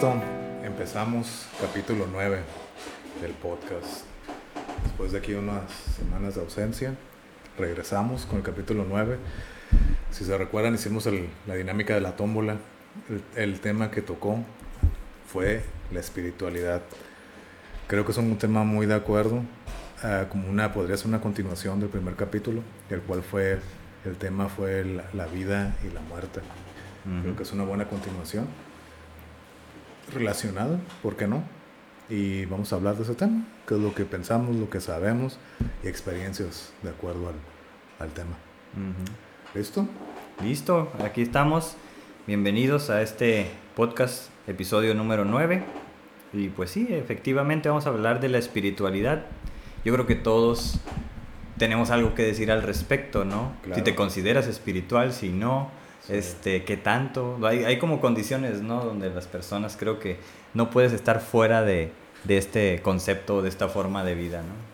Listo, empezamos capítulo 9 del podcast. Después de aquí unas semanas de ausencia, regresamos con el capítulo 9. Si se recuerdan, hicimos la dinámica de la tómbola. El, tema que tocó fue la espiritualidad. Creo que es un tema muy de acuerdo, ah, como una, podría ser una continuación del primer capítulo, el cual fue, el tema fue la, vida y la muerte. Creo que es una buena continuación relacionado, ¿por qué no? Y vamos a hablar de ese tema, qué es lo que pensamos, lo que sabemos y experiencias de acuerdo al, al tema. ¿Listo? Listo, aquí estamos. Bienvenidos a este podcast, episodio número 9. Y pues sí, efectivamente vamos a hablar de la espiritualidad. Yo creo que todos tenemos algo que decir al respecto, ¿no? Si te consideras espiritual, si no, este, qué tanto. Hay, hay, como condiciones, ¿no? Donde las personas creo que no puedes estar fuera de, de este concepto, de esta forma de vida, ¿no?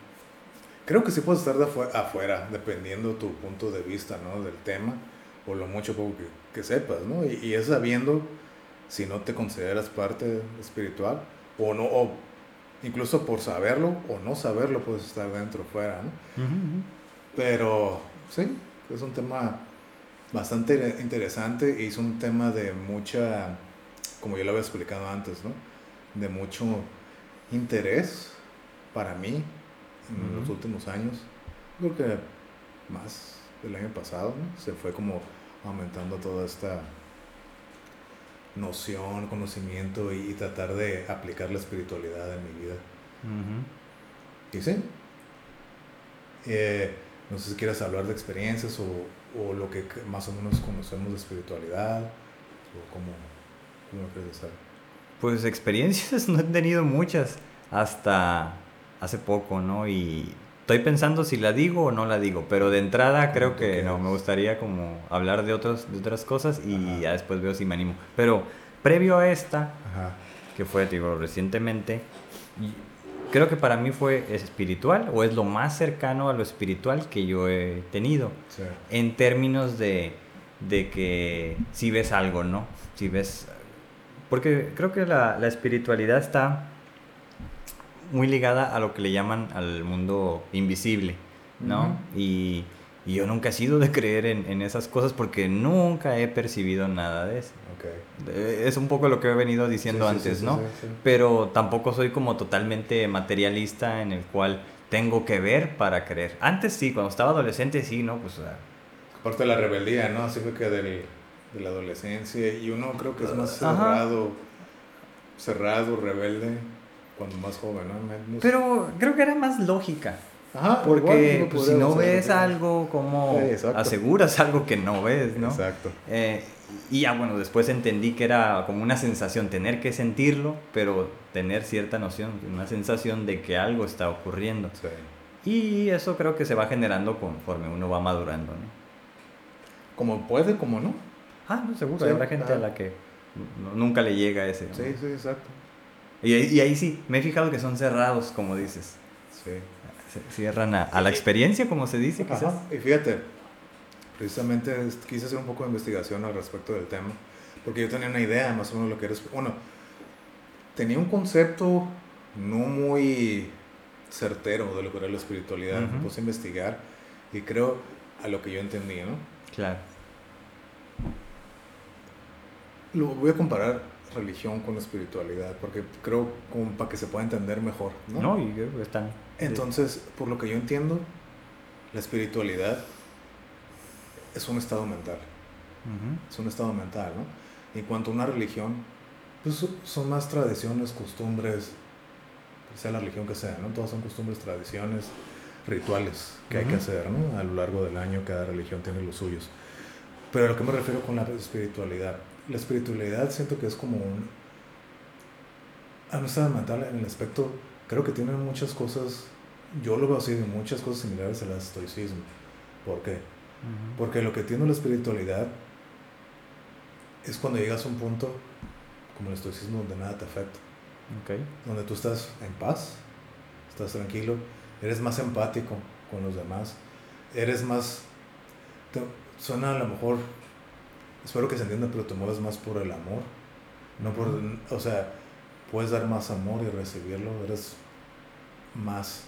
Creo que sí puedes estar de afuera, dependiendo tu punto de vista, ¿no? Del tema, o lo mucho que, que sepas, ¿no? Y, y, es sabiendo si no te consideras parte espiritual, o no, o incluso por saberlo o no saberlo puedes estar dentro o fuera, ¿no? Pero, sí, es un tema bastante interesante y es un tema de mucha, como yo lo había explicado antes, ¿no? De mucho interés para mí en los últimos años. Creo que más del año pasado, ¿no? Se fue como aumentando toda esta noción, conocimiento y, tratar de aplicar la espiritualidad en mi vida. Y sí. Eh, no sé si quieres hablar de experiencias o, o lo que más o menos conocemos de espiritualidad, o cómo, cómo quieres saber. Pues experiencias no he tenido muchas hasta hace poco, ¿no? Y estoy pensando si la digo o no la digo, pero de entrada creo que no, me gustaría como hablar de, otros, de otras cosas y ya después veo si me animo. Pero previo a esta, que fue, digo, recientemente, creo que para mí fue espiritual o es lo más cercano a lo espiritual que yo he tenido. En términos de, de, que si ves algo, ¿no? Si ves... Porque creo que la, la espiritualidad está muy ligada a lo que le llaman al mundo invisible, ¿no? y, y, yo nunca he sido de creer en, en, esas cosas porque nunca he percibido nada de eso. Es un poco lo que he venido diciendo antes, ¿no? Pero tampoco soy como totalmente materialista en el cual tengo que ver para creer. Antes sí, cuando estaba adolescente sí, ¿no? Pues... Aparte de la rebeldía, ¿no? Así fue que de la adolescencia y uno creo que es más cerrado, cerrado, rebelde cuando más joven, ¿no? Pero creo que era más lógica. Ajá, porque pues, si no ves algo, ¿cómo aseguras algo que no ves, no? Exacto. Eh, y ya bueno, después entendí que era como una sensación, tener que sentirlo, pero tener cierta noción, una sensación de que algo está ocurriendo. Y eso creo que se va generando conforme uno va madurando, ¿no? Como puede, como no. Ah, no, seguro. Hay Habrá gente a la que nunca le llega ese. Sí, sí, exacto. Y, y, ahí sí, me he fijado que son cerrados, como dices. Sí. Se cierran a, a la experiencia, como se dice, quizás. Y fíjate, precisamente quise hacer un poco de investigación al respecto del tema, porque yo tenía una idea más o menos de lo que era, bueno, tenía un concepto no muy certero de lo que era la espiritualidad, me puse a investigar y creo a lo que yo entendí, ¿no? Claro. Lo voy a comparar religión con la espiritualidad, porque creo como para que se pueda entender mejor, ¿no? No, y están... Entonces, por lo que yo entiendo, la espiritualidad es un estado mental. Es un estado mental, ¿no? En cuanto a una religión, pues son más tradiciones, costumbres, sea la religión que sea, ¿no? Todas son costumbres, tradiciones, rituales que hay que hacer, ¿no? A lo largo del año cada religión tiene los suyos. Pero a lo que me refiero con la espiritualidad, la espiritualidad siento que es como un... A un estado mental en el aspecto, creo que tiene muchas cosas, yo lo veo así, muchas cosas similares al estoicismo. ¿Por qué? Porque lo que tiene la espiritualidad es cuando llegas a un punto, como el estoicismo, donde nada te afecta. Donde tú estás en paz, estás tranquilo, eres más empático con los demás, eres más... suena a lo mejor, espero que se entienda, pero te mueves más por el amor No por, o sea, puedes dar más amor y recibirlo, eres más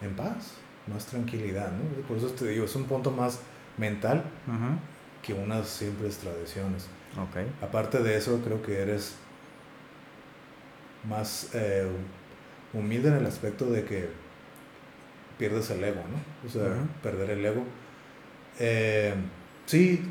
en paz, más tranquilidad, ¿no? Por eso te digo, es un punto más mental que unas simples tradiciones. Okay. Aparte de eso, creo que eres más eh, humilde en el aspecto de que pierdes el ego, ¿no? O sea, perder el ego. Eh, sí,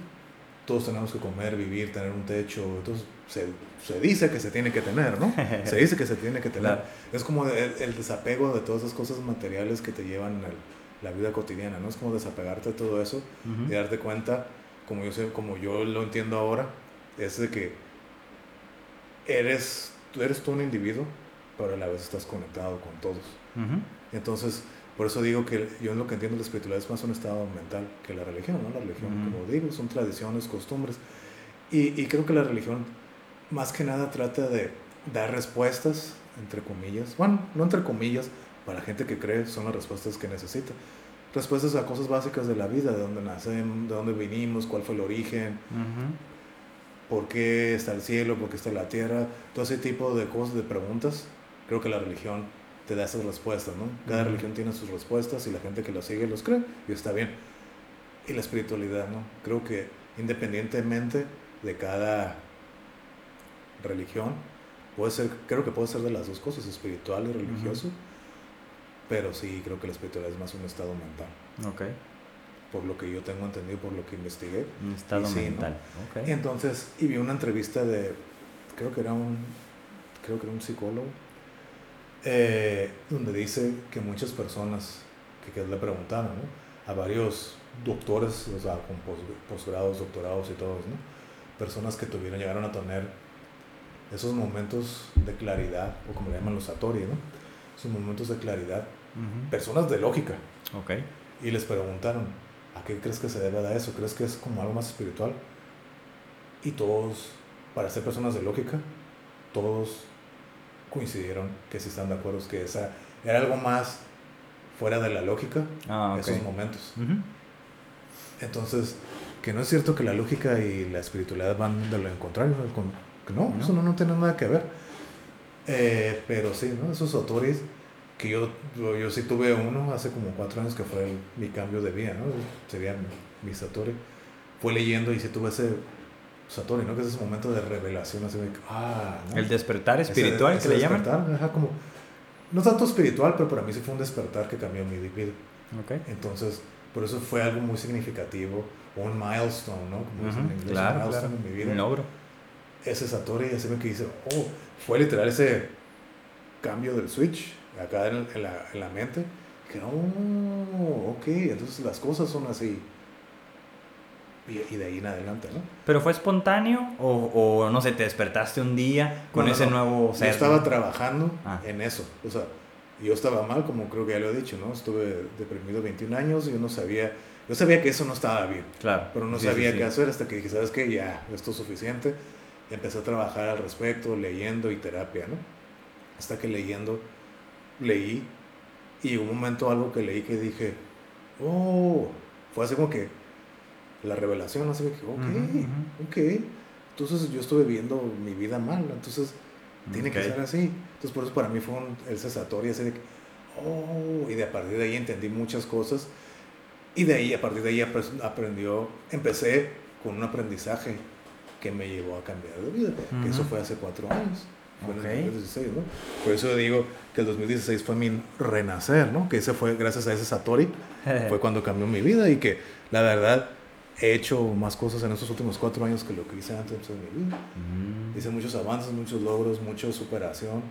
todos tenemos que comer, vivir, tener un techo, entonces se, se dice que se tiene que tener, ¿no? se dice que se tiene que tener. Es como el, desapego de todas esas cosas materiales que te llevan a la vida cotidiana, ¿no? Es como desapegarte de todo eso y darte cuenta, como yo, sé, como yo lo entiendo ahora, es de que eres, eres tú un individuo, pero a la vez estás conectado con todos. Entonces, por eso digo que yo en lo que entiendo la espiritualidad es más un estado mental que la religión, ¿no? La religión, como digo, son tradiciones, costumbres. Y, y, creo que la religión más que nada trata de dar respuestas, entre comillas, bueno, no entre comillas, para la gente que cree son las respuestas que necesita. Respuestas a cosas básicas de la vida, de dónde nacemos, de dónde vinimos, cuál fue el origen, por qué está el cielo, por qué está la tierra, todo ese tipo de cosas, de preguntas. Creo que la religión te da esas respuestas, ¿no? Cada religión tiene sus respuestas y la gente que la sigue los cree y está bien. Y la espiritualidad, ¿no? Creo que independientemente de cada religión, puede ser, creo que puede ser de las dos cosas, espiritual y religioso, pero sí creo que la espiritualidad es más un estado mental. Ok. Por lo que yo tengo entendido, por lo que investigué. Un estado mental. Y entonces, y vi una entrevista de, creo que era un, creo que era un psicólogo, eh, donde dice que muchas personas, que, le preguntaron, ¿no? A varios doctores, o sea, con posgrados, doctorados y todos, ¿no? Personas que tuvieron, llegaron a tener esos momentos de claridad, o como le llaman los satori, ¿no? Esos momentos de claridad, personas de lógica. Okay. Y les preguntaron, ¿a qué crees que se debe a eso? ¿Crees que es como algo más espiritual? Y todos, para ser personas de lógica, todos coincidieron que sí están de acuerdo, que esa era algo más fuera de la lógica, ah, esos momentos. Entonces, que no es cierto que la lógica y la espiritualidad van de lo contrario, no, eso no, no tiene nada que ver. Eh, pero sí, ¿no? Esos autores que yo, yo, sí tuve uno hace como cuatro años que fue mi cambio de vida, ¿no? Sería mi, mi Satori. Fue leyendo y sí tuve ese Satori, ¿no? Que es ese momento de revelación, así de ah, El despertar espiritual que le llaman. como, no tanto espiritual, pero para mí sí fue un despertar que cambió mi vida. Okay. Entonces, por eso fue algo muy significativo, un milestone, ¿no? Como dicen en inglés, claro, un milestone en mi vida. Un logro ese Satori, así me que dice, oh, fue literal ese cambio del switch acá en, la, en la, mente, que, oh, ok, entonces las cosas son así. Y, de ahí en adelante, ¿no? ¿Pero fue espontáneo o, o no sé, te despertaste un día con ese nuevo ser? Yo estaba trabajando ah. en eso, o sea, yo estaba mal, como creo que ya lo he dicho, ¿no? Estuve deprimido 21 años y yo no sabía, yo sabía que eso no estaba bien. Claro. Pero no sabía qué hacer hasta que dije, ¿sabes qué? Ya, esto es suficiente empecé a trabajar al respecto, leyendo y terapia, ¿no? Hasta que leyendo, leí y un momento algo que leí que dije, oh, fue así como que la revelación, así que, ok, ok. Entonces yo estuve viendo mi vida mal, entonces tiene que ser así. Entonces por eso para mí fue un, el cesatorio así de que, oh, y de a partir de ahí entendí muchas cosas. Y de ahí, a partir de ahí aprendió, empecé con un aprendizaje que me llevó a cambiar de vida, que eso fue hace cuatro años. Fue en el 2016, ¿no? Por eso digo que el 2016 fue mi renacer, ¿no? Que ese fue, gracias a ese Satori, fue cuando cambió mi vida y que la verdad he hecho más cosas en estos últimos cuatro años que lo que hice antes de mi vida. Mm. Hice muchos avances, muchos logros, mucha superación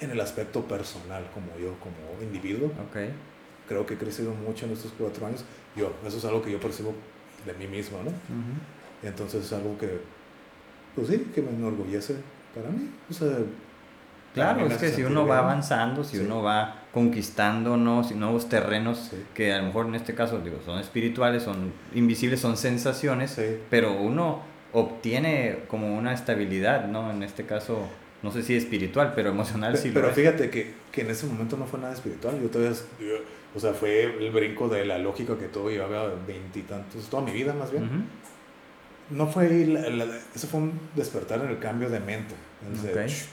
en el aspecto personal, como yo, como individuo. Okay. Creo que he crecido mucho en estos cuatro años. Yo, eso es algo que yo percibo de mí mismo, ¿no? Entonces es algo que, pues sí, que me enorgullece para mí. O sea, claro, es que si uno va avanzando, si uno va conquistando nuevos terrenos, que a lo mejor en este caso digo, son espirituales, son invisibles, son sensaciones, pero uno obtiene como una estabilidad, ¿no? En este caso, no sé si espiritual, pero emocional sí. Pero fíjate que, que, en ese momento no fue nada espiritual, yo todavía, o sea, fue el brinco de la lógica que todo llevaba veintitantos, toda mi vida más bien no fue, eso fue un despertar en el cambio de mente,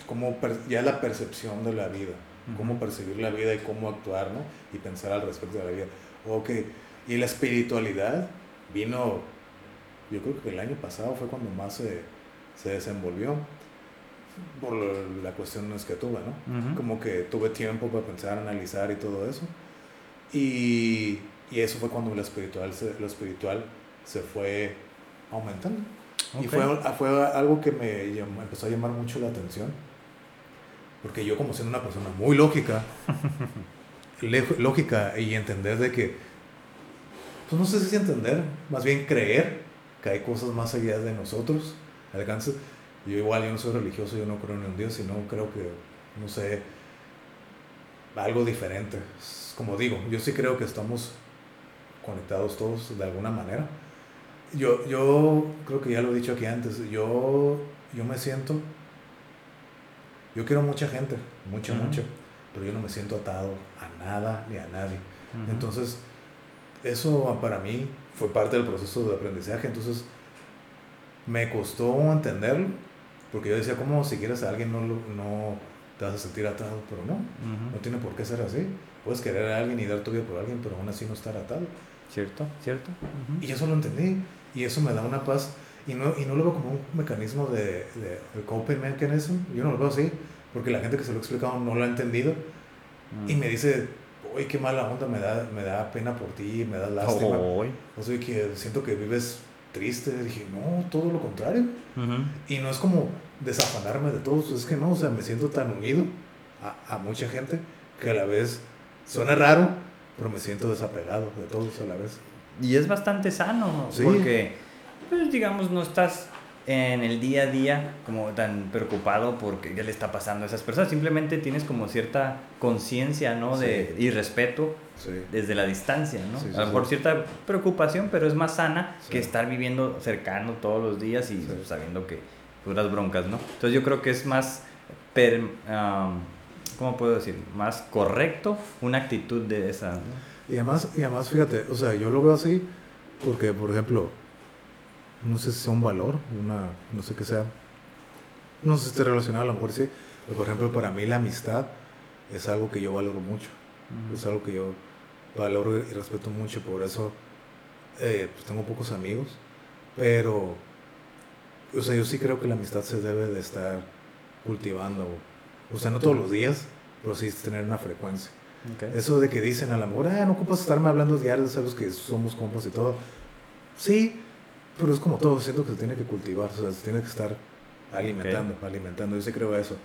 como ya la percepción de la vida, cómo percibir la vida y cómo actuar, ¿no? Y pensar al respecto de la vida. Ok, y la espiritualidad vino, yo creo que el año pasado fue cuando más se, se desenvolvió por la cuestión que tuve, ¿no? Como que tuve tiempo para pensar, analizar y todo eso. Y, y eso fue cuando lo espiritual se, lo espiritual se fue aumentando. Y fue, fue algo que me, empezó a llamar mucho la atención. Porque yo como siendo una persona muy lógica, lógica y entender de que, pues no sé si entender, más bien creer que hay cosas más allá de nosotros. Yo igual, yo no soy religioso, yo no creo en un Dios, sino creo que, no sé, algo diferente. Como digo, yo sí creo que estamos conectados todos de alguna manera yo, yo creo que ya lo he dicho aquí antes, yo, yo me siento, yo quiero mucha gente, mucha, mucha, pero yo no me siento atado a nada ni a nadie. Entonces, eso para mí fue parte del proceso de aprendizaje, entonces me costó entenderlo, porque yo decía, ¿cómo si quieres a alguien no, no te vas a sentir atado? Pero no, no tiene por qué ser así. Puedes querer a alguien y dar tu vida por alguien, pero aún así no estar atado. Cierto, cierto. Y eso lo entendí. Y eso me da una paz. Y no, y no lo veo como un mecanismo de, de, coping mechanism. Yo no lo veo así. Porque la gente que se lo ha explicado no lo ha entendido. Y me mm. dice, uy, qué mala onda, me da, me da pena por ti, me da lástima. O sea, que siento que vives triste. Dije, no, todo lo contrario. Y no es como desafanarme de todos. Es que no, o sea, me siento tan unido a, a mucha gente que a la vez suena raro, pero me siento desapegado de todos a la vez. Y es bastante sano, porque, pues digamos, no estás en el día a día como tan preocupado porque qué le está pasando a esas personas. Simplemente tienes como cierta conciencia, ¿no? De, y respeto desde la distancia, ¿no? a lo mejor cierta preocupación, pero es más sana que estar viviendo cercano todos los días y sabiendo que puras broncas, ¿no? Entonces yo creo que es más... Per, ¿Cómo puedo decir? Más correcto una actitud de esa... Y además, y además, fíjate, o sea, yo lo veo así porque, por ejemplo, no sé si sea un valor, una, no sé qué sea, no sé si esté relacionado, a lo mejor sí, pero por ejemplo, para mí la amistad es algo que yo valoro mucho, es algo que yo valoro y respeto mucho, por eso eh, pues tengo pocos amigos, pero, o sea, yo sí creo que la amistad se debe de estar cultivando, o sea, no todos los días, pero sí tener una frecuencia. Eso de que dicen al amor, ah, no ocupas estarme hablando diario, sabes que somos compas y todo. Sí, pero es como todo, siento que se tiene que cultivar, o sea, se tiene que estar alimentando, alimentando, yo sí creo eso.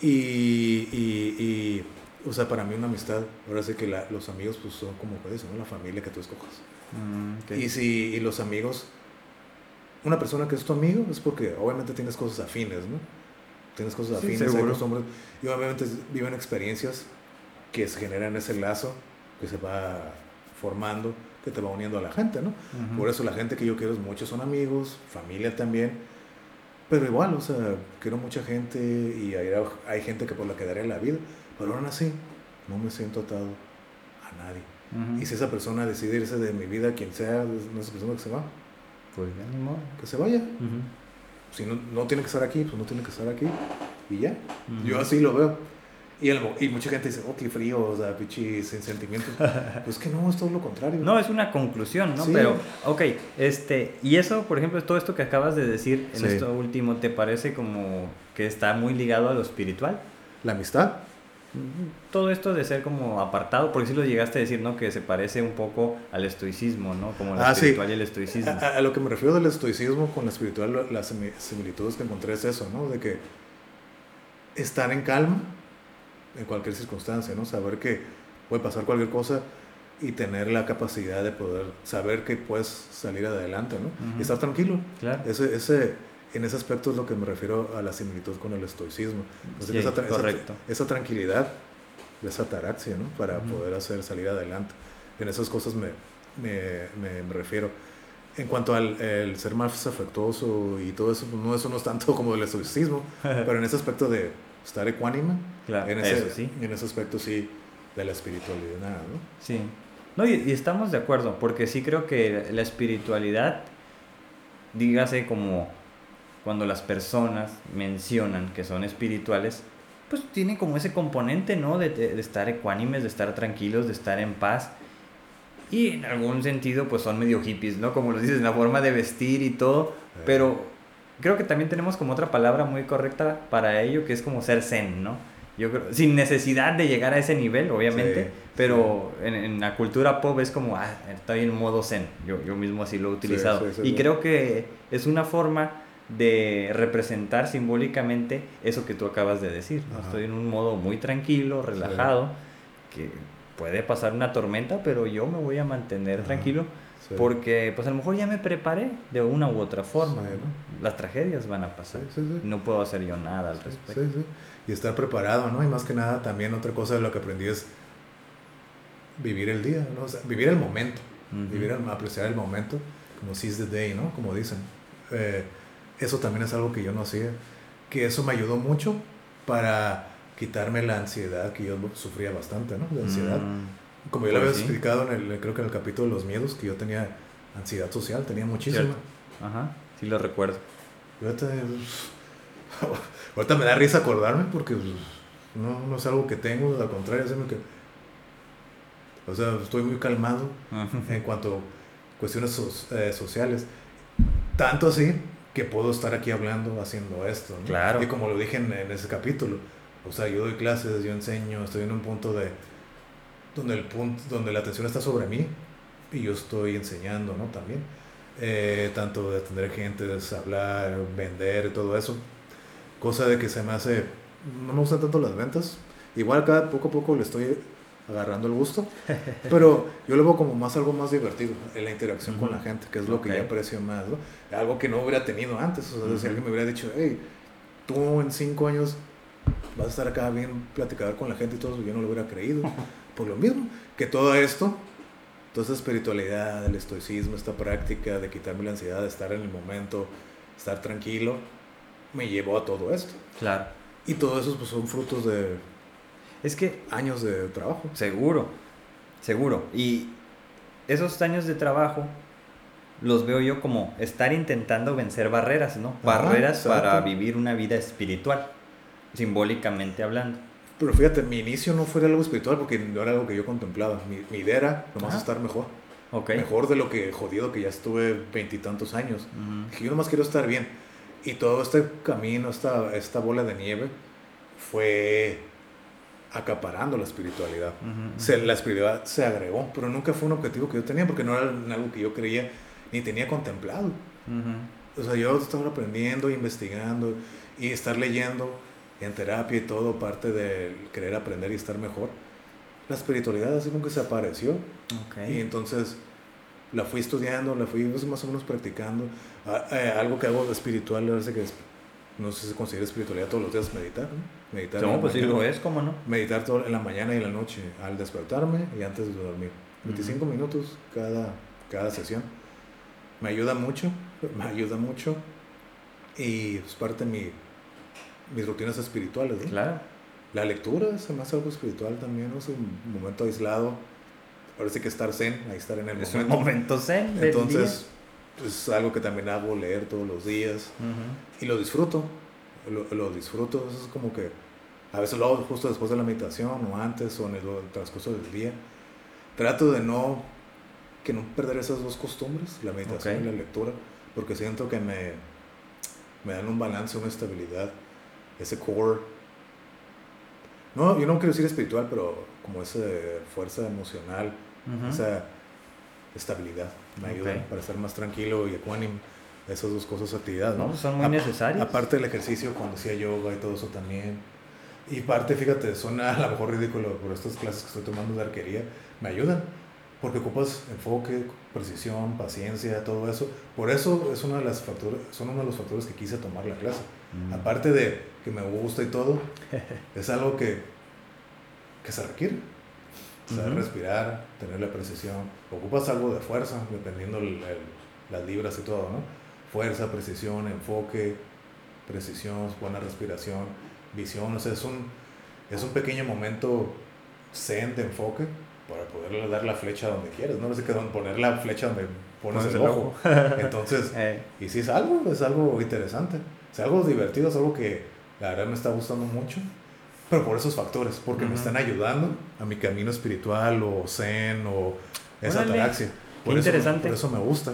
Y, y, y, o sea, para mí una amistad, ahora sé que los amigos pues son como puedes, ¿no? La familia que tú escojas. Mm, y si y los amigos, una persona que es tu amigo es porque obviamente tienes cosas afines, ¿no? Tienes cosas afines, hay hombres, y obviamente viven experiencias que se generan ese lazo que se va formando, que te va uniendo a la gente, ¿no? Por eso la gente que yo quiero es muchos son amigos, familia también, pero igual, o sea, quiero mucha gente y hay, hay gente que por la que daré la vida, pero aún así no me siento atado a nadie. Y si esa persona decide irse de mi vida, quien sea, no esa persona que se va, pues ya ni modo. Que se vaya. Si no, no tiene que estar aquí, pues no tiene que estar aquí. Y ya. Yo así lo veo. Y, y mucha gente dice, oh, qué frío, o sea, pichi, sin sentimientos. pues que no, es todo lo contrario. No, es una conclusión, ¿no? Pero, ok, este, y eso, por ejemplo, todo esto que acabas de decir en esto último, ¿te parece como que está muy ligado a lo espiritual? ¿La amistad? Todo esto de ser como apartado, porque si lo llegaste a decir, ¿no? Que se parece un poco al estoicismo, ¿no? Como la ah, espiritual y el estoicismo. A, a, lo que me refiero del estoicismo con la espiritual, las similitudes que encontré es eso, ¿no? De que estar en calma en cualquier circunstancia, ¿no? Saber que puede pasar cualquier cosa y tener la capacidad de poder saber que puedes salir adelante, ¿no? Y estar tranquilo. Claro. Ese, ese, en ese aspecto es lo que me refiero a la similitud con el estoicismo. esa, correcto. Esa, tranquilidad, esa ataraxia, ¿no? Para poder hacer salir adelante. En esas cosas me, me, me, refiero. En cuanto al el ser más afectuoso y todo eso, pues, no, eso no es tanto como el estoicismo, pero en ese aspecto de estar ecuánime. Claro, en ese, sí. En ese aspecto sí, de la espiritualidad, ¿no? Sí. No, y, estamos de acuerdo, porque sí creo que la espiritualidad dígase como cuando las personas mencionan que son espirituales, pues tienen como ese componente, ¿no? De, de, estar ecuánimes, de estar tranquilos, de estar en paz. Y en algún sentido, pues son medio hippies, ¿no? Como lo dices, en la forma de vestir y todo. Pero creo que también tenemos como otra palabra muy correcta para ello, que es como ser zen, ¿no? Yo creo, sin necesidad de llegar a ese nivel, obviamente, pero En, en, la cultura pop es como, ah, estoy en modo zen. Yo, yo mismo así lo he utilizado. y creo que es una forma de representar simbólicamente eso que tú acabas de decir. ¿no? Estoy en un modo muy tranquilo, relajado, que puede pasar una tormenta, pero yo me voy a mantener tranquilo porque pues a lo mejor ya me preparé de una u otra forma. Las tragedias van a pasar. No puedo hacer yo nada al respecto. Y estar preparado, ¿no? Y más que nada también otra cosa de lo que aprendí es vivir el día, ¿no? vivir el momento, vivir apreciar el momento, como seize the day, ¿no? Como dicen. Eh, eso también es algo que yo no hacía, que eso me ayudó mucho para quitarme la ansiedad que yo sufría bastante, ¿no? De ansiedad. Mm, Como yo lo había explicado en el, creo que en el capítulo de los miedos, que yo tenía ansiedad social, tenía muchísima. Ajá, sí lo recuerdo. Ahorita, ahorita me da risa acordarme porque pues, no, no es algo que tengo, al contrario, es que... O sea, estoy muy calmado en cuanto a cuestiones eh, sociales. Tanto así que puedo estar aquí hablando, haciendo esto. Claro. Y como lo dije en, ese capítulo, o sea, yo doy clases, yo enseño, estoy en un punto de donde el punto donde la atención está sobre mí y yo estoy enseñando, ¿no? También eh, tanto de atender gente, de hablar, vender, todo eso, cosa de que se me hace no me gustan tanto las ventas. Igual cada poco a poco le estoy agarrando el gusto. Pero yo lo veo como más algo más divertido, en la interacción con la gente, que es lo que yo aprecio más, ¿no? Algo que no hubiera tenido antes. O sea, si alguien me hubiera dicho, hey, tú en cinco años vas a estar acá bien platicador con la gente y todo eso, yo no lo hubiera creído. Por lo mismo, que todo esto, toda esa espiritualidad, el estoicismo, esta práctica de quitarme la ansiedad, de estar en el momento, estar tranquilo, me llevó a todo esto. Claro. Y todo eso pues, son frutos de es que... Años de trabajo. Seguro, seguro. Y esos años de trabajo los veo yo como estar intentando vencer barreras, ¿no? barreras para vivir una vida espiritual, simbólicamente hablando. Pero fíjate, mi inicio no fue algo espiritual porque no era algo que yo contemplaba. Mi, idea era nomás estar mejor. Okay. Mejor de lo que jodido que ya estuve veintitantos años. Dije, yo nomás quiero estar bien. Y todo este camino, esta, esta bola de nieve, fue acaparando la espiritualidad. la espiritualidad se agregó, pero nunca fue un objetivo que yo tenía porque no era algo que yo creía ni tenía contemplado. O sea, yo estaba aprendiendo, investigando y estar leyendo en terapia y todo, parte de querer aprender y estar mejor. La espiritualidad así como que se apareció. Y entonces la fui estudiando, la fui más o menos practicando. Ah, eh, algo que hago espiritual, parece que no sé si se considera espiritualidad todos los días meditar. Meditar. No, pues sí lo es, ¿cómo no? Meditar todo en la mañana y en la noche, al despertarme y antes de dormir. 25 minutos cada, cada sesión. Me ayuda mucho, me ayuda mucho. Y es parte de mi, mis rutinas espirituales. Claro. La lectura se me hace algo espiritual también, es un momento aislado. Parece que estar zen, ahí estar en el es momento. un momento zen. Entonces, es algo que también hago leer todos los días. Y lo disfruto lo, lo, disfruto, es como que a veces lo hago justo después de la meditación o antes o en el, transcurso del día. Trato de no, que no perder esas dos costumbres, la meditación y la lectura, porque siento que me, me dan un balance, una estabilidad, ese core. No, yo no quiero decir espiritual, pero como esa fuerza emocional, esa estabilidad, me ayuda para estar más tranquilo y ecuánime esas dos cosas, actividades, ¿no? son muy necesarias. Aparte del ejercicio, cuando hacía yoga y todo eso también. Y parte, fíjate, suena a lo mejor ridículo, pero estas clases que estoy tomando de arquería me ayudan. Porque ocupas enfoque, precisión, paciencia, todo eso. Por eso es uno de las factores, son uno de los factores que quise tomar la clase. Mm. Aparte de que me gusta y todo, es algo que, que se requiere. Saber respirar, tener la precisión. Ocupas algo de fuerza, dependiendo las libras y todo, ¿no? fuerza, precisión, enfoque, precisión, buena respiración, visión. O sea, es un, es un pequeño momento zen de enfoque para poderle dar la flecha donde quieras. No sé qué poner la flecha donde pones, el, ojo. Entonces, eh. y si es algo, es algo interesante. Es algo divertido, es algo que la verdad me está gustando mucho. Pero por esos factores, porque me están ayudando a mi camino espiritual o zen o esa ataraxia. Por eso, interesante. Por eso me gusta.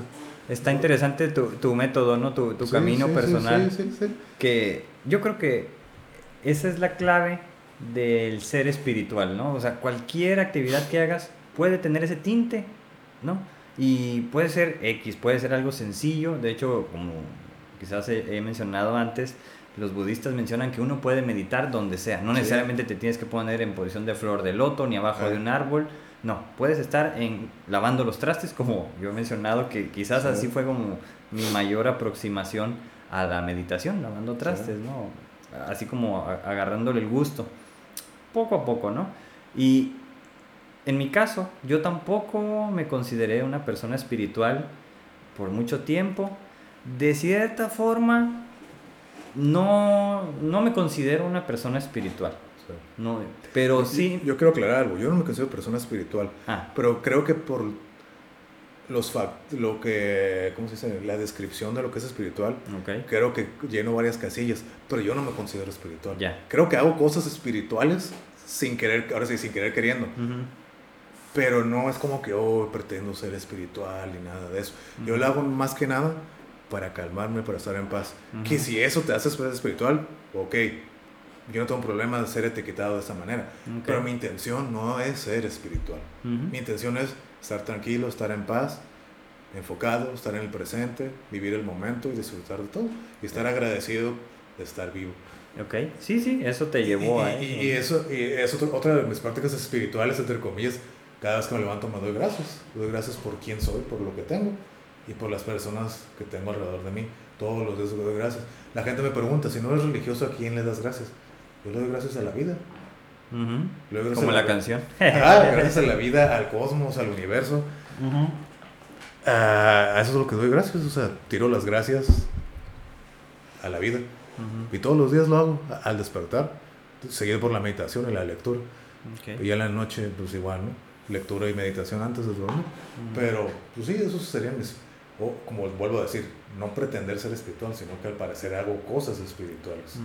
Está interesante tu, tu método, ¿no? Tu, tu camino personal. Sí, que yo creo que esa es la clave del ser espiritual, ¿no? O sea, cualquier actividad que hagas puede tener ese tinte, ¿no? Y puede ser X, puede ser algo sencillo. De hecho, como quizás he, mencionado antes, los budistas mencionan que uno puede meditar donde sea. No necesariamente te tienes que poner en posición de flor de loto ni abajo de un árbol. No, puedes estar en lavando los trastes, como yo he mencionado, que quizás así fue como mi mayor aproximación a la meditación, lavando trastes, ¿no? Así como agarrándole el gusto, poco a poco, ¿no? Y en mi caso, yo tampoco me consideré una persona espiritual por mucho tiempo. De cierta forma, no, no me considero una persona espiritual. No, pero sí. Yo quiero aclarar algo. Yo no me considero persona espiritual. Ah. Pero creo que por los lo que, ¿cómo se dice? La descripción de lo que es espiritual. Creo que lleno varias casillas. Pero yo no me considero espiritual. Creo que hago cosas espirituales sin querer, ahora sí, sin querer queriendo. Pero no es como que, oh, pretendo ser espiritual ni nada de eso. Yo lo hago más que nada para calmarme, para estar en paz. Que si eso te hace espiritual, ok. Yo no tengo problema de ser etiquetado de esa manera. Pero mi intención no es ser espiritual. Mi intención es estar tranquilo, estar en paz, enfocado, estar en el presente, vivir el momento y disfrutar de todo. Y estar agradecido de estar vivo. Ok, sí, sí, eso te llevó a... Y, y, eso, y es otra de mis prácticas espirituales, entre comillas. Cada vez que me levanto me doy gracias. doy gracias por quién soy, por lo que tengo y por las personas que tengo alrededor de mí. Todos los días doy gracias. La gente me pregunta, si no eres religioso, ¿a quién le das gracias? Yo le doy gracias a la vida. Como la, canción. Ah, gracias a la vida, al cosmos, al universo. Ah, a eso es lo que doy gracias. O sea, tiro las gracias a la vida. Y todos los días lo hago al despertar, seguido por la meditación y la lectura. Y ya en la noche, pues igual, ¿no? Lectura y meditación antes de dormir. Pero, pues sí, esos serían mis. O, como vuelvo a decir, no pretender ser espiritual, sino que al parecer hago cosas espirituales.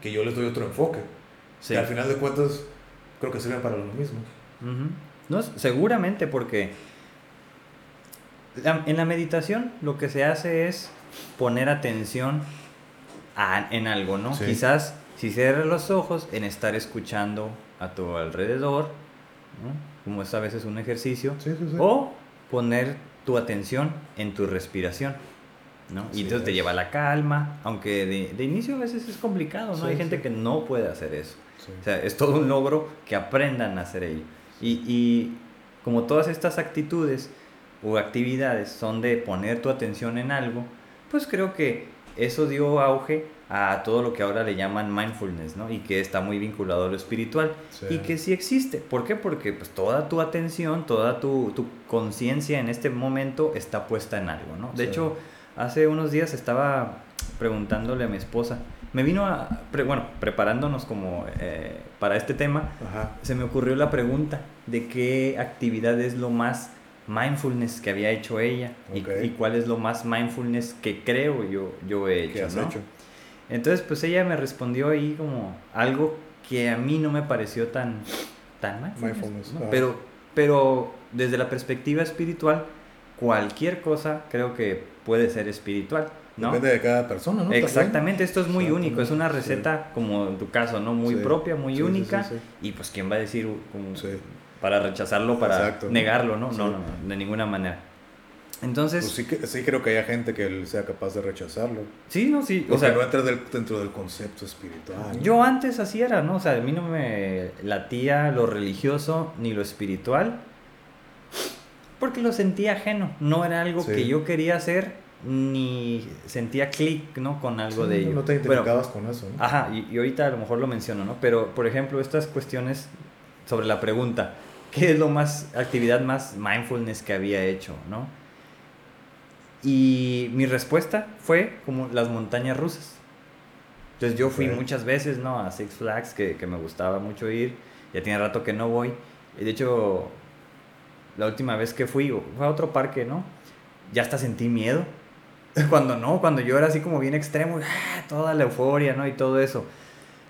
Que yo les doy otro enfoque. Sí. al final de cuentas, creo que sirven para lo mismo. no, seguramente porque en la meditación lo que se hace es poner atención en algo, ¿no? Quizás si cierras los ojos en estar escuchando a tu alrededor, ¿no? como es a veces un ejercicio, o poner tu atención en tu respiración. ¿no? y entonces te lleva a la calma, aunque de, de, inicio a veces es complicado, ¿no? Hay gente que no puede hacer eso. O sea, es todo un logro que aprendan a hacer ello. Y, y como todas estas actitudes o actividades son de poner tu atención en algo, pues creo que eso dio auge a todo lo que ahora le llaman mindfulness, ¿no? Y que está muy vinculado a lo espiritual y que sí existe. ¿Por qué? Porque pues toda tu atención, toda tu, tu conciencia en este momento está puesta en algo, ¿no? De hecho, hace unos días estaba preguntándole a mi esposa, me vino a, bueno, preparándonos como eh, para este tema, se me ocurrió la pregunta de qué actividad es lo más mindfulness que había hecho ella y, cuál es lo más mindfulness que creo yo, yo he hecho. has hecho? Entonces, pues ella me respondió ahí como algo que a mí no me pareció tan, tan mindfulness. pero, pero desde la perspectiva espiritual, cualquier cosa creo que puede ser espiritual. ¿no? Depende de cada persona, ¿no? Exactamente, esto es muy único, es una receta como en tu caso, ¿no? Muy propia, muy única. y pues quién va a decir para rechazarlo, para negarlo, ¿no? ¿no? No, de ninguna manera. Entonces... Pues sí, creo que haya gente que sea capaz de rechazarlo. Sí, no, sí. o sea, no entra dentro del concepto espiritual. Yo antes así era, ¿no? O sea, a mí no me latía lo religioso ni lo espiritual. Porque lo sentía ajeno. No era algo que yo quería hacer ni sentía clic, ¿no? Con algo de ello. No te identificabas con eso, ¿no? Ajá, y, y, ahorita a lo mejor lo menciono, ¿no? Pero, por ejemplo, estas cuestiones sobre la pregunta, ¿qué es lo más, actividad más mindfulness que había hecho, ¿no? Y mi respuesta fue como las montañas rusas. Entonces yo fui muchas veces, ¿no? A Six Flags, que, que me gustaba mucho ir. Ya tiene rato que no voy. De hecho, la última vez que fui, fue a otro parque, ¿no? Ya hasta sentí miedo. Cuando no, cuando yo era así como bien extremo, ¡ah! toda la euforia, ¿no? Y todo eso.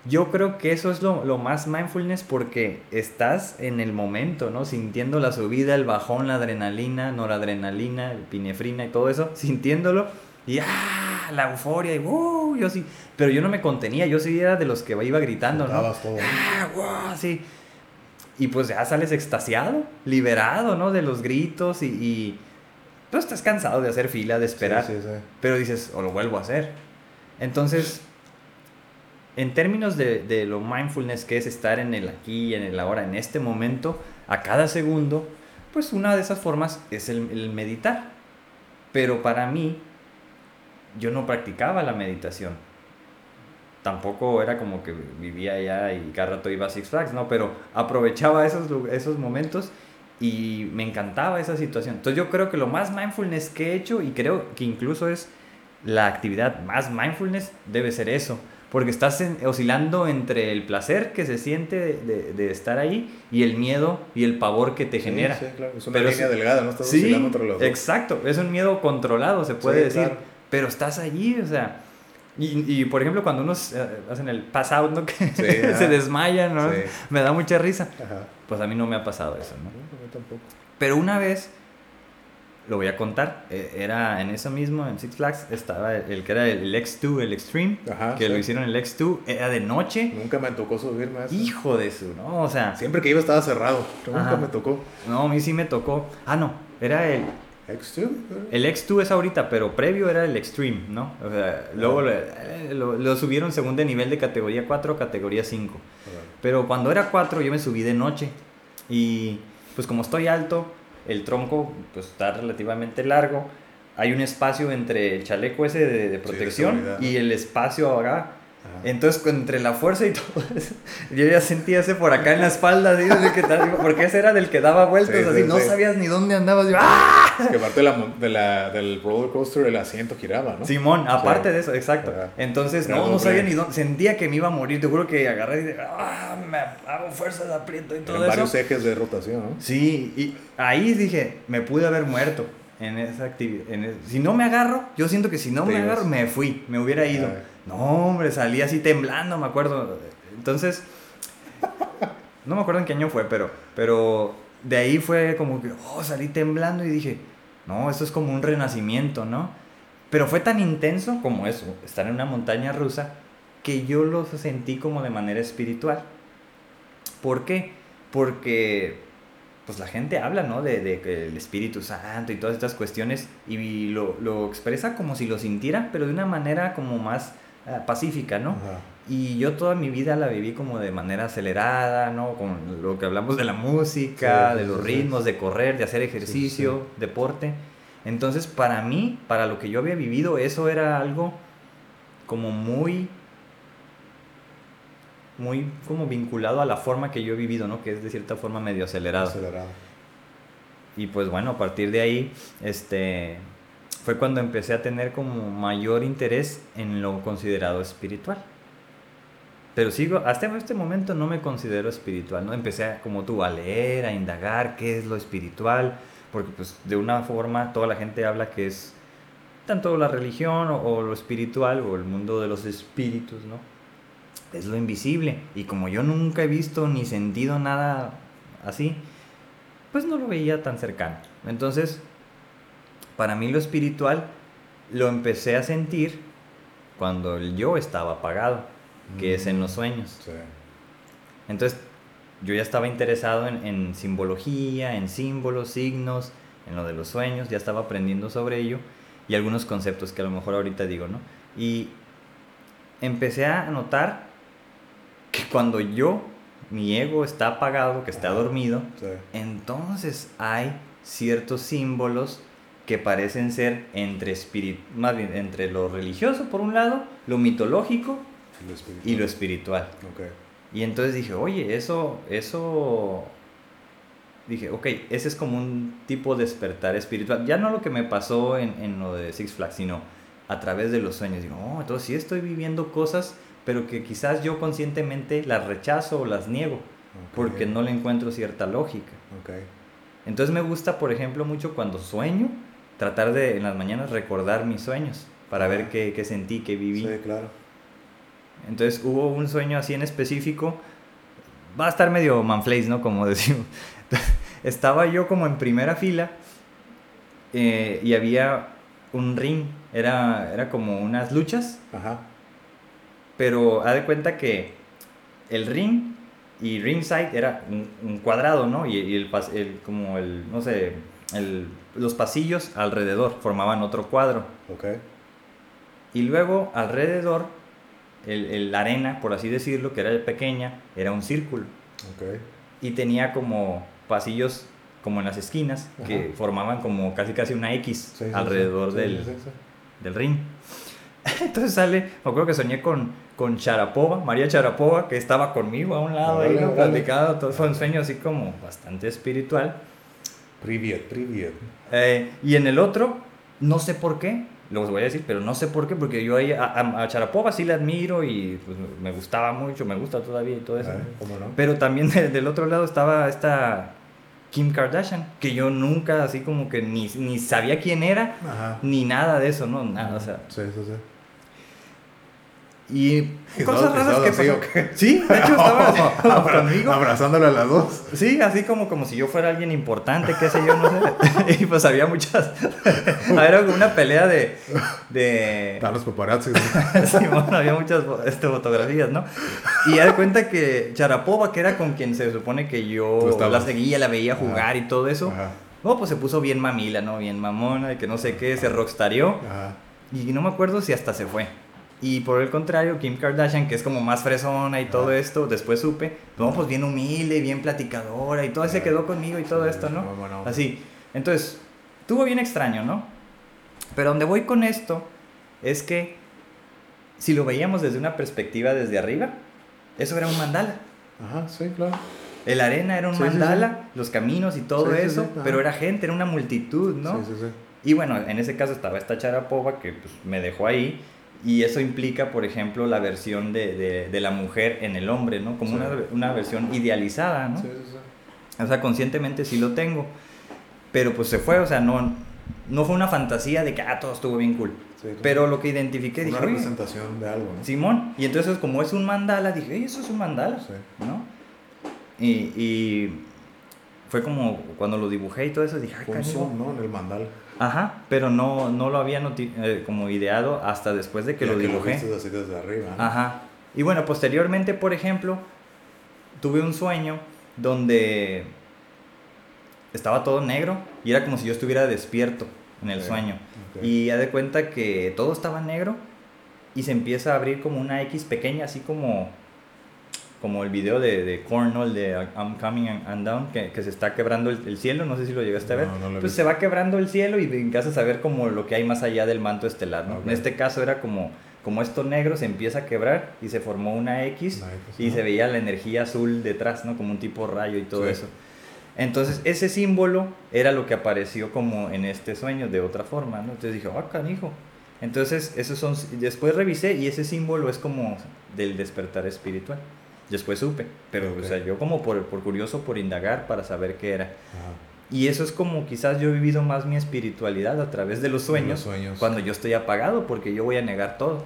Yo creo que eso es lo, lo, más mindfulness porque estás en el momento, ¿no? Sintiendo la subida, el bajón, la adrenalina, noradrenalina, el pinefrina y todo eso, sintiéndolo y ¡ah! La euforia y ¡uh! Yo sí, pero yo no me contenía, yo sí era de los que iba gritando, ¿no? ¡Ah! ¡Wow! Sí. Y pues ya sales extasiado, liberado, ¿no? De los gritos y, y pues estás cansado de hacer fila, de esperar. Sí, sí, sí. Pero dices, o lo vuelvo a hacer. Entonces en términos de, de, lo mindfulness que es estar en el aquí, en el ahora, en este momento, a cada segundo, pues una de esas formas es el, el, meditar. Pero para mí, yo no practicaba la meditación. Tampoco era como que vivía allá y cada rato iba a Six Flags, ¿no? Pero aprovechaba esos, esos momentos y me encantaba esa situación. Entonces yo creo que lo más mindfulness que he hecho, y creo que incluso es la actividad más mindfulness, debe ser eso porque estás oscilando entre el placer que se siente de, de, estar ahí y el miedo y el pavor que te genera. Sí, claro. Es una línea delgada, no estás sí, oscilando entre los dos. Exacto, es un miedo controlado, se puede decir, pero estás allí, o sea. Y, y, por ejemplo, cuando unos eh, hacen el pass out, ¿no? Que se desmayan, ¿no? Me da mucha risa. Ajá. Pues a mí no me ha pasado eso, ¿no? No, tampoco. Pero una vez lo voy a contar. Eh, era en eso mismo, en Six Flags, estaba el, que era el X2, el Extreme, que lo hicieron el X2, era de noche. Nunca me tocó subirme a eso. Hijo de su, ¿no? O sea. Siempre que iba estaba cerrado, nunca me tocó. No, a mí sí me tocó. Ah, no, era el. ¿X2? El X2 es ahorita, pero previo era el Extreme, ¿no? O sea, luego eh, lo, lo, subieron según de nivel de categoría 4 categoría 5. Pero cuando era 4 yo me subí de noche. Y pues como estoy alto, el tronco pues, está relativamente largo. Hay un espacio entre el chaleco ese de, protección y el espacio acá. Entonces, entre la fuerza y todo eso, yo ya sentía ese por acá en la espalda, porque ese era del que daba vueltas, así, no sabías ni dónde andabas. ¡ah! Es que aparte de la, de la, del roller coaster, el asiento giraba, ¿no? Simón, aparte de eso, exacto. Entonces, no, no sabía ni dónde, sentía que me iba a morir, te juro que agarré y dije, ¡ah! Me hago fuerzas, aprieto y todo eso. varios ejes de rotación, ¿no? Sí, y ahí dije, me pude haber muerto en esa actividad. si no me agarro, yo siento que si no me agarro, me fui, me hubiera ido. No, hombre, salí así temblando, me acuerdo. Entonces, no me acuerdo en qué año fue, pero, pero de ahí fue como que, oh, salí temblando y dije, no, esto es como un renacimiento, ¿no? Pero fue tan intenso como eso, estar en una montaña rusa, que yo lo sentí como de manera espiritual. ¿Por qué? Porque pues la gente habla, ¿no? De, de, el Espíritu Santo y todas estas cuestiones y lo, lo, expresa como si lo sintiera, pero de una manera como más eh, pacífica, ¿no? Y yo toda mi vida la viví como de manera acelerada, ¿no? Con lo que hablamos de la música, de los ritmos, de correr, de hacer ejercicio, deporte. Entonces, para mí, para lo que yo había vivido, eso era algo como muy muy como vinculado a la forma que yo he vivido, ¿no? Que es de cierta forma medio acelerado. Acelerado. Y pues bueno, a partir de ahí, este, fue cuando empecé a tener como mayor interés en lo considerado espiritual. Pero sigo, hasta este momento no me considero espiritual, ¿no? Empecé a, como tú a leer, a indagar qué es lo espiritual, porque pues de una forma toda la gente habla que es tanto la religión o, o lo espiritual o el mundo de los espíritus, ¿no? Es lo invisible. Y como yo nunca he visto ni sentido nada así, pues no lo veía tan cercano. Entonces, para mí lo espiritual lo empecé a sentir cuando el yo estaba apagado, que es en los sueños. Entonces, yo ya estaba interesado en, simbología, en símbolos, signos, en lo de los sueños, ya estaba aprendiendo sobre ello y algunos conceptos que a lo mejor ahorita digo, ¿no? Y empecé a notar que cuando yo, mi ego está apagado, que está dormido, entonces hay ciertos símbolos que parecen ser entre más bien entre lo religioso por un lado, lo mitológico y lo espiritual. Y entonces dije, oye, eso, eso, dije, ok, ese es como un tipo de despertar espiritual. Ya no lo que me pasó en, en lo de Six Flags, sino a través de los sueños. Digo, oh, entonces sí estoy viviendo cosas, pero que quizás yo conscientemente las rechazo o las niego, porque no le encuentro cierta lógica. Entonces me gusta, por ejemplo, mucho cuando sueño, tratar de en las mañanas recordar mis sueños para ver qué, qué sentí, qué viví. Sí, claro. Entonces hubo un sueño así en específico. Va a estar medio manflays, ¿no? Como decimos. Estaba yo como en primera fila eh, y había un ring. Era, era como unas luchas. Ajá. Pero haz de cuenta que el ring y ringside era un, un cuadrado, ¿no? Y, y el, el- como el, no sé, el, los pasillos alrededor formaban otro cuadro. Ok. Y luego alrededor, la arena, por así decirlo, que era pequeña, era un círculo. Ok. Y tenía como pasillos como en las esquinas que formaban como casi casi una X Sí, sí, alrededor sí. del, del ring. Entonces sale, me acuerdo que soñé con, con Charapova, María Charapova, que estaba conmigo a un lado ahí, Órale, ¿no? órale. platicando, todo fue un sueño así como bastante espiritual. Privet, privet. Eh, y en el otro, no sé por qué, lo voy a decir, pero no sé por qué, porque yo ahí a, a- a Charapova sí la admiro y pues, me gustaba mucho, me gusta todavía y todo eso. ¿no? ¿Cómo no? Pero también de- del otro lado estaba esta Kim Kardashian, que yo nunca así como que ni, ni sabía quién era, Ajá. ni nada de eso, ¿no? Nada, o sea. Sí, sí, sí. Y ¿Y cosas raras que pasaron. qué? Sí, de hecho estaba Abra- conmigo. Abrazándole a las dos. Sí, así como, como si yo fuera alguien importante, qué sé yo, no sé. y pues había muchas. Era una pelea de. de Están los sí, bueno, había muchas este, fotografías, ¿no? Y ya de cuenta que Charapova, que era con quien se supone que yo la seguía, la veía jugar y todo eso. Ajá. No, pues se puso bien mamila, ¿no? Bien mamona, y que no sé qué, se rockstareó. Ajá. Y no me acuerdo si hasta se fue. Y por el contrario, Kim Kardashian, que es como más fresona y todo esto, después supe, no, pues bien humilde, bien platicadora y todo, se quedó conmigo y todo esto, ¿no? Así. Entonces, estuvo bien extraño, ¿no? Pero donde voy con esto es que si lo veíamos desde una perspectiva desde arriba, eso era un mandala. Ajá, sí, claro. El arena era un Sí, sí, sí. mandala, los caminos y todo eso, pero era gente, era una multitud, ¿no? Sí, sí, sí. Y bueno, en ese caso estaba esta Charapova que pues, me dejó ahí. Y eso implica, por ejemplo, la versión de, de, de la mujer en el hombre, ¿no? Como Sí. una, una versión idealizada, ¿no? Sí, sí, sí. O sea, conscientemente sí lo tengo. Pero pues se fue, o sea, no, no fue una fantasía de que, ah, todo estuvo bien cool. Pero lo que identifiqué, Una dije, "Oye, representación de algo, ¿no? Simón. Y entonces, como es un mandala, dije, "Oye, eso es un mandala, Sí. ¿no? Y, y fue como cuando lo dibujé y todo eso, dije, Fue un canijo". zoom, ¿no? En el mandal. Ajá, pero no, no lo había noti- eh, como ideado hasta después de que Ya lo dibujé. así desde arriba. ¿no? Ajá. Y bueno, posteriormente, por ejemplo, tuve un sueño donde estaba todo negro y era como si yo estuviera despierto en el sueño. Y ya de cuenta que todo estaba negro y se empieza a abrir como una X pequeña, así como, como el video de, de. El de I'm Coming and Down, que, que se está quebrando el, el cielo, no sé si lo llegaste a ver. No, no pues se va quebrando el cielo y empiezas a ver como lo que hay más allá del manto estelar, ¿no? Ok. En este caso era como, como esto negro se empieza a quebrar y se formó una X y se veía la energía azul detrás, ¿no? Como un tipo rayo y todo Sí. eso. Entonces, ese símbolo era lo que apareció como en este sueño de otra forma, ¿no? Entonces dije, ah, canijo. Entonces, esos son. Después revisé y ese símbolo es como del despertar espiritual. Después supe, pero, Ok. o sea, yo como por, por curioso, por indagar, para saber qué era. Ajá. Y eso es como quizás yo he vivido más mi espiritualidad a través de los sueños, Los sueños. cuando yo estoy apagado, porque yo voy a negar todo.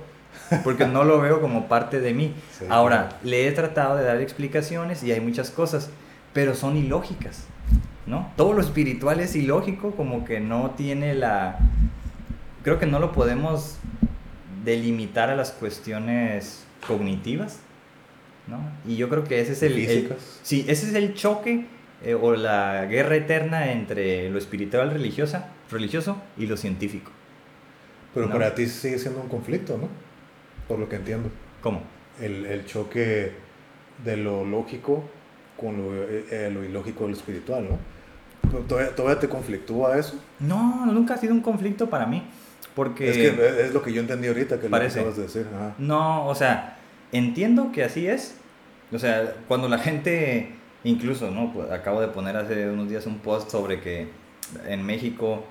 Porque no lo veo como parte de mí. Sí, Ahora, claro. le he tratado de dar explicaciones y hay muchas cosas, pero son ilógicas, ¿no? Todo lo espiritual es ilógico, como que no tiene la... Creo que no lo podemos delimitar a las cuestiones cognitivas, ¿no? Y yo creo que ese es el... el- sí, ese es el choque eh, o la guerra eterna entre lo espiritual religiosa, religioso y lo científico. Pero No. para ti sigue siendo un conflicto, ¿no? Por lo que entiendo. ¿Cómo? El, el choque de lo lógico con lo, eh, eh, lo ilógico de lo espiritual, ¿no? ¿Todavía, todavía te conflictúa eso? No, nunca ha sido un conflicto para mí, porque... Es que es lo que yo entendí ahorita que Parece. lo acabas de decir. Ajá. No, o sea, entiendo que así es. O sea, cuando la gente, incluso, ¿no? Pues, acabo de poner hace unos días un post sobre que en México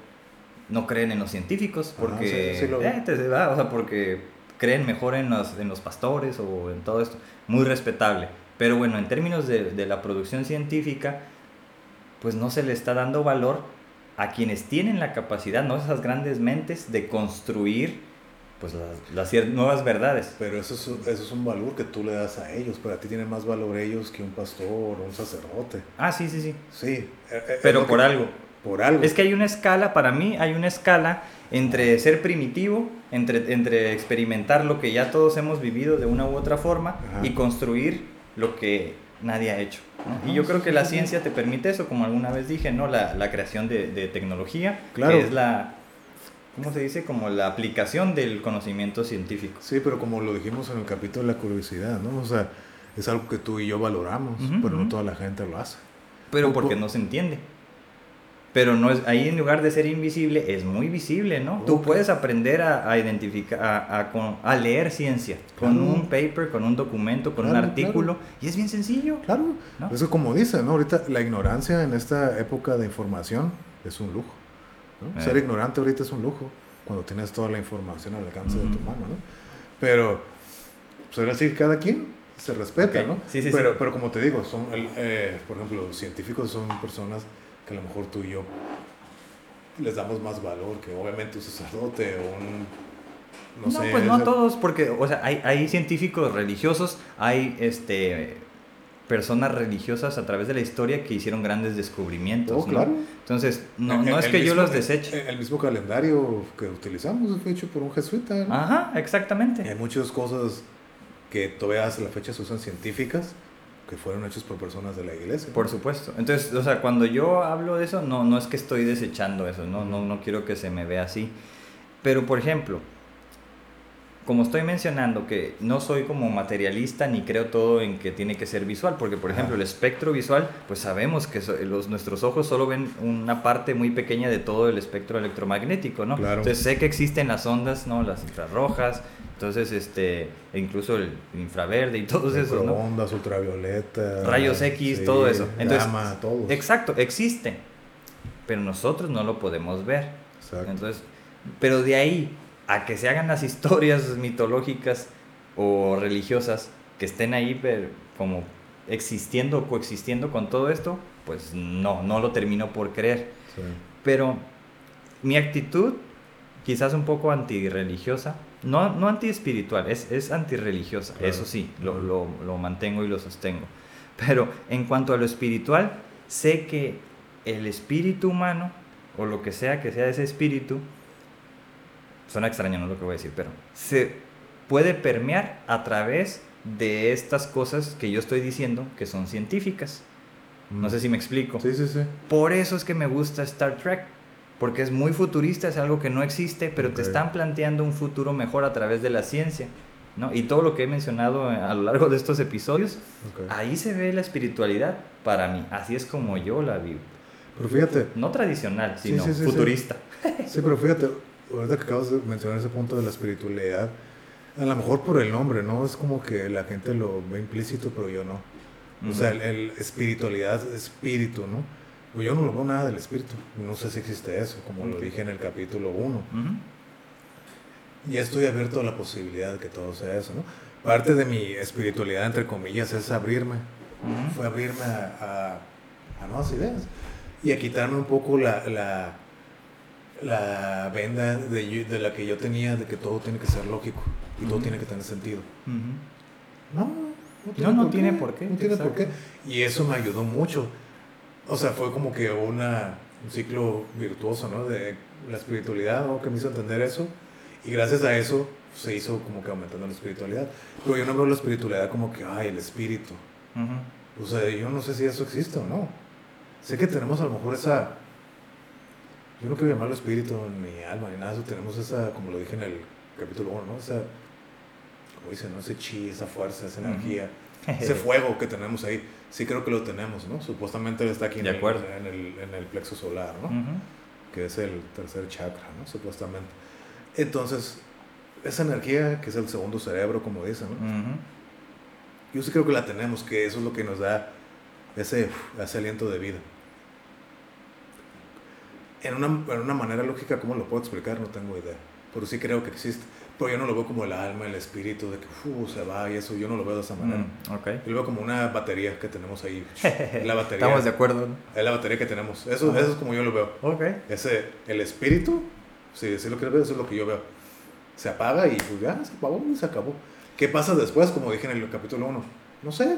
no creen en los científicos Ajá, porque, sí, sí lo eh, te- ¿verdad? o sea, porque creen mejor en los, en los pastores o en todo esto. Muy respetable. Pero bueno, en términos de, de la producción científica, pues no se le está dando valor a quienes tienen la capacidad, ¿no? Esas grandes mentes de construir pues las, las nuevas verdades. Pero eso es, eso es un valor que tú le das a ellos, pero a ti tienen más valor ellos que un pastor o un sacerdote. Ah, sí, sí, sí. Sí. eh, eh, Pero por que- algo. Por algo. Es que hay una escala, para mí hay una escala entre ser primitivo, entre, entre experimentar lo que ya todos hemos vivido de una u otra forma Ajá. y construir lo que nadie ha hecho. ¿no? Ajá, y yo creo que la ciencia te permite eso, como alguna vez dije, ¿no? La, la creación de, de tecnología, Claro. que es la, ¿cómo se dice? Como la aplicación del conocimiento científico. Sí, pero como lo dijimos en el capítulo de la curiosidad, ¿no? O sea, es algo que tú y yo valoramos, Ujú, pero no toda la gente lo hace. Pero porque por- no se entiende. Pero no es, ahí en lugar de ser invisible, es muy visible, ¿no? Tú Ok. puedes aprender a, a identificar, a, a a leer ciencia con Claro. un paper, con un documento, con un Claro, artículo, y es bien sencillo. Claro, ¿No? eso como dice, ¿no? Ahorita la ignorancia en esta época de información es un lujo. ¿No? Eh. Ser ignorante ahorita es un lujo, cuando tienes toda la información al alcance de tu mano, ¿no? Pero, pues ahora sí, cada quien se respeta, ¿no? sí, sí, pero, sí. pero como te digo, son, eh, por ejemplo, los científicos son personas que a lo mejor tú y yo les damos más valor que obviamente un sacerdote o un... No, No, sé. pues no esa- todos, porque, o sea, hay, hay científicos religiosos, hay este personas religiosas a través de la historia que hicieron grandes descubrimientos. Oh, ¿no? claro. Entonces, no, El- no es que yo mismo- los deseche. El, el mismo calendario que utilizamos fue hecho por un jesuita. ¿no? Ajá, Y exactamente. Hay muchas cosas que todavía hasta la fecha se usan científicas que fueron hechas por personas de la iglesia. Por supuesto. Entonces, o sea, cuando yo hablo de eso, no, no es que estoy desechando eso, no, no, no quiero que se me vea así. Pero, por ejemplo, como estoy mencionando que no soy como materialista ni creo todo en que tiene que ser visual, porque, por ejemplo, el espectro visual, pues sabemos que los, nuestros ojos solo ven una parte muy pequeña de todo el espectro electromagnético, ¿no? Claro. Entonces sé que existen las ondas, ¿no? Las infrarrojas, entonces, este, e incluso el infraverde y todos esos, ¿no? Microondas, ultravioleta. Rayos X, todo eso. Entonces, gamma, todo. Exacto, existe. Pero nosotros no lo podemos ver. Exacto. Entonces, pero de ahí a que se hagan las historias mitológicas o religiosas que estén ahí pero como existiendo o coexistiendo con todo esto, pues no, no lo termino por creer. Sí. Pero mi actitud, quizás un poco antirreligiosa, no, no antiespiritual, es, es antirreligiosa, Claro. eso sí, lo, lo, lo mantengo y lo sostengo. Pero en cuanto a lo espiritual, sé que el espíritu humano, o lo que sea que sea ese espíritu, suena extraño no lo que voy a decir, pero se puede permear a través de estas cosas que yo estoy diciendo que son científicas. No sé si me explico. Sí, sí, sí. Por eso es que me gusta Star Trek. Porque es muy futurista, es algo que no existe, pero te están planteando un futuro mejor a través de la ciencia. ¿no? Y todo lo que he mencionado a lo largo de estos episodios, ahí se ve la espiritualidad para mí. Así es como yo la vivo. Pero fíjate, No tradicional, sino sí, sí, sí. futurista. sí, pero fíjate, ahorita que acabas de mencionar ese punto de la espiritualidad, a lo mejor por el nombre, ¿no? Es como que la gente lo ve implícito, pero yo no. O sea, el, el espiritualidad, espíritu, ¿no? Pues yo no lo veo nada del espíritu. No sé si existe eso, como lo dije en el capítulo 1. Ujú. Ya estoy abierto a la posibilidad de que todo sea eso, ¿no? Parte de mi espiritualidad, entre comillas, es abrirme. Fue abrirme a, a- a nuevas ideas y a quitarme un poco la, la, la venda de, de la que yo tenía de que todo tiene que ser lógico y todo Ujú. tiene que tener sentido. No, No, no tiene por qué, No tiene por qué. Y eso me ayudó mucho. O sea, fue como que una, un ciclo virtuoso, ¿no? De la espiritualidad, ¿no? Que me hizo entender eso. Y gracias a eso se hizo como que aumentando la espiritualidad. Pero yo no veo la espiritualidad como que, ay, el espíritu. O sea, yo no sé si eso existe o no. Sé que tenemos a lo mejor esa. Yo no quiero llamarlo espíritu ni alma ni nada, de eso tenemos esa, como lo dije en el capítulo 1, ¿no? Esa, como dicen, ¿no? Ese chi, esa fuerza, esa energía, ese fuego que tenemos ahí. Sí creo que lo tenemos, ¿no? Supuestamente está aquí en, el, en, el, en el plexo solar, ¿no? Que es el tercer chakra, ¿no? Supuestamente. Entonces, esa energía, que es el segundo cerebro, como dicen, ¿no? Yo sí creo que la tenemos, que eso es lo que nos da ese, ese aliento de vida. En una, en una manera lógica, ¿cómo lo puedo explicar? No tengo idea. pero sí creo que existe. Pero yo no lo veo como el alma, el espíritu, de que uh, se va y eso, yo no lo veo de esa manera. Mm, ok. Yo lo veo como una batería que tenemos ahí. La batería. Estamos de acuerdo, ¿no? Es la batería que tenemos. Eso, eso es como yo lo veo. Ok. Ese, el espíritu, si sí, lo que veo, eso es lo que yo veo. Se apaga y pues ya, se apagó y se acabó. ¿Qué pasa después? Como dije en el capítulo 1. No sé.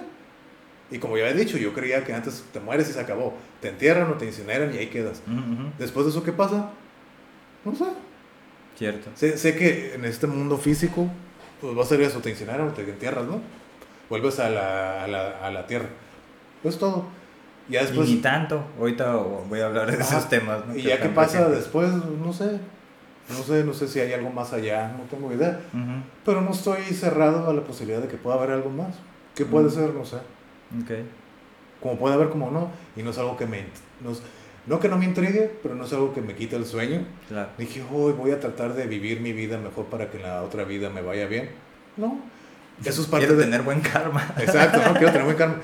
Y como ya he dicho, yo creía que antes te mueres y se acabó. Te entierran o te incineran y ahí quedas. Después de eso, ¿qué pasa? No sé. Cierto. Sé, sé que en este mundo físico, pues va a ser eso, te incineran o te entierras, ¿no? Vuelves a la, a la, a la tierra. Pues todo. Ya después... y ni tanto. Ahorita voy a hablar de esos temas. ¿no? Y Que ya que pasa después, no sé. No sé, no sé si hay algo más allá, no tengo idea. Ujú. Pero no estoy cerrado a la posibilidad de que pueda haber algo más. ¿Qué puede ser? No sé. Ok. Como puede haber, como no. Y no es algo que me... No, es- no que no me intrigue, pero no es algo que me quite el sueño. Claro. Dije, hoy voy a tratar de vivir mi vida mejor para que en la otra vida me vaya bien. No. Eso es parte Quiero de... tener buen karma. Exacto, ¿no? Quiero tener buen karma.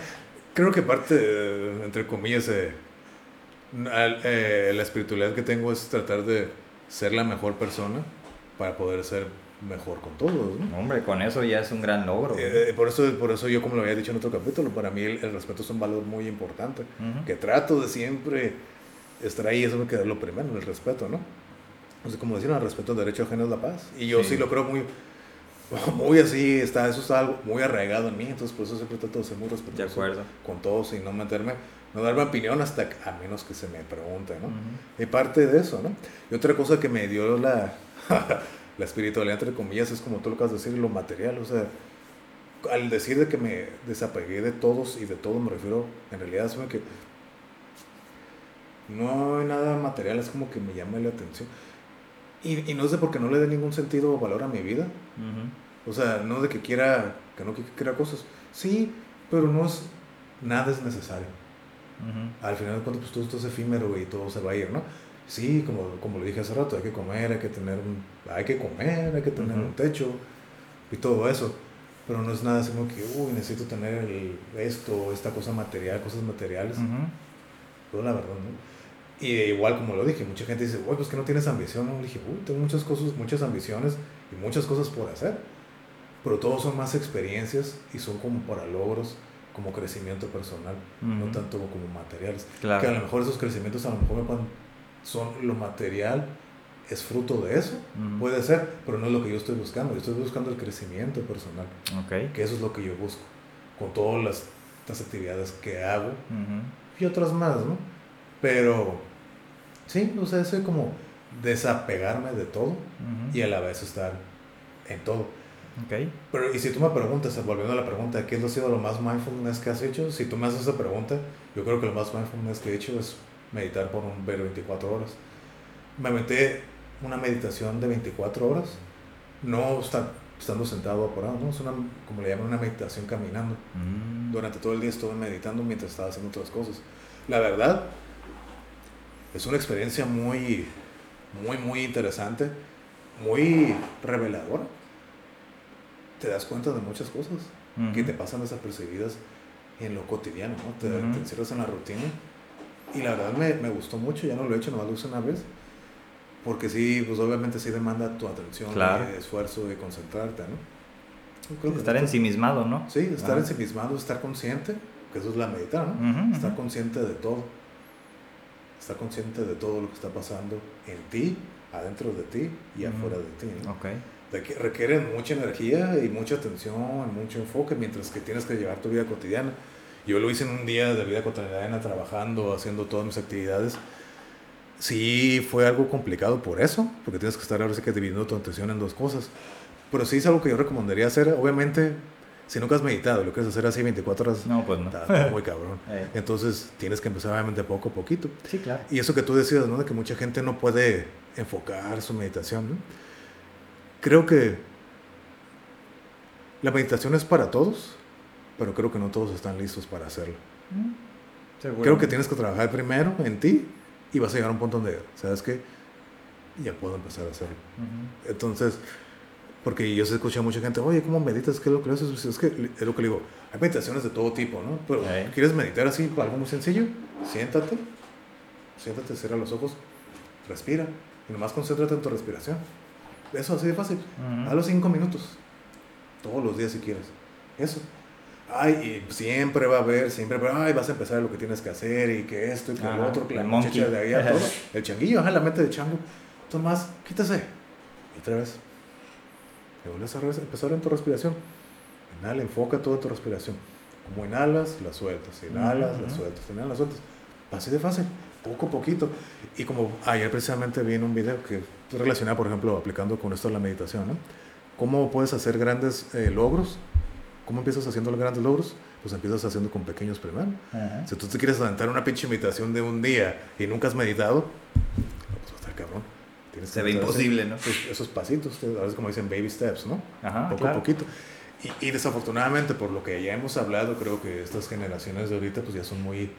Creo que parte, eh, entre comillas, eh, al- eh, la espiritualidad que tengo es tratar de ser la mejor persona para poder ser mejor con todos, ¿no? Hombre, con eso ya es un gran logro. Eh, eh, por, eso, por eso yo, como lo había dicho en otro capítulo, para mí el, el respeto es un valor muy importante, Ujú. que trato de siempre estar ahí, eso es lo, que, lo primero, el respeto, ¿no? Sea, como decían, el respeto al derecho ajeno es la paz. Y yo sí, Sí. lo creo muy, muy así, está, eso está algo muy arraigado en mí, entonces por eso siempre trato de ser muy respetuoso De acuerdo. con todos y no meterme, no darme opinión hasta a menos que se me pregunte, ¿no? Ujú. Y parte de eso, ¿no? Y otra cosa que me dio la, la espiritualidad, entre comillas, es como tú lo acabas de decir, lo material, o sea, al decir de que me desapegué de todos y de todo, me refiero, en realidad es que no hay nada material, es como que me llama la atención. Y, y no es de porque no le dé ningún sentido o valor a mi vida, Ujú. o sea, no de que quiera, que no que quiera cosas, sí, pero no es, nada es necesario Ujú. al final de cuentas, pues todo esto es efímero y todo se va a ir, ¿no? Sí, como, como lo dije hace rato, hay que comer, hay que tener un, hay que comer, hay que tener Ujú. un techo y todo eso. Pero no es nada así como que, uy, necesito tener el- esto, esta cosa material, cosas materiales. Ujú. Pero la verdad, ¿no? Y igual, como lo dije, mucha gente dice, uy, pues que no tienes ambición. No, le dije, uy, tengo muchas cosas, muchas ambiciones y muchas cosas por hacer. Pero todos son más experiencias y son como para logros, como crecimiento personal, no Ujú. tanto como materiales. Claro. Que a lo mejor esos crecimientos a lo mejor me puedan- son lo material, es fruto de eso. Puede ser, pero no es lo que yo estoy buscando. Yo estoy buscando el crecimiento personal, Ok. que eso es lo que yo busco, con todas las, las actividades que hago Ujú. y otras más, ¿no? Pero, sí, o sea, eso es como desapegarme de todo Ujú. y a la vez estar en todo. Ok. Pero, y si tú me preguntas, volviendo a la pregunta, ¿qué ha sido lo más mindfulness que has hecho? Si tú me haces esa pregunta, yo creo que lo más mindfulness que he hecho es meditar por un ver 24 horas. Me metí una meditación de 24 horas, no estar, estando sentado o parado, ¿no? Es una, como le llaman, una meditación caminando. Mm. Durante todo el día estuve meditando mientras estaba haciendo otras cosas. La verdad, es una experiencia muy, muy, muy interesante, muy reveladora. Te das cuenta de muchas cosas que te pasan desapercibidas en lo cotidiano, ¿no? Te, Ujú. te encierras en la rutina. Y la verdad me, me gustó mucho, ya no lo he hecho, nomás lo hice una vez. Porque sí, pues obviamente sí demanda tu atención, Claro. esfuerzo de concentrarte, ¿no? Creo que Estar neta- ensimismado, ¿no? Sí, estar Ajá. ensimismado, estar consciente, que eso es la meditar, ¿no? Estar consciente de todo. Estar consciente de todo lo que está pasando en ti, adentro de ti y afuera de ti. ¿no? Ok. De que requieren mucha energía y mucha atención, mucho enfoque, mientras que tienes que llevar tu vida cotidiana. Yo lo hice en un día de vida cotidiana, trabajando, haciendo todas mis actividades. Sí, fue algo complicado por eso, porque tienes que estar ahora sí que dividiendo tu atención en dos cosas. Pero sí es algo que yo recomendaría hacer. Obviamente, si nunca has meditado, lo quieres hacer así 24 horas, No, pues no. está, está muy cabrón. Eh, Entonces tienes que empezar obviamente poco a poquito. sí, claro. Y eso que tú decías, ¿no? De que mucha gente no puede enfocar su meditación, ¿no? Creo que la meditación es para todos, pero creo que no todos están listos para hacerlo. Mm. Creo que tienes que trabajar primero en ti y vas a llegar a un punto donde, ¿sabes qué? Ya puedo empezar a hacerlo. Ujú. Entonces, porque yo se escucha a mucha gente, oye, ¿cómo meditas? ¿Qué es lo que haces? Pues Es que es lo que le digo, hay meditaciones de todo tipo, ¿no? Pero. ¿quieres meditar así, algo muy sencillo? Siéntate, siéntate, cierra los ojos, respira y nomás concéntrate en tu respiración. Eso así de fácil. A los cinco minutos. Todos los días si quieres. Eso. Ay, y siempre va a haber, siempre va ay, vas a empezar lo que tienes que hacer y que esto y que lo otro, que la muchacha de ahí, todo. El changuillo, ajá, la mente de chango. Tomás, quítase. Y otra vez. Y vuelves a empezar en tu respiración. Inhala, enfoca toda tu respiración. Como inhalas, la sueltas. Inhalas, la sueltas. Inhalas, la sueltas. Así de fácil, poco a poquito. Y como ayer precisamente vi en un video que relaciona, por ejemplo, aplicando con esto la meditación, ¿no? ¿Cómo puedes hacer grandes eh, logros? ¿Cómo empiezas haciendo los grandes logros? Pues empiezas haciendo con pequeños primero. Si tú te quieres aventar una pinche meditación de un día y nunca has meditado, pues va a estar cabrón. Se ve imposible, ¿no? Esos, pasitos, a veces como dicen baby steps, ¿no? Ajá, poco a poquito. Y, y, desafortunadamente, por lo que ya hemos hablado, creo que estas generaciones de ahorita pues ya son muy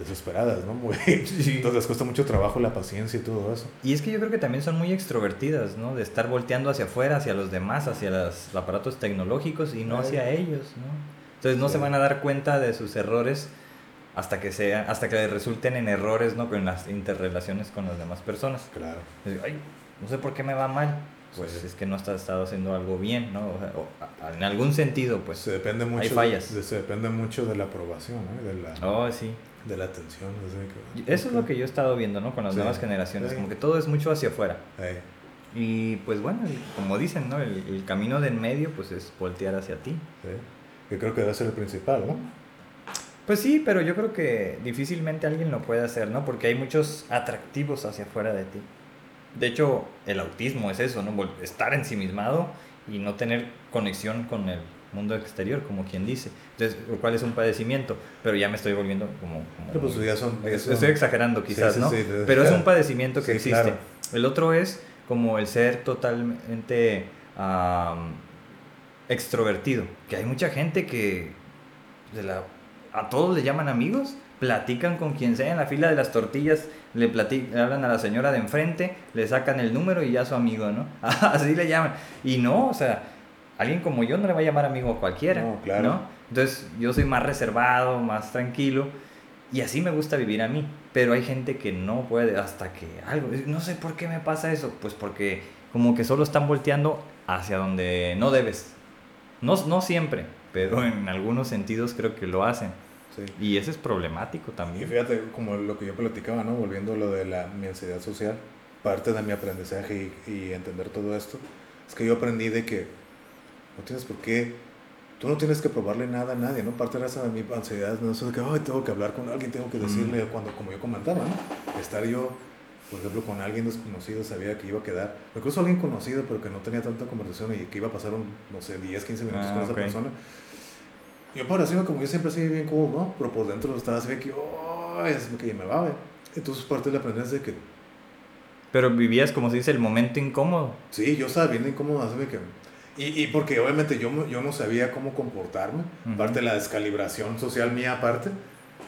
desesperadas, ¿no? Muy, Entonces les cuesta mucho trabajo la paciencia y todo eso. Y es que yo creo que también son muy extrovertidas, ¿no? De estar volteando hacia afuera, hacia los demás, hacia los aparatos tecnológicos y no hacia ellos, ¿no? Entonces no se van a dar cuenta de sus errores hasta que sea, hasta que resulten en errores, ¿no? Con las interrelaciones con las demás personas. Claro. Ay, no sé por qué me va mal. Pues es que no estás estado haciendo algo bien, ¿no? O en algún sentido, pues. Se depende mucho. Hay fallas. se depende mucho de la aprobación, ¿no? De la, oh, sí de la atención. Eso es lo que yo he estado viendo, ¿no? Con las nuevas generaciones, como que todo es mucho hacia afuera. Y pues bueno, como dicen, ¿no? El, camino de en medio, pues es voltear hacia ti. Yo creo que debe ser el principal, ¿no? Pues sí, pero yo creo que difícilmente alguien lo puede hacer, ¿no? Porque hay muchos atractivos hacia afuera de ti. De hecho, el autismo es eso, ¿no? Estar ensimismado y no tener conexión con el mundo exterior, como quien dice. Entonces, lo cual es un padecimiento, pero ya me estoy volviendo como... pues ya son, Estoy exagerando quizás, ¿no? pero es un padecimiento que existe. El otro es como el ser totalmente extrovertido, que hay mucha gente que de la, a todos le llaman amigos, platican con quien sea en la fila de las tortillas, le, platican, hablan a la señora de enfrente, le sacan el número y ya su amigo, ¿no? Así le llaman. Y no, o sea, alguien como yo no le va a llamar amigo a cualquiera. No, claro. Entonces yo soy más reservado, más tranquilo. Y así me gusta vivir a mí. Pero hay gente que no puede hasta que algo... No sé por qué me pasa eso. Pues porque como que solo están volteando hacia donde no debes. No, no siempre, pero en algunos sentidos creo que lo hacen. Sí. Y eso es problemático también. Y fíjate, como lo que yo platicaba, ¿no? Volviendo a lo de la, mi ansiedad social, parte de mi aprendizaje y, y entender todo esto, es que yo aprendí de que no tienes por qué, tú no tienes que probarle nada a nadie, ¿no? Parte de esa mi ansiedad, no sé de que, ay, tengo que hablar con alguien, tengo que decirle, cuando, como yo comentaba, ¿no? Estar yo, por ejemplo, con alguien desconocido, sabía que iba a quedar, incluso alguien conocido, pero que no tenía tanta conversación y que iba a pasar, un, no sé, 10, 15 minutos ah, con esa persona. Yo por encima, como yo siempre así bien como, ¿no? Pero por dentro estaba así que, oh, es que me va, ¿eh? Entonces parte de la aprendizaje de que... Pero vivías, como se dice, el momento incómodo. Sí, yo estaba bien incómodo, así que y, y, porque obviamente yo, yo no sabía cómo comportarme, parte de la descalibración social mía aparte,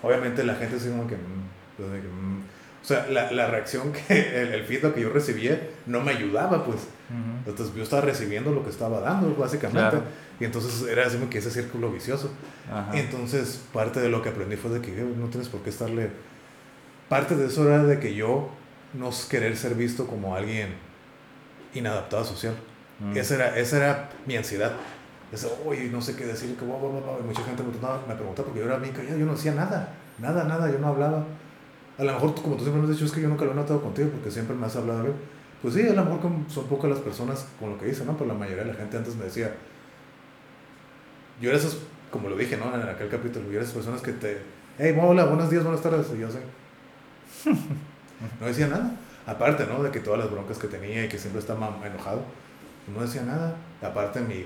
obviamente la gente así como que... Mm, pues, mm". o sea, la, la reacción que, el, el, feedback que yo recibía no me ayudaba, pues. Entonces yo estaba recibiendo lo que estaba dando, básicamente. Y entonces era así como que ese círculo vicioso. Y entonces parte de lo que aprendí fue de que no tienes por qué estarle... Parte de eso era de que yo no querer ser visto como alguien inadaptado social. Mm. Esa, era, esa era mi ansiedad. Esa, uy, no sé qué decir, que mucha gente me, me preguntaba porque yo era bien callado, yo no decía nada, nada, nada, yo no hablaba. A lo mejor, como tú siempre me has dicho, es que yo nunca lo he notado contigo porque siempre me has hablado bien. Pues sí, a lo mejor son pocas las personas con lo que dicen, ¿no? Pero la mayoría de la gente antes me decía, yo era esos, como lo dije, ¿no? En aquel capítulo, yo era esas personas que te, hey, hola, buenos días, buenas tardes, y yo sé. no decía nada. Aparte, ¿no? De que todas las broncas que tenía y que siempre estaba enojado no decía nada. Aparte mi,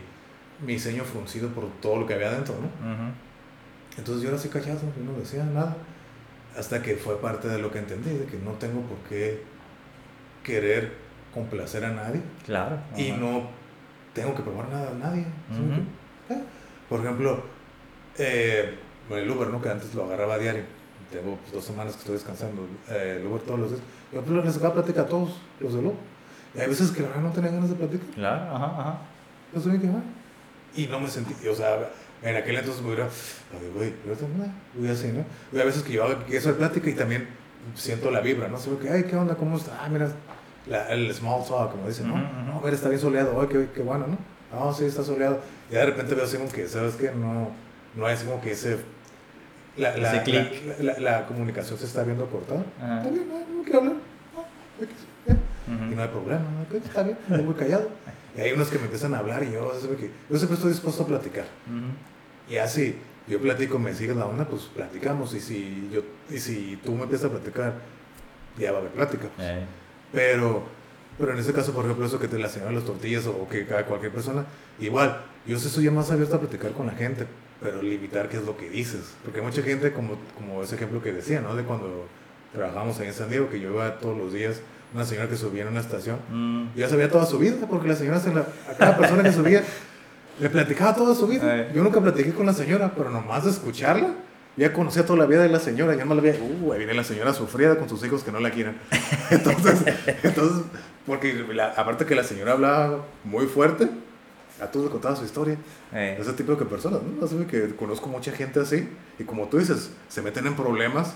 mi diseño fruncido por todo lo que había dentro, ¿no? Entonces yo era así callado, yo no decía nada. Hasta que fue parte de lo que entendí, de que no tengo por qué querer complacer a nadie. Claro. Y no tengo que probar nada a nadie. Eh, por ejemplo, eh, el Uber, ¿no? Que antes lo agarraba a diario. Tengo pues, dos semanas que estoy descansando. Eh, el Uber todos los días. Yo pues, les sacaba plática a todos los de Uber y hay veces que la verdad no tenía ganas de platicar. Claro, ajá, ajá. Yo soy que, Y no me sentí, o sea, en aquel entonces me hubiera, güey, voy así, ¿no? Y hay veces que yo hago eso de plática y también siento la vibra, ¿no? Ve que, ay, ¿qué onda? ¿Cómo está? Ah, mira, la, el small talk, como dicen, ¿no? No, mira, está bien soleado, ay, qué, qué bueno, ¿no? Ah, sí, está soleado. Y de repente veo así como que, ¿sabes qué? No, no hay así como que ese... La, la, la, la- comunicación se está viendo cortada. Está bien, no, no quiero hablar. Ah, Ya. Y no hay problema, ¿no? Está bien, estoy muy callado. Y hay unos que me empiezan a hablar y yo, que, yo siempre estoy dispuesto a platicar. Y así, yo platico, me sigues la onda, pues platicamos. Y si, yo, y si tú me empiezas a platicar, ya va a haber plática. Eh, Pero, pero en este caso, por ejemplo, eso que te la señalan las tortillas o que cada cualquier persona, igual, yo sí soy más abierto a platicar con la gente, pero limitar qué es lo que dices. Porque hay mucha gente, como, como ese ejemplo que decía, ¿no? De cuando trabajamos ahí en San Diego, que yo iba todos los días, una señora que subía en una estación, mm, y ya sabía toda su vida, porque la señora, se la, a cada persona que subía, le platicaba toda su vida. Eh. Yo nunca platiqué con la señora, pero nomás de escucharla, ya conocía toda la vida de la señora, ya no la veía, uh, ahí viene la señora sufrida con sus hijos que no la quieren. Entonces, entonces porque la- aparte que la señora hablaba muy fuerte, a todos le contaba su historia. eh, Ese tipo de personas, ¿no? Así que conozco mucha gente así, y como tú dices, se meten en problemas,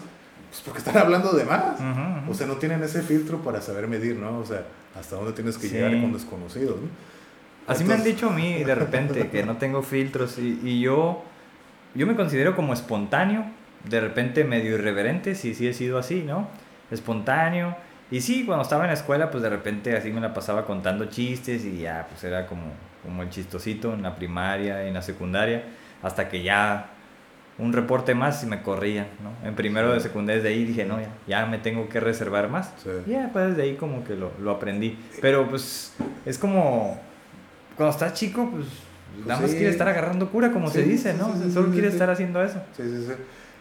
pues porque están hablando de más. ujú. O sea, no tienen ese filtro para saber medir, ¿no? O sea, hasta dónde tienes que Sí. llegar con desconocidos, ¿no? Así me han dicho a mí de repente que no tengo filtros y, y yo, yo me considero como espontáneo, de repente medio irreverente, si sí he sido así, ¿no? Espontáneo. Y sí, cuando estaba en la escuela, pues de repente así me la pasaba contando chistes y ya, pues era como, como el chistosito en la primaria, en la secundaria, hasta que ya un reporte más y me corrían, ¿no? En primero de secundaria desde ahí dije, no, ya, ya me tengo que reservar más. Sí. Y ya, pues desde ahí como que lo, lo aprendí. Pero pues es como cuando estás chico, pues nada más sí. quieres estar agarrando cura, como se dice, ¿no? Solo sí. estar haciendo eso. Sí, sí, sí.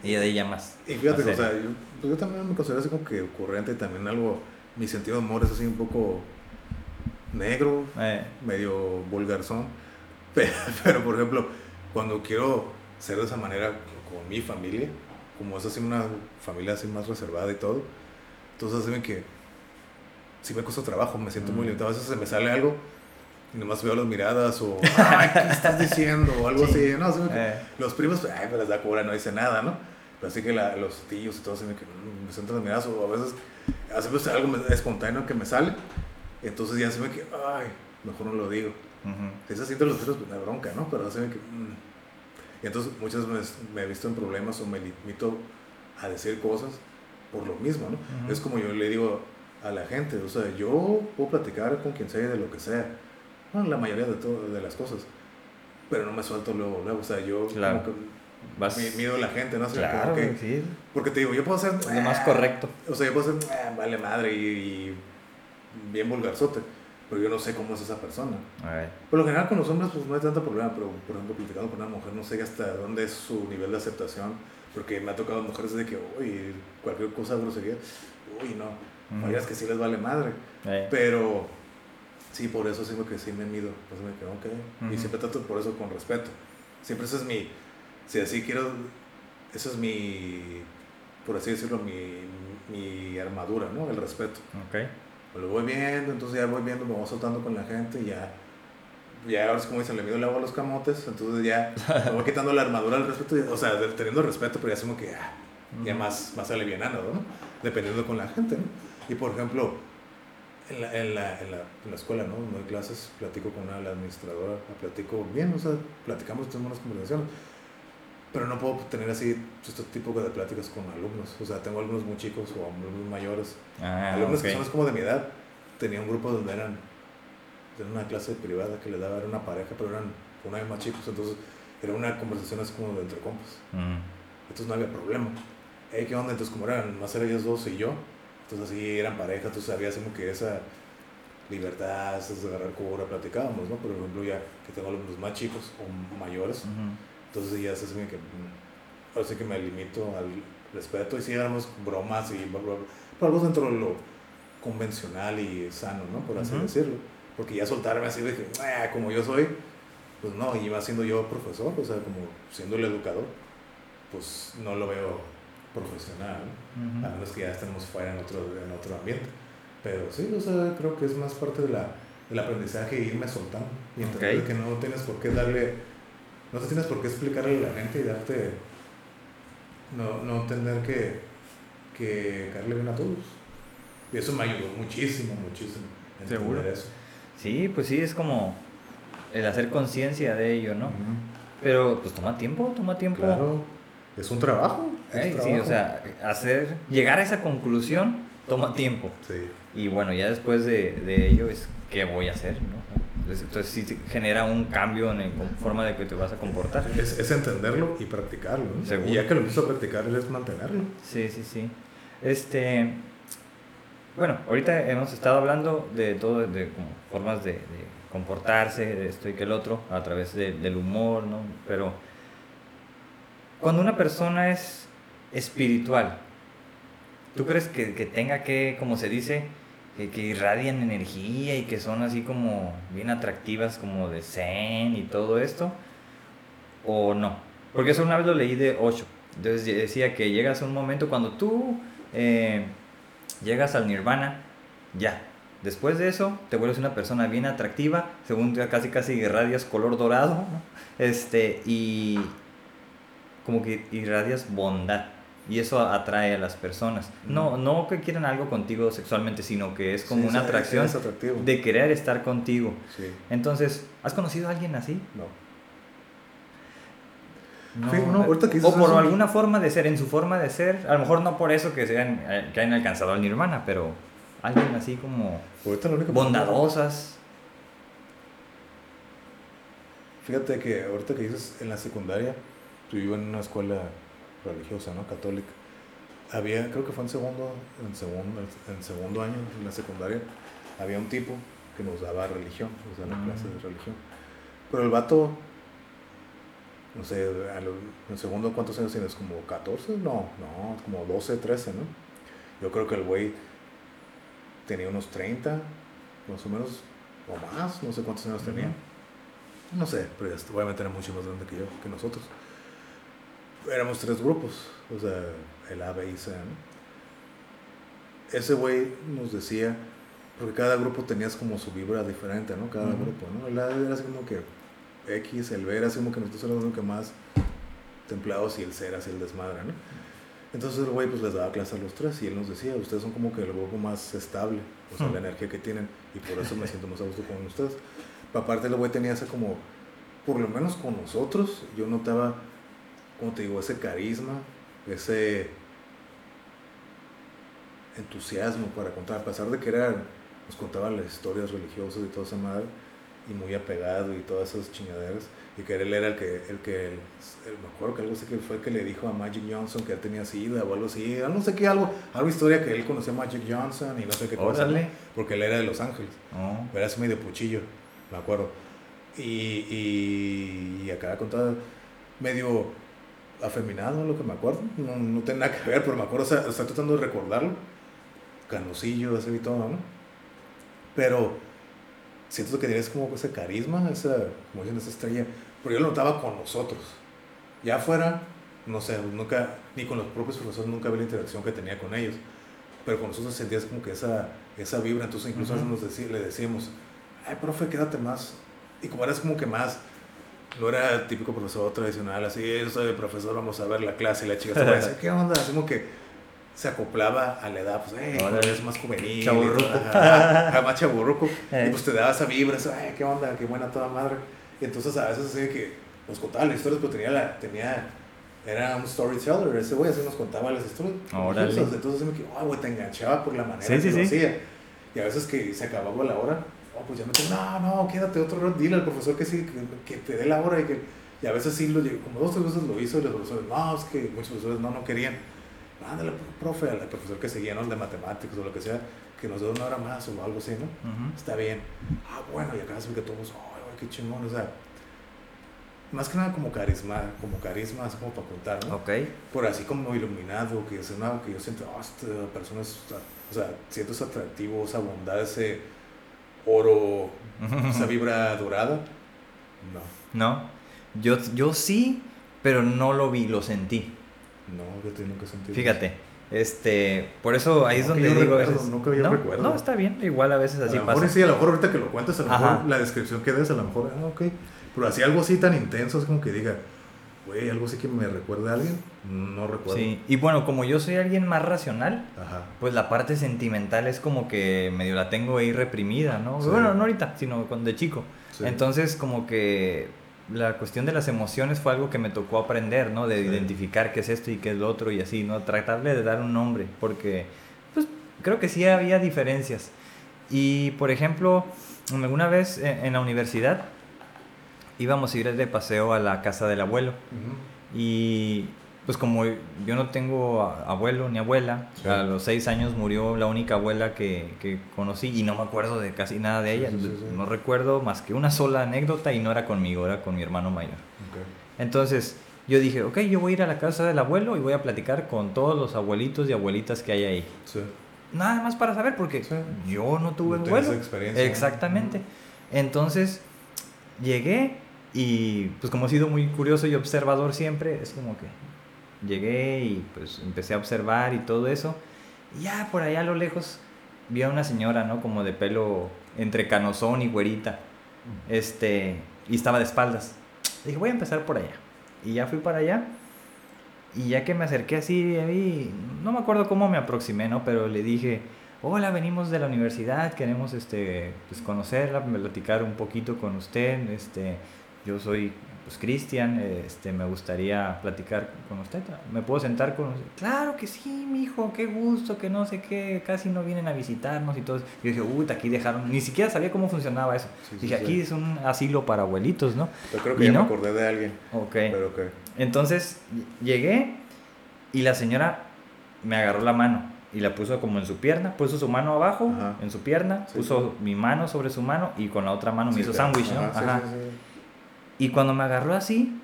Y de ahí ya más. Y fíjate, o sea, yo, pues yo también me considero así como que ocurrente y también algo, mi sentido de humor es así un poco negro, Eh, medio vulgarzón. Pero, pero, por ejemplo, cuando quiero ser de esa manera con mi familia, como es así una familia así más reservada y todo, entonces así que si me cuesta trabajo, me siento muy Mm. limitado. A veces se me sale algo y nomás veo las miradas o, ay, ¿qué estás diciendo? O algo así, ¿no? Así eh, los primos, ay, me les da cura, no dice nada, ¿no? Pero así que la- los tíos y todo, así me, que, mm, me siento las miradas o a veces, a veces algo espontáneo que me sale, entonces ya se me que, ay, mejor no lo digo. ujú. Si se sienten los tíos, pues me bronca, ¿no? Pero así me que, mm. Y entonces muchas veces me he visto en problemas o me limito a decir cosas por lo mismo, ¿no? Es como yo le digo a la gente, o sea, yo puedo platicar con quien sea de lo que sea, bueno, la mayoría de, todo, de las cosas, pero no me suelto luego, luego, o sea, yo Claro. como que Vas, mido a la gente, ¿no? Así como claro, que- sí. porque te digo, yo puedo ser... Es lo más correcto. O sea, yo puedo ser, ah, vale madre y, y bien vulgarzote, pero yo no sé cómo es esa persona. Eh, Por lo general con los hombres pues no hay tanto problema, pero por ejemplo platicando con una mujer no sé hasta dónde es su nivel de aceptación, porque me ha tocado mujeres de que, uy, cualquier cosa grosería, uy, no, Ujú. vayas que sí les vale madre, eh, pero sí, por eso siento que sí me mido, pues me quedo, ok, y Ujú. siempre trato por eso con respeto, siempre ese es mi, si así quiero, esa es mi, por así decirlo, mi, mi armadura, ¿no? El respeto ok. Pues lo voy viendo, entonces ya voy viendo, me voy soltando con la gente y ya, ya ahora es como dicen, le mido el agua a los camotes, entonces ya me voy quitando la armadura del respeto, y- o sea, teniendo respeto, pero ya como que ah, ya Ujú. más, más alivianado, ¿no? Dependiendo con la gente, ¿no? Y por ejemplo, en la, en la, en la, en la escuela, ¿no? No hay clases, platico con una la administradora, la platico bien, o sea, platicamos, tenemos buenas conversaciones, pero no puedo tener así este tipo de pláticas con alumnos, o sea, tengo alumnos muy chicos o alumnos mayores, Ah, alumnos que son como de mi edad. Tenía un grupo donde eran de una clase privada que le daba, era una pareja, pero eran un año más chicos, entonces era una conversación así como de entre compas. Ujú. Entonces no había problema. Hey, ¿Qué onda? Entonces como eran más eran ellos dos y yo, entonces así eran pareja, entonces había como que esa libertad, esas de agarrar cubura, platicábamos, ¿no? Por ejemplo, ya que tengo alumnos más chicos o mayores. Entonces ya se hace que, mm, ahora sí que me limito al respeto y sí éramos bromas y bla, bla, bla, pero algo dentro de lo convencional y sano, ¿no? Por así Ujú. decirlo. Porque ya soltarme así de que, "Ah, como yo soy, pues no, y más siendo yo profesor, o sea, como siendo el educador, pues no lo veo profesional, ¿no? Ujú. a menos que ya estemos fuera en otro, en otro ambiente. Pero sí, o sea, creo que es más parte de la, del aprendizaje irme soltando y entender Ok. que no tienes por qué darle, no te tienes por qué explicarle a la gente y darte, no, no tener que, que caerle bien a todos. Y eso me ayudó muchísimo, muchísimo. Seguro. Eso. Sí, pues sí, es como el hacer conciencia de ello, ¿no? Pero pues toma tiempo, toma tiempo. Claro, es un trabajo. Sí, o sea, hacer, llegar a esa conclusión toma tiempo. Sí. Y bueno, ya después de, de ello es qué voy a hacer, ¿no? Entonces sí genera un cambio en la forma de que te vas a comportar. Es, es entenderlo y practicarlo. ¿no? Y ya que lo empiezo a practicar es mantenerlo. Sí, sí, sí. Este, bueno, ahorita hemos estado hablando de todo, de como formas de, de comportarse, de esto y que el otro, a través del humor, ¿no? Pero cuando una persona es espiritual, ¿tú crees que, que tenga que, como se dice, que, irradian energía y que son así como bien atractivas, como de zen y todo esto, o no. Porque eso una vez lo leí de 8. Entonces decía que llegas a un momento cuando tú eh, llegas al nirvana, ya. Después de eso, te vuelves una persona bien atractiva, según casi casi irradias color dorado, este, y como que irradias bondad y eso atrae a las personas. No, no que quieran algo contigo sexualmente, sino que es como una atracción de querer estar contigo. Entonces, ¿has conocido a alguien así? No. No, o por alguna forma de ser, en su forma de ser, a lo mejor no por eso que, sean, eh, que hayan alcanzado al nirvana, pero alguien así como bondadosas. Fíjate que ahorita que dices en la secundaria, yo iba en una escuela religiosa, ¿no? Católica. Había, creo que fue en segundo, en segundo, en segundo año, en la secundaria, había un tipo que nos daba religión, nos daba clase de religión. Pero el vato, no sé, en segundo, ¿cuántos años tienes? ¿Como 14? No, no, como 12, 13, ¿no? Yo creo que el güey tenía unos 30, más o menos, o más, no sé cuántos años tenía. No sé, pero obviamente era mucho más grande que yo, que nosotros éramos tres grupos, o sea, el A, B y C, Ese güey nos decía, porque cada grupo tenías como su vibra diferente, ¿no? Cada grupo, ¿no? El A era así como que X, el B era así como que nosotros éramos que más templados y el C era así el desmadre, ¿no? Entonces el güey pues les daba clase a los tres y él nos decía, ustedes son como que el grupo más estable, o sea, la energía que tienen y por eso me siento más a gusto con ustedes. Pero aparte el güey tenía ese como, por lo menos con nosotros, yo notaba como te digo, ese carisma, ese entusiasmo para contar, a pesar de que era, nos contaba las historias religiosas y toda esa madre, y muy apegado y todas esas chingaderas, y que él era el que, el que, me acuerdo que algo así que fue el que le dijo a Magic Johnson que él tenía sida o algo así, no sé qué, algo, algo historia que él conocía a Magic Johnson y no sé qué cosa, porque él era de Los Ángeles, oh. era así medio puchillo, me acuerdo, y, y, y acá contaba medio afeminado, lo que me acuerdo. No, no tiene nada que ver, pero me acuerdo, o sea, estoy tratando de recordarlo. Canosillo, ese y todo, ¿no? Pero siento que tienes como ese carisma, esa, como dicen, esa estrella. Pero yo lo notaba con nosotros. Ya afuera, no sé, nunca, ni con los propios profesores, nunca vi la interacción que tenía con ellos. Pero con nosotros sentías como que esa, esa vibra, entonces incluso a veces nos le decíamos, ay, profe, quédate más. Y como eras como que más no era el típico profesor tradicional, así, yo soy el profesor, vamos a ver la clase, y la chica estaba así, ¿qué onda? Así como que se acoplaba a la edad, pues, eh, es más juvenil, más chaburruco, y eh. pues te daba esa vibra, eso, eh, ¿qué onda? Qué buena toda madre. Y entonces a veces así que nos contaba las historias, pero tenía, la, tenía era un storyteller, ese güey así nos contaba las historias. Entonces me que, ah, güey, te enganchaba por la manera que lo hacía. Y a veces que se acababa la hora, oh, pues ya me tengo, no, no, quédate otro rato, dile al profesor que sí, que, te dé la hora y que, y a veces sí, lo, como dos o tres veces lo hizo y los profesores, no, es que muchos profesores no, no querían, ándale, profe, al profesor que seguía, ¿no? El de matemáticos o lo que sea, que nos dé una hora más o algo así, ¿no? Está bien. Ah, bueno, y acá se ve que todos, ay, qué chingón, o sea, más que nada como carisma, como carisma, así como para contar, ¿no? Ok. Por así como iluminado, que es una, que yo siento, oh, esta persona es, o sea, siento ese atractivo, esa bondad, ese oro, esa vibra dorada. No. No. Yo, yo sí, pero no lo vi, lo sentí. No, yo nunca sentí. Fíjate, este, por eso ahí es donde digo Nunca había no, recuerdo. No, está bien, igual a veces así a lo pasa. Mejor sí, a lo mejor ahorita que lo cuentas, a lo mejor la descripción que des, a lo mejor, ah, ok. Pero así algo así tan intenso es como que diga, güey, algo así que me recuerde a alguien, no recuerdo. Sí, y bueno, como yo soy alguien más racional, pues la parte sentimental es como que medio la tengo ahí reprimida, ¿no? Bueno, no ahorita, sino cuando de chico. Entonces, como que la cuestión de las emociones fue algo que me tocó aprender, ¿no? De identificar qué es esto y qué es lo otro y así, ¿no? Tratarle de dar un nombre, porque, pues, creo que sí había diferencias. Y, por ejemplo, alguna vez en la universidad, íbamos a ir de paseo a la casa del abuelo. Y pues como yo no tengo abuelo ni abuela, a los seis años murió la única abuela que, que, conocí y no me acuerdo de casi nada de ella. no recuerdo más que una sola anécdota y no era conmigo, era con mi hermano mayor. Entonces yo dije, ok, yo voy a ir a la casa del abuelo y voy a platicar con todos los abuelitos y abuelitas que hay ahí. Nada más para saber, porque yo no tuve abuelo. Exactamente. Entonces llegué y pues como he sido muy curioso y observador siempre, es como que llegué y pues empecé a observar y todo eso. Y ya por allá a lo lejos vi a una señora, ¿no? Como de pelo entre canosón y güerita. Este, y estaba de espaldas. Dije, voy a empezar por allá. Y ya fui para allá. Y ya que me acerqué así, ahí, no me acuerdo cómo me aproximé, ¿no? Pero le dije, hola, venimos de la universidad, queremos este, pues, conocerla, platicar un poquito con usted, este, yo soy pues Cristian, este, me gustaría platicar con usted. ¿Me puedo sentar con usted? Claro que sí, mi hijo, qué gusto, que no sé qué, casi no vienen a visitarnos y todo. Yo dije, uy, aquí dejaron, ni siquiera sabía cómo funcionaba eso. dije, aquí es un asilo para abuelitos, ¿no? Yo creo que ya me acordé de alguien. Ok. Entonces llegué y la señora me agarró la mano y la puso como en su pierna, puso su mano abajo, en su pierna, puso mi mano sobre su mano y con la otra mano me hizo sándwich, ¿no? Ajá. Y cuando me agarró así,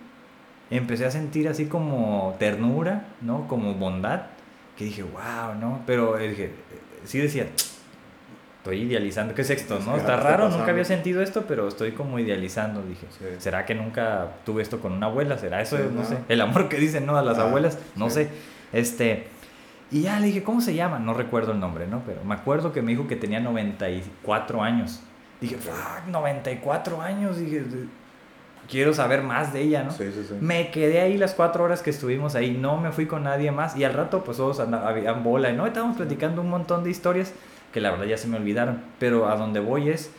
empecé a sentir así como ternura, ¿no? Como bondad, que dije, wow, ¿no? Pero dije, sí decía, estoy idealizando, ¿qué es esto, no? Está raro, nunca había sentido esto, pero estoy como idealizando, dije. ¿Será que nunca tuve esto con una abuela? ¿Será eso? no, sé. El amor que dicen, ¿no? A las abuelas, no sé. Este, y ya le dije, ¿cómo se llama? No recuerdo el nombre, ¿no? Pero me acuerdo que me dijo que tenía 94 años. Dije, fuck, 94 años. Dije, quiero saber más de ella, ¿no? Sí, sí, sí. Me quedé ahí las cuatro horas que estuvimos ahí, no me fui con nadie más y al rato pues todos habían bola y no, estábamos platicando un montón de historias que la verdad ya se me olvidaron, pero a donde voy es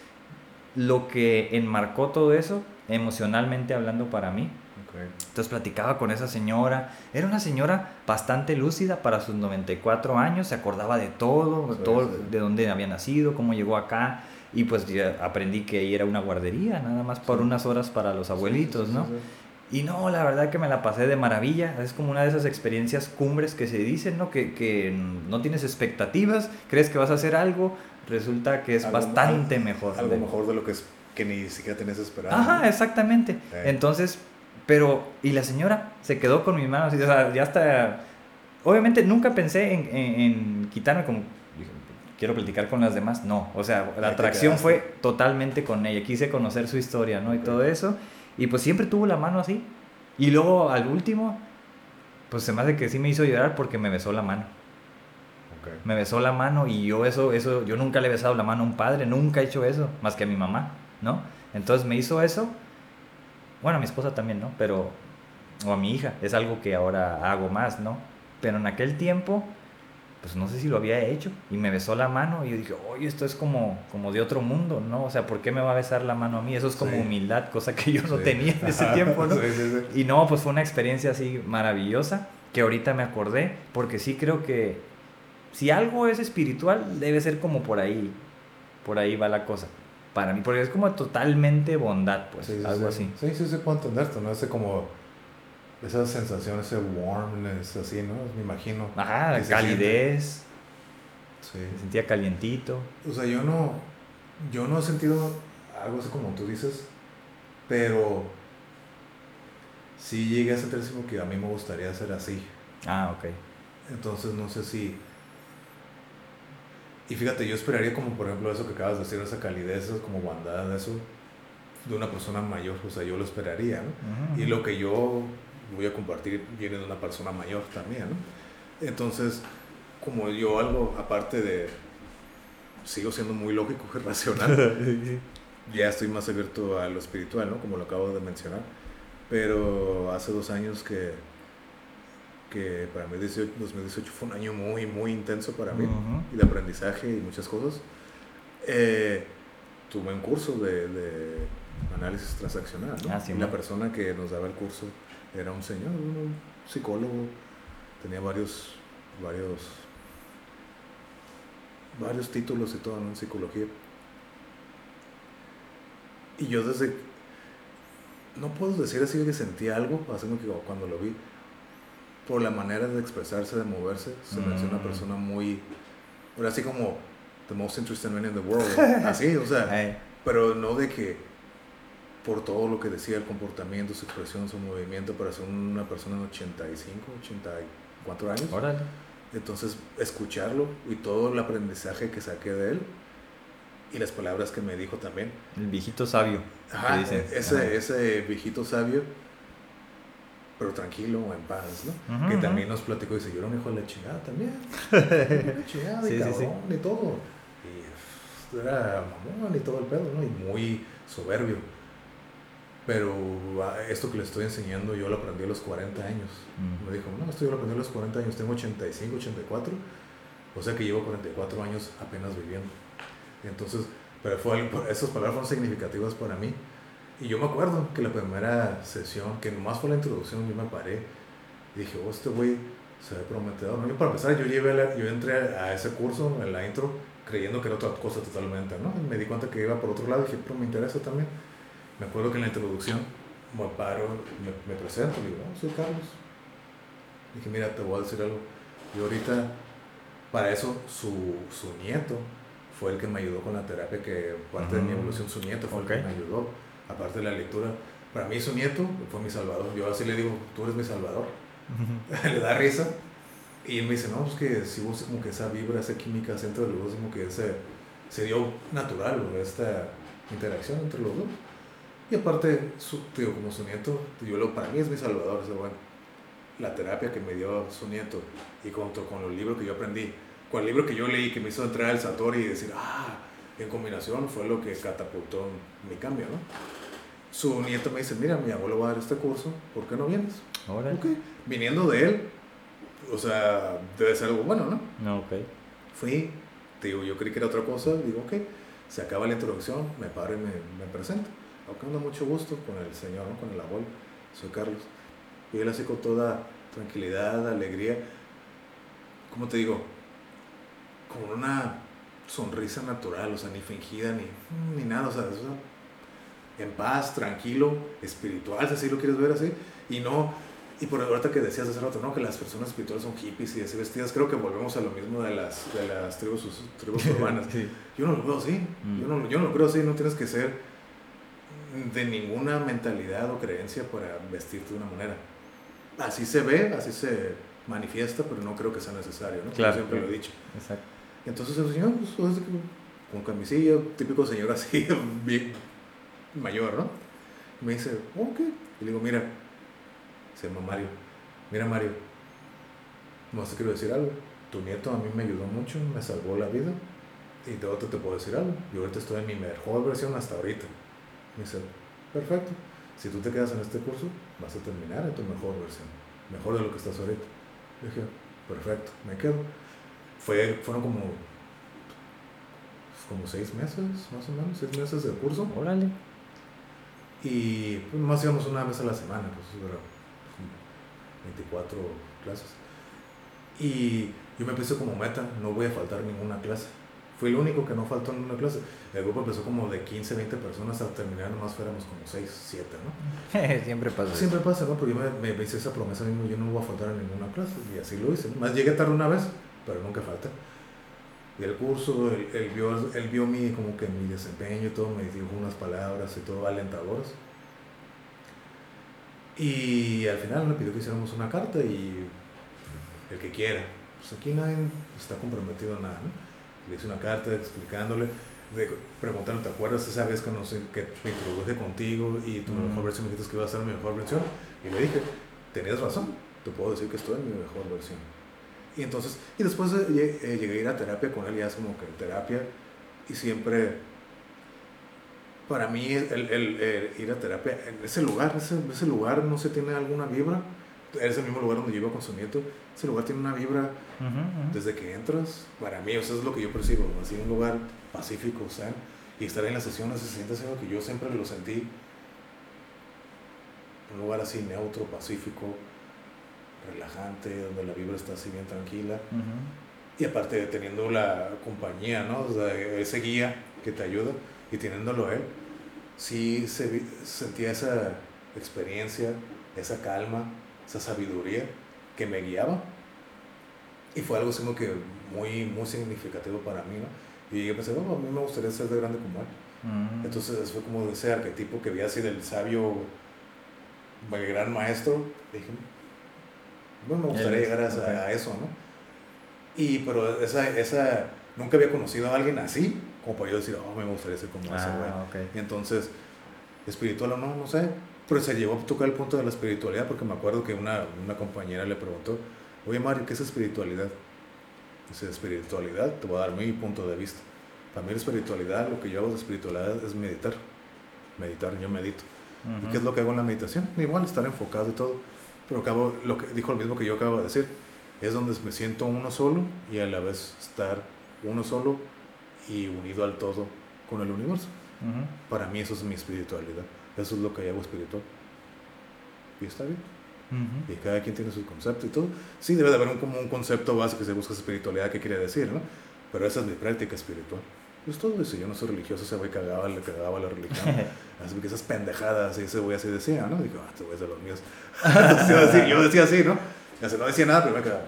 lo que enmarcó todo eso emocionalmente hablando para mí. Entonces platicaba con esa señora, era una señora bastante lúcida para sus 94 años, se acordaba de todo, todo de dónde había nacido, cómo llegó acá, y pues ya aprendí que ahí era una guardería, nada más por unas horas para los abuelitos, ¿no? Y no, la verdad que me la pasé de maravilla. Es como una de esas experiencias cumbres que se dicen, ¿no? Que, que no tienes expectativas, crees que vas a hacer algo, resulta que es bastante mejor. Algo mejor de lo que, es, que ni siquiera tenías esperado. Ajá, exactamente. Entonces, pero, y la señora se quedó con mi mano, o sea, ya hasta... Obviamente nunca pensé en, en, en quitarme como quiero platicar con las demás. No, o sea, la atracción fue totalmente con ella. Quise conocer su historia, ¿no? Y todo eso. Y pues siempre tuvo la mano así. Y luego al último, pues se me hace que sí me hizo llorar porque me besó la mano. Me besó la mano y yo eso, eso, yo nunca le he besado la mano a un padre, nunca he hecho eso, más que a mi mamá, ¿no? Entonces me hizo eso. Bueno, a mi esposa también, ¿no? Pero, o a mi hija, es algo que ahora hago más, ¿no? Pero en aquel tiempo pues no sé si lo había hecho y me besó la mano y yo dije, oye, esto es como, como de otro mundo, ¿no? O sea, ¿por qué me va a besar la mano a mí? Eso es como humildad, cosa que yo no tenía en ese tiempo, ¿no? y no, pues fue una experiencia así maravillosa que ahorita me acordé, porque sí creo que si algo es espiritual, debe ser como por ahí, por ahí va la cosa. Para mí, porque es como totalmente bondad, pues, algo así. Sí, sí, sí, puedo entenderte, ¿no? Ese como esa sensación, ese warmness, así, ¿no? Me imagino. Ajá, calidez. Sí. Me sentía calientito. O sea, yo no, yo no he sentido algo así como tú dices, pero sí llegué a sentir como que a mí me gustaría ser así. Ah, ok. Entonces no sé si... Y fíjate, yo esperaría como por ejemplo eso que acabas de decir, esa calidez, eso como bondad, eso de una persona mayor, o sea, yo lo esperaría, ¿no? Y lo que yo voy a compartir viene de una persona mayor también, ¿no? Entonces, como yo algo aparte de, sigo siendo muy lógico y racional, ya estoy más abierto a lo espiritual, ¿no? Como lo acabo de mencionar. Pero hace dos años que, que para mí 2018 fue un año muy, muy intenso para mí, y de aprendizaje y muchas cosas. Eh, tuve un curso de, de análisis transaccional, ¿no? Ah, y la persona que nos daba el curso era un señor, un psicólogo, tenía varios, varios, varios títulos y todo en psicología. Y yo desde, no puedo decir así que sentí algo, haciendo que cuando lo vi, por la manera de expresarse, de moverse, se me hace una mm. persona muy, pero así como the most interesting man in the world, así, o sea, pero no de que por todo lo que decía el comportamiento, su expresión, su movimiento, para ser una persona de 85, 84 años. Órale. Entonces, escucharlo y todo el aprendizaje que saqué de él y las palabras que me dijo también. El viejito sabio. Ajá, ese, ese viejito sabio, pero tranquilo, en paz, ¿no? que también nos platicó y dice, yo era un hijo de la chingada también. la chingada, y cabrón, y todo. Y era mamón y todo el pedo, ¿no? Y muy soberbio. Pero ah, esto que le estoy enseñando yo lo aprendí a los 40 años. Me dijo, no, esto yo lo aprendí a los 40 años, tengo 85, 84. O sea que llevo 44 años apenas viviendo. Entonces, pero fue, esas palabras fueron significativas para mí. Y yo me acuerdo que la primera sesión, que nomás fue la introducción, yo me paré y dije, oh, este güey se ve prometedor. ¿no? para empezar, yo, llevé yo entré a ese curso, en la intro, creyendo que era otra cosa totalmente, ¿no? me di cuenta que iba por otro lado y dije, pero me interesa también. Me acuerdo que en la introducción me paro, me, me presento, digo, oh, soy Carlos. Dije, mira, te voy a decir algo. Y ahorita, para eso, su, su nieto fue el que me ayudó con la terapia, que parte de mi evolución, su nieto fue el que me ayudó, aparte de la lectura. Para mí su nieto fue mi salvador. Yo así le digo, tú eres mi salvador. le da risa. Y él me dice, no, es que si vos como que esa vibra, esa química entre los dos, como que se, se dio natural, esta interacción entre los dos. Y aparte, su, tío, como su nieto, yo lo, para mí es mi salvador. bueno, la terapia que me dio su nieto y junto con los libros que yo aprendí, con el libro que yo leí que me hizo entrar al Satori y decir, ah, en combinación fue lo que catapultó mi cambio, ¿no? Su nieto me dice, mira, mi abuelo va a dar este curso, ¿por qué no vienes? Ahora. Okay. Viniendo de él, o sea, debe ser algo bueno, ¿no? No, ok. Fui, digo, yo creí que era otra cosa, digo, ok, se acaba la introducción, me paro y me, me presento. Aunque ando mucho gusto con el señor, ¿no? con el abuelo, soy Carlos. Y él así con toda tranquilidad, alegría, ¿cómo te digo? con una sonrisa natural, o sea, ni fingida, ni, ni nada, o sea, en paz, tranquilo, espiritual, si así lo quieres ver así, y no, y por ahorita que decías hace rato, ¿no? Que las personas espirituales son hippies y así vestidas, creo que volvemos a lo mismo de las, de las tribus, tribus urbanas. Yo no lo veo así, mm. yo, no, yo no lo creo así, no tienes que ser de ninguna mentalidad o creencia para vestirte de una manera. Así se ve, así se manifiesta, pero no creo que sea necesario, ¿no? Claro, siempre lo he dicho. Exacto. Entonces el señor, pues, con camisilla, típico señor así, bien mayor, ¿no? Me dice, ok. Y le digo, mira, se llama Mario. Mira, Mario, no te quiero decir algo. Tu nieto a mí me ayudó mucho, me salvó la vida. Y de otro te puedo decir algo. Yo ahorita estoy en mi mejor versión hasta ahorita. Me dice, perfecto. Si tú te quedas en este curso, vas a terminar en tu mejor versión. Mejor de lo que estás ahorita. dije, perfecto, me quedo fue, fueron como, como seis meses, más o menos, seis meses de curso. Órale. Y pues nomás íbamos una vez a la semana, pues era 24 clases. Y yo me puse como meta, no voy a faltar ninguna clase. Fui el único que no faltó en una clase. El grupo empezó como de 15, 20 personas, hasta terminar nomás fuéramos como 6, 7, ¿no? Siempre pasa. Siempre pasa, ¿no? Pero yo me, me, hice esa promesa mismo, yo no voy a faltar en ninguna clase. Y así lo hice. Más llegué tarde una vez, pero nunca falta. Y el curso, él, vio, él vio mi, como que mi desempeño y todo, me dijo unas palabras y todo alentadoras. Y al final me pidió que hiciéramos una carta y el que quiera. Pues aquí nadie está comprometido a nada. Le hice una carta explicándole, de, preguntándole, ¿te acuerdas esa vez que, no sé, que me introduje contigo y tu mejor versión me dijiste que iba a ser mi mejor versión? Y le dije, tenías razón, te puedo decir que estoy en mi mejor versión. Y entonces, y después eh, eh, llegué a ir a terapia con él, ya es como que terapia, y siempre para mí el, el, ir a terapia en ese lugar, ese, ese lugar no se tiene alguna vibra. Es el mismo lugar donde yo iba con su nieto. Ese lugar tiene una vibra desde que entras. Para mí, eso es lo que yo percibo. Así un lugar pacífico, o sea, y estar en las sesiones se siente así que yo siempre lo sentí. Un lugar así neutro, pacífico, relajante, donde la vibra está así bien tranquila. Y aparte teniendo la compañía, ¿no? O sea, ese guía que te ayuda y teniéndolo él, sí se, sentía esa experiencia, esa calma, esa sabiduría que me guiaba. Y fue algo así como que muy, muy significativo para mí, ¿no? Y yo pensé, oh, a mí me gustaría ser de grande como él. Mm. Entonces fue como ese arquetipo que vi así del sabio, el gran maestro. Dije, bueno, me gustaría llegar a, eso, ¿no? Y, pero esa, esa, nunca había conocido a alguien así, como para yo decir, oh, me gustaría ser como ese ah, güey. Y entonces, espiritual o no, no sé, pero se llegó a tocar el punto de la espiritualidad, porque me acuerdo que una, una compañera le preguntó, oye Mario, ¿qué es espiritualidad? Dice, espiritualidad, te voy a dar mi punto de vista. Para mí la espiritualidad, lo que yo hago de espiritualidad es meditar. Meditar, yo medito. ¿Y qué es lo que hago en la meditación? Igual estar enfocado y todo pero acabo, lo que dijo lo mismo que yo acabo de decir, es donde me siento uno solo y a la vez estar uno solo y unido al todo con el universo. Para mí eso es mi espiritualidad, eso es lo que hago espiritual. Y está bien. Y cada quien tiene su concepto y todo. Sí, debe de haber un, como un concepto básico que se busca espiritualidad, que quiere decir, ¿no? Pero esa es mi práctica espiritual. Es todo eso. Yo no soy religioso, ese güey cagaba, le cagaba la religión. así que esas pendejadas, y ese güey así decía, ¿no? Digo, ah, este güey es de los míos. yo, decía, así, ¿no? Y no decía nada, pero me quedaba.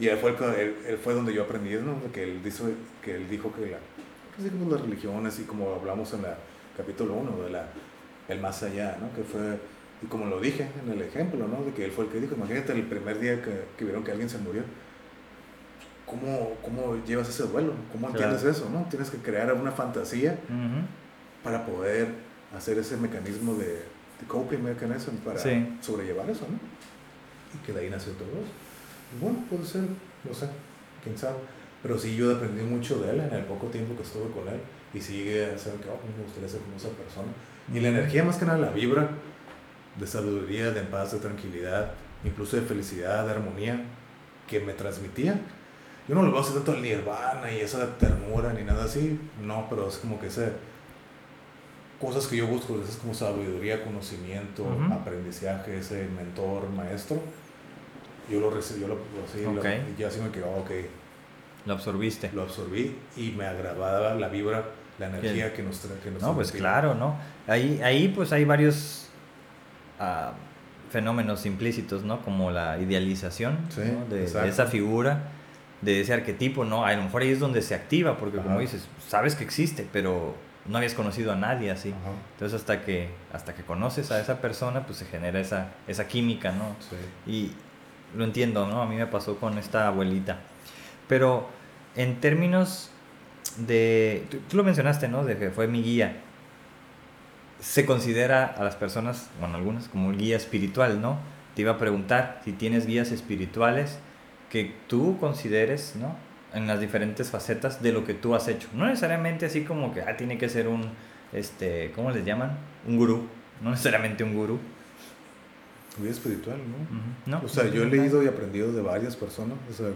Y él fue, él, él fue donde yo aprendí, ¿no? Que él, dijo, que él dijo que la, pues, la religión, así como hablamos en el capítulo 1, de la, el más allá, ¿no? Que fue, y como lo dije en el ejemplo, ¿no? De que él fue el que dijo, imagínate el primer día que, que vieron que alguien se murió ¿cómo, cómo llevas ese duelo? ¿Cómo entiendes eso? ¿no? Tienes que crear una fantasía para poder hacer ese mecanismo de, de coping mechanism para sobrellevar eso, ¿no? Y que de ahí nació todo eso. bueno, puede ser, no sé, quién sabe. Pero sí, yo aprendí mucho de él en el poco tiempo que estuve con él. Y sigue haciendo que oh, me gustaría ser como esa persona. Y la energía, más que nada, la vibra de sabiduría, de paz, de tranquilidad, incluso de felicidad, de armonía que me transmitía yo no lo veo así tanto el nirvana y esa ternura ni nada así, no, pero es como que ese cosas que yo busco, es como sabiduría, conocimiento, aprendizaje, ese mentor, maestro. Yo lo recibí, yo lo, así, y ya así me quedó, ok. Lo absorbiste. Lo absorbí y me agradaba la vibra, la energía que nos trae. Que no, pues claro, ¿no? Ahí, ahí pues hay varios ah, fenómenos implícitos, ¿no? Como la idealización de, esa figura de ese arquetipo, ¿no? A lo mejor ahí es donde se activa, porque como dices, sabes que existe, pero no habías conocido a nadie así. Entonces hasta que, hasta que conoces a esa persona, pues se genera esa, esa química, ¿no? Y lo entiendo, ¿no? A mí me pasó con esta abuelita. Pero en términos de, tú, lo mencionaste, ¿no? De que fue mi guía. Se considera a las personas, bueno, algunas, como un guía espiritual, ¿no? Te iba a preguntar si tienes guías espirituales que tú consideres, ¿no? En las diferentes facetas de lo que tú has hecho. No necesariamente así como que ah, tiene que ser un, este, ¿cómo les llaman? Un gurú. No necesariamente un gurú. Muy espiritual, ¿no? ¿No? O sea, yo he leído y aprendido de varias personas, o sea,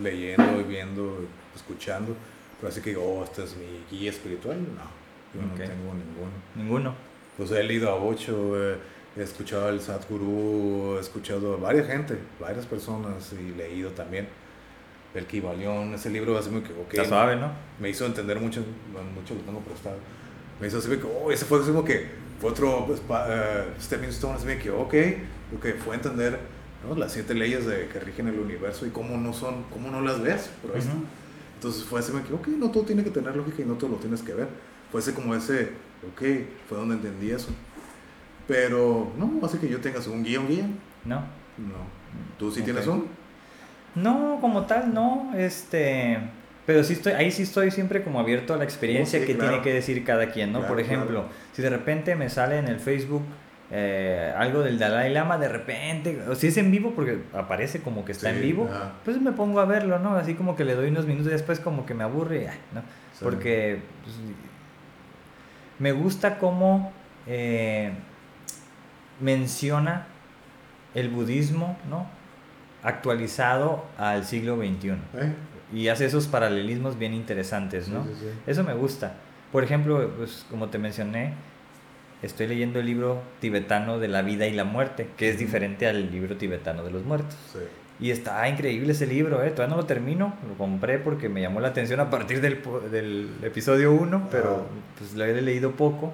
leyendo, viendo, escuchando, pero así que digo, oh, este es mi guía espiritual, no, yo no tengo ninguno. Ninguno. Sea, he leído a ocho, eh, he escuchado al Sadhguru, he escuchado a varias gente, varias personas y leído también el Kibalión, ese libro así me que, Está suave, ¿no? Me hizo entender mucho, mucho lo tengo prestado. Me hizo así que, oh, ese fue como que fue otro pues, uh, stepping stone, así me que, ok, lo que fue entender ¿no? las siete leyes de, que rigen el universo y cómo no son, cómo no las ves, pero Entonces fue así me que, ok, no todo tiene que tener lógica y no todo lo tienes que ver. Fue ese como ese, ok, fue donde entendí eso. Pero no, así que yo tengas un guía, un guía. No. No. ¿Tú sí tienes un? No, como tal, no. Este. Pero sí estoy, ahí sí estoy siempre como abierto a la experiencia que tiene que decir cada quien, ¿no? Por ejemplo, si de repente me sale en el Facebook eh, algo del Dalai Lama, de repente, o si es en vivo, porque aparece como que está en vivo, pues me pongo a verlo, ¿no? Así como que le doy unos minutos y después como que me aburre, ¿no? Porque pues, Me gusta cómo eh, menciona el budismo, ¿no? Actualizado al siglo XXI. ¿Eh? Y hace esos paralelismos bien interesantes, ¿no? Sí. Eso me gusta. Por ejemplo, pues como te mencioné, estoy leyendo el libro tibetano de la vida y la muerte, que es diferente al libro tibetano de los muertos. Sí. Y está increíble ese libro, ¿eh? Todavía no lo termino, lo compré porque me llamó la atención a partir del, del episodio 1, pero Ah. pues lo he leído poco.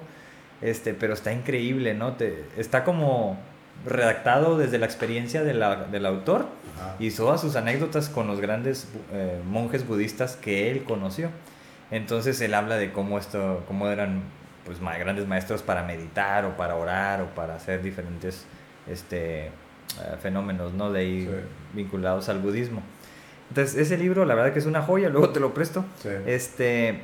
Este, pero está increíble, ¿no? Te, está como redactado desde la experiencia de la- del autor Ajá. y todas sus anécdotas con los grandes eh, monjes budistas que él conoció. Entonces él habla de cómo esto, cómo eran pues grandes maestros para meditar o para orar o para hacer diferentes este, eh, fenómenos, ¿no? De ahí Sí. vinculados al budismo. Entonces ese libro, la verdad que es una joya. Luego te lo presto. Sí. Este,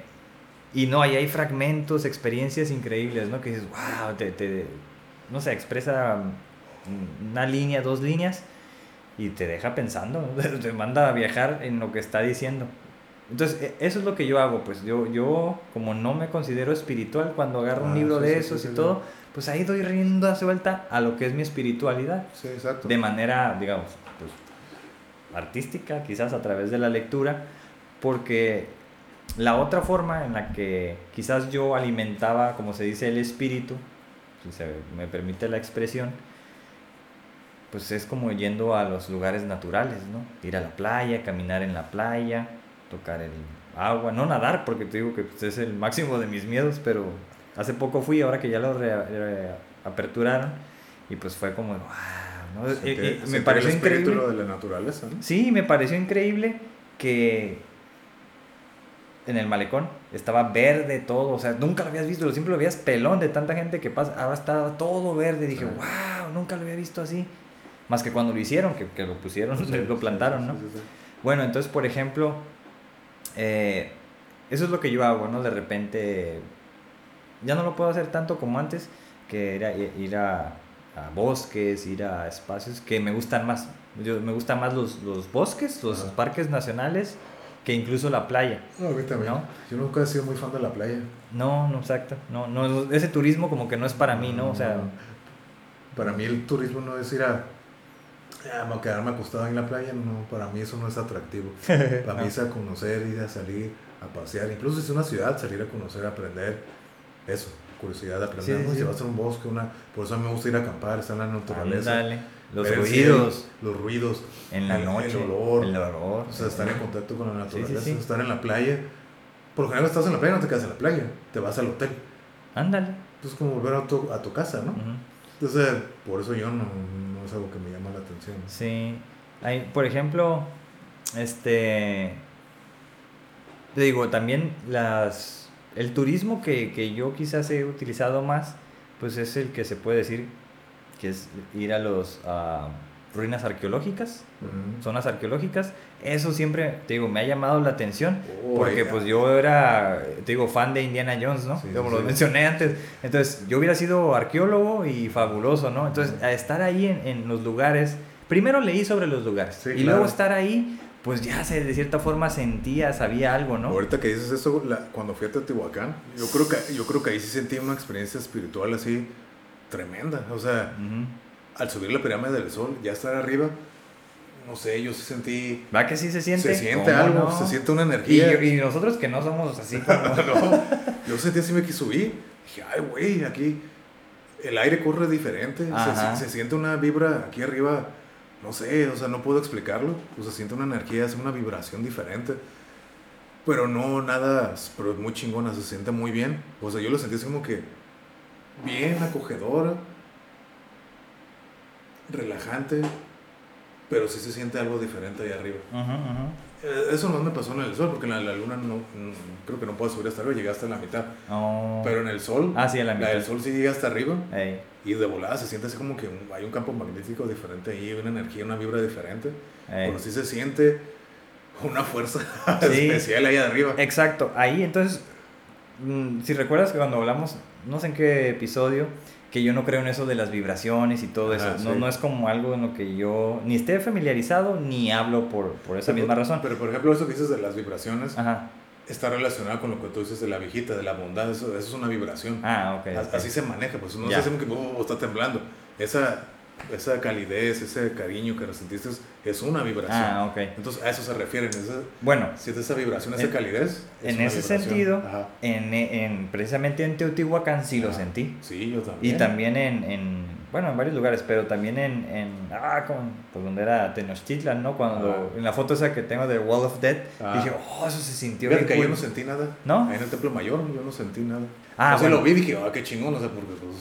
y no, ahí hay fragmentos, experiencias increíbles, ¿no? Que dices, wow, te, te- no sé, expresa mm, una línea, dos líneas y te deja pensando, te manda a viajar en lo que está diciendo. Entonces, e- eso es lo que yo hago, pues yo, yo como no me considero espiritual, cuando agarro un Ah, libro sí, de sí, esos sí, y todo, pues ahí doy rienda suelta a lo que es mi espiritualidad Sí, exacto. de manera, digamos, pues, artística, quizás a través de la lectura, porque la otra forma en la que quizás yo alimentaba, como se dice, el espíritu, si se me permite la expresión, pues es como yendo a los lugares naturales, ¿no? Ir a la playa, caminar en la playa, tocar el agua, no nadar, porque te digo que pues, es el máximo de mis miedos, pero hace poco fui, ahora que ya lo reaperturaron, y pues fue como, wow, ¿no? Y- y Sentir- me sentir pareció el increíble. de la naturaleza, ¿no? Sí, me pareció increíble que en el malecón estaba verde todo, o sea, nunca lo habías visto, siempre lo veías pelón de tanta gente que pasa, ahora estaba todo verde, dije, Sí. wow, nunca lo había visto así. Más que cuando lo hicieron, que, que lo pusieron, Sí, lo plantaron, ¿no? sí. Bueno, entonces, por ejemplo, eh, eso es lo que yo hago, ¿no? De repente, ya no lo puedo hacer tanto como antes, que era ir a, a bosques, ir a espacios que me gustan más. Yo, me gustan más los, los bosques, los Ajá. parques nacionales, que incluso la playa. También. ¿No? Yo nunca he sido muy fan de la playa. No, no, exacto. No, no, ese turismo como que no es para mí, ¿no? O sea, Para mí el turismo no es ir a, a mo- quedarme acostado en la playa, no, para mí eso no es atractivo. Para mí es a conocer, ir a salir, a pasear, incluso si es una ciudad, salir a conocer, aprender, eso, curiosidad de aprender. Sí, ¿no? sí. Si vas a un bosque, una, por eso a mí me gusta ir a acampar, estar en la naturaleza. ándale, los el ruidos cielo, los ruidos, en la el- noche, el olor, el olor. o sea, estar en contacto con la Sí, sí, naturaleza, sí. estar en la playa. Por lo general estás en la playa, no te quedas en la playa, te vas al hotel. Ándale. Entonces como volver a tu, a tu casa, ¿no? Ujú. Entonces, por eso yo no, no es algo que me Sí. Hay, por ejemplo, este. Te digo, también las. El turismo que, que yo quizás he utilizado más, pues es el que se puede decir que es ir a los a ruinas arqueológicas, zonas arqueológicas. Eso siempre, te digo, me ha llamado la atención. Oh, Porque pues yo era, te digo, fan de Indiana Jones, ¿no? Sí, Como sí, lo sí. mencioné antes. Entonces, yo hubiera sido arqueólogo y fabuloso, ¿no? Entonces, a estar ahí en, en los lugares, primero leí sobre los lugares. Sí, y claro. luego estar ahí, pues ya se, de cierta forma sentía, sabía algo, ¿no? Ahorita que dices eso, la- cuando fui a Teotihuacán, yo creo, que, yo creo que ahí sí sentí una experiencia espiritual así tremenda. O sea, al subir la pirámide del sol, ya estar arriba, no sé, yo sí sentí... ¿Va que sí se siente? Se siente ¿Cómo algo, no? se siente una energía. y nosotros que no somos así como... no, yo sentí así, me quise subir. Dije, ay, güey, aquí el aire corre diferente. Se siente una vibra aquí arriba, no sé, o sea, no puedo explicarlo. O sea, siente una energía, es una vibración diferente. Pero no nada, pero muy chingona, se siente muy bien. O sea, yo lo sentí así como que bien acogedora, relajante, pero sí se siente algo diferente ahí arriba. Eh, Eso no me pasó en el sol, porque en la, la luna no, no- creo que no puedo subir hasta arriba, llegué hasta la mitad. Oh. Pero en el sol, Ah, sí, a la mitad. del sol sí llega hasta arriba. Y de volada se siente así como que un- hay un campo magnético diferente ahí, una energía, una vibra diferente. Ey. Pero sí se siente una fuerza Sí. especial ahí arriba. Exacto, ahí entonces, mm, si recuerdas que cuando hablamos, no sé en qué episodio, que yo no creo en eso de las vibraciones y todo eso, no, sí. no es como algo en lo que yo ni esté familiarizado ni hablo por, por esa Pero- misma razón. Pero por ejemplo, eso que dices de las vibraciones, Ajá, está relacionado con lo que tú dices de la viejita, de la bondad, eso, es una vibración. Ah, ok. Así se maneja, pues no se hace que oh, está temblando. Esa, esa calidez, ese cariño que resentiste es una vibración. Ah, ok. Entonces a eso se refieren. bueno, si es esa vibración, esa calidez. en ese sentido, en, en, precisamente en Teotihuacán sí lo sentí. Sí, yo también. Y también en, en, bueno, en varios lugares, pero también en, en ah, con, pues donde era Tenochtitlan, ¿no? Cuando, en la foto esa que tengo de Wall of Death, dije, oh, eso se sintió bien que yo no sentí nada. ¿No? Ahí en el Templo Mayor yo no sentí nada. Ah, o sea, lo vi y dije, ah, qué chingón, o sea, porque pues,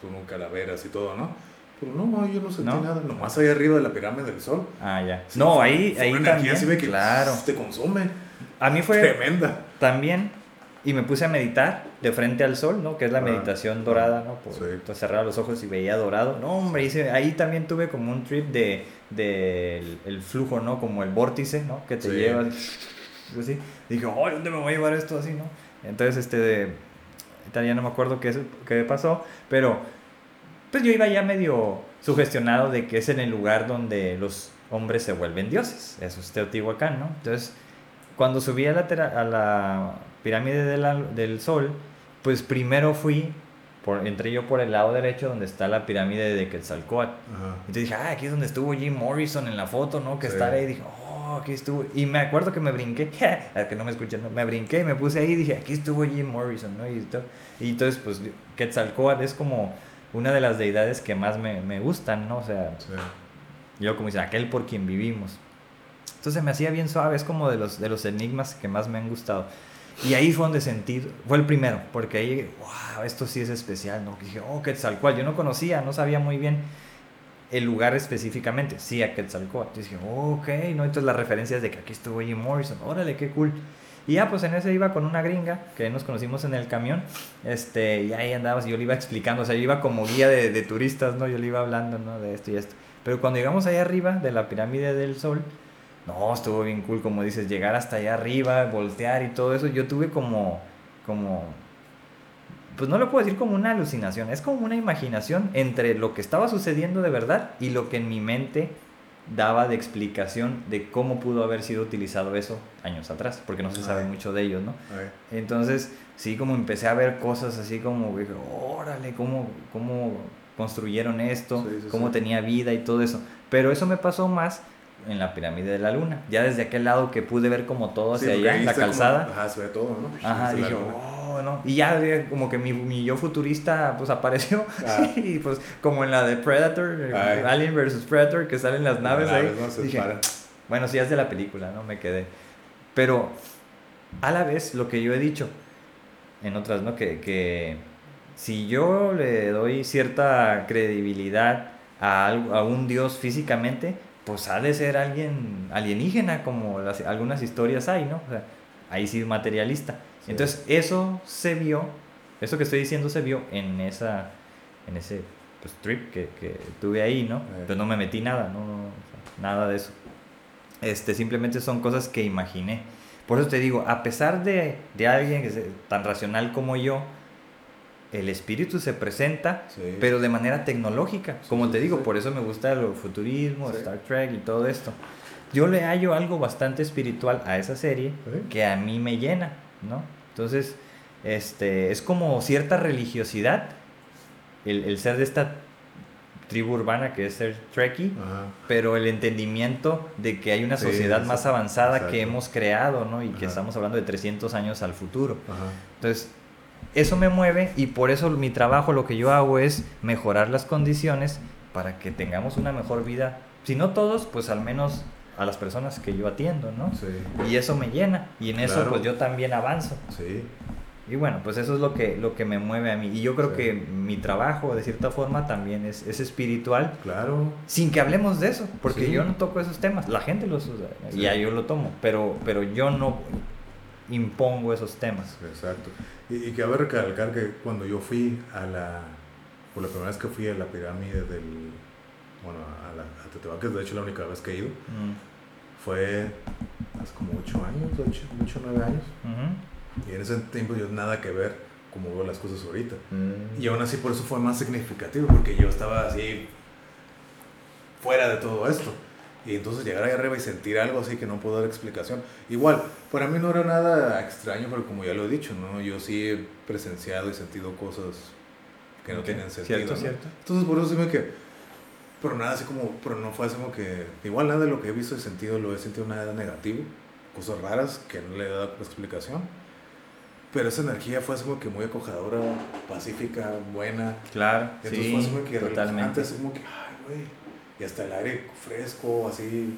son calaveras y todo, ¿no? Pero no, yo no sentí nada, nomás ahí arriba de la pirámide del sol. Ah, ya. no, ahí, ahí también. Así que claro. te consume. A mí fue. Tremenda. También. Y me puse a meditar de frente al sol, ¿no? Que es la ah, meditación dorada, ¿no? Por, sí. cerrar los ojos y veía dorado. No, hombre, hice, ahí también tuve como un trip de, de el, flujo, ¿no? Como el vórtice, ¿no? Que te lleva así. dije, ay, ¿dónde me voy a llevar esto así, no? Entonces, este, de, ya no me acuerdo qué, qué pasó, pero pues yo iba ya medio sugestionado de que es en el lugar donde los hombres se vuelven dioses. Eso es Teotihuacán, ¿no? Entonces, cuando subí a la, a la pirámide del sol, pues primero fui, por, entré yo por el lado derecho donde está la pirámide de Quetzalcóatl. Entonces dije, ah, aquí es donde estuvo Jim Morrison en la foto, ¿no? Que está ahí. Y dije, oh, aquí estuvo. Y me acuerdo que me brinqué, que no me escuchan, me brinqué, me puse ahí y dije, aquí estuvo Jim Morrison, ¿no? Y, y entonces, pues, Quetzalcóatl es como una de las deidades que más me, me gustan, ¿no? O sea, yo como dice, aquel por quien vivimos. Entonces me hacía bien suave, es como de los, de los enigmas que más me han gustado. Y ahí fue donde sentí, fue el primero, porque ahí, wow, esto sí es especial, ¿no? dije, oh, Quetzalcoatl, yo no conocía, no sabía muy bien el lugar específicamente, sí, a Quetzalcoatl. Dije, oh, ok, ¿no? Entonces las referencias de que aquí estuvo Jim Morrison, órale, qué cool. Y ya, pues en ese iba con una gringa, que nos conocimos en el camión, este, y ahí andábamos, y yo le iba explicando, o sea, yo iba como guía de, de turistas, ¿no? Yo le iba hablando, ¿no? De esto y esto. Pero cuando llegamos ahí arriba de la pirámide del sol, no, estuvo bien cool, como dices, llegar hasta allá arriba, voltear y todo eso, yo tuve como, como, pues no lo puedo decir como una alucinación, es como una imaginación entre lo que estaba sucediendo de verdad y lo que en mi mente daba de explicación de cómo pudo haber sido utilizado eso años atrás, porque no se sabe mucho de ellos, ¿no? Entonces, sí, como empecé a ver cosas así como, órale, cómo, cómo construyeron esto, cómo tenía vida y todo eso. Pero eso me pasó más en la pirámide de la luna. Ya desde aquel lado que pude ver como todo hacia allá, la calzada. ajá, se ve todo, ¿no? Ajá, dije, oh, no. Y ya como que mi, mi yo futurista pues apareció. Ah. y pues como en la de Predator, Alien vs Predator, que salen las naves ahí. dije, bueno, sí, es de la película, ¿no? Me quedé. Pero a la vez lo que yo he dicho en otras, ¿no? Que, que si yo le doy cierta credibilidad a, a un dios físicamente, pues ha de ser alguien alienígena, como algunas historias hay, ¿no? O sea, ahí sí materialista. Entonces, eso se vio, eso que estoy diciendo se vio en esa, en ese pues, trip que, que tuve ahí, ¿no? Pero no me metí nada, no, nada de eso. Este, simplemente son cosas que imaginé. Por eso te digo, a pesar de, de alguien que tan racional como yo, el espíritu se presenta, pero de manera tecnológica. Como te digo, por eso me gusta el futurismo, Star Trek y todo esto. Yo le hallo algo bastante espiritual a esa serie que a mí me llena, ¿no? Entonces, este, es como cierta religiosidad el, ser de esta tribu urbana que es ser Trekkie, pero el entendimiento de que hay una sociedad más avanzada que hemos creado, ¿no? Y que estamos hablando de 300 años al futuro. Entonces, eso me mueve y por eso mi trabajo, lo que yo hago es mejorar las condiciones para que tengamos una mejor vida. Si no todos, pues al menos a las personas que yo atiendo, ¿no? Sí. Y eso me llena y en eso pues yo también avanzo. Sí. Y bueno, pues eso es lo que, lo que me mueve a mí. Y yo creo que mi trabajo, de cierta forma, también es, es espiritual. Claro. Sin que hablemos de eso, porque yo no toco esos temas. La gente los usa y ya yo lo tomo, pero, pero yo no impongo esos temas. Exacto. Y, y cabe recalcar que cuando yo fui a la, por la primera vez que fui a la pirámide del, bueno, a, la, a Teotihuacán, que es de hecho la única vez que he ido, mm. fue hace como 8 años, 8, 8 9 años. Y en ese tiempo yo nada que ver como veo las cosas ahorita. Mm. Y aún así por eso fue más significativo, porque yo estaba así fuera de todo esto. Y entonces llegar ahí arriba y sentir algo así que no puedo dar explicación. Igual, para mí no era nada extraño, pero como ya lo he dicho, ¿no? Yo sí he presenciado y sentido cosas que no tienen sentido. Cierto, ¿no? cierto. Entonces, por eso dime que. Pero nada así como. Pero no fue así como que. Igual nada de lo que he visto y sentido lo he sentido nada negativo. Cosas raras que no le he dado explicación. Pero esa energía fue así como que muy acogedora, pacífica, buena. Claro, Entonces sí, fue así como que totalmente. así como que, ay, güey. Y hasta el aire fresco, así.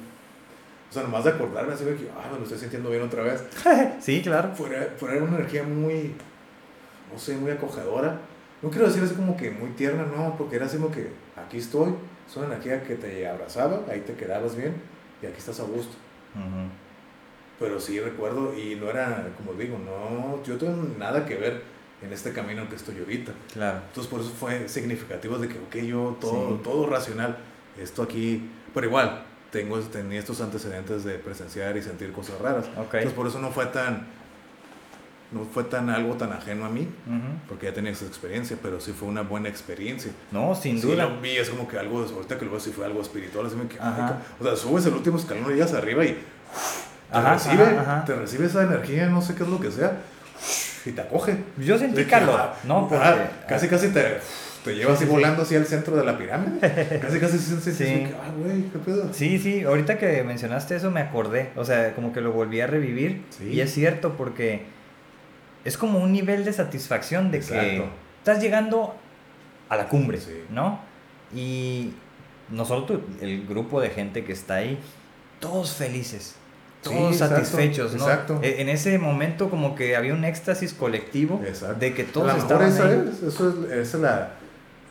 O sea, nomás de acordarme, así como que, ah, me lo estoy sintiendo bien otra vez. Sí, claro. Fuera, fuera era una energía muy, no sé, muy acogedora. No quiero decir así como que muy tierna, no, porque era así como que aquí estoy. Es una energía que te abrazaba, ahí te quedabas bien y aquí estás a gusto. Ujú. Pero sí recuerdo, y no era, como digo, no, yo tengo nada que ver en este camino que estoy ahorita. Claro. Entonces por eso fue significativo de que, ok, yo todo, Sí. todo racional, esto aquí, pero igual, tengo, tenía estos antecedentes de presenciar y sentir cosas raras. Ok. Entonces por eso no fue tan, no fue tan algo tan ajeno a mí, Ujú. porque ya tenía esa experiencia, pero sí fue una buena experiencia. No, sin Sí, duda. lo vi, es como que algo, ahorita que lo veo, sí fue algo espiritual, así me que, o sea, subes el último escalón y llegas arriba y te Ajá, recibe, ajá, ajá. te recibe esa energía, no sé qué es lo que sea, y te acoge. Yo sentí que, calor, ah, ¿no? Porque, casi, casi te, te lleva así sí, sí. volando hacia el centro de la pirámide. casi, casi siente Sí. así que, ah, güey, qué pedo. Sí, sí, ahorita que mencionaste eso me acordé, o sea, como que lo volví a revivir Sí. y es cierto porque es como un nivel de satisfacción de que Exacto. estás llegando a la cumbre, Sí. ¿no? Y nosotros, el grupo de gente que está ahí, todos felices, Sí, todos exacto, satisfechos, ¿no? exacto. E- En ese momento como que había un éxtasis colectivo Exacto. de que A todos lo mejor estaban esa ahí. es, eso es, esa es la,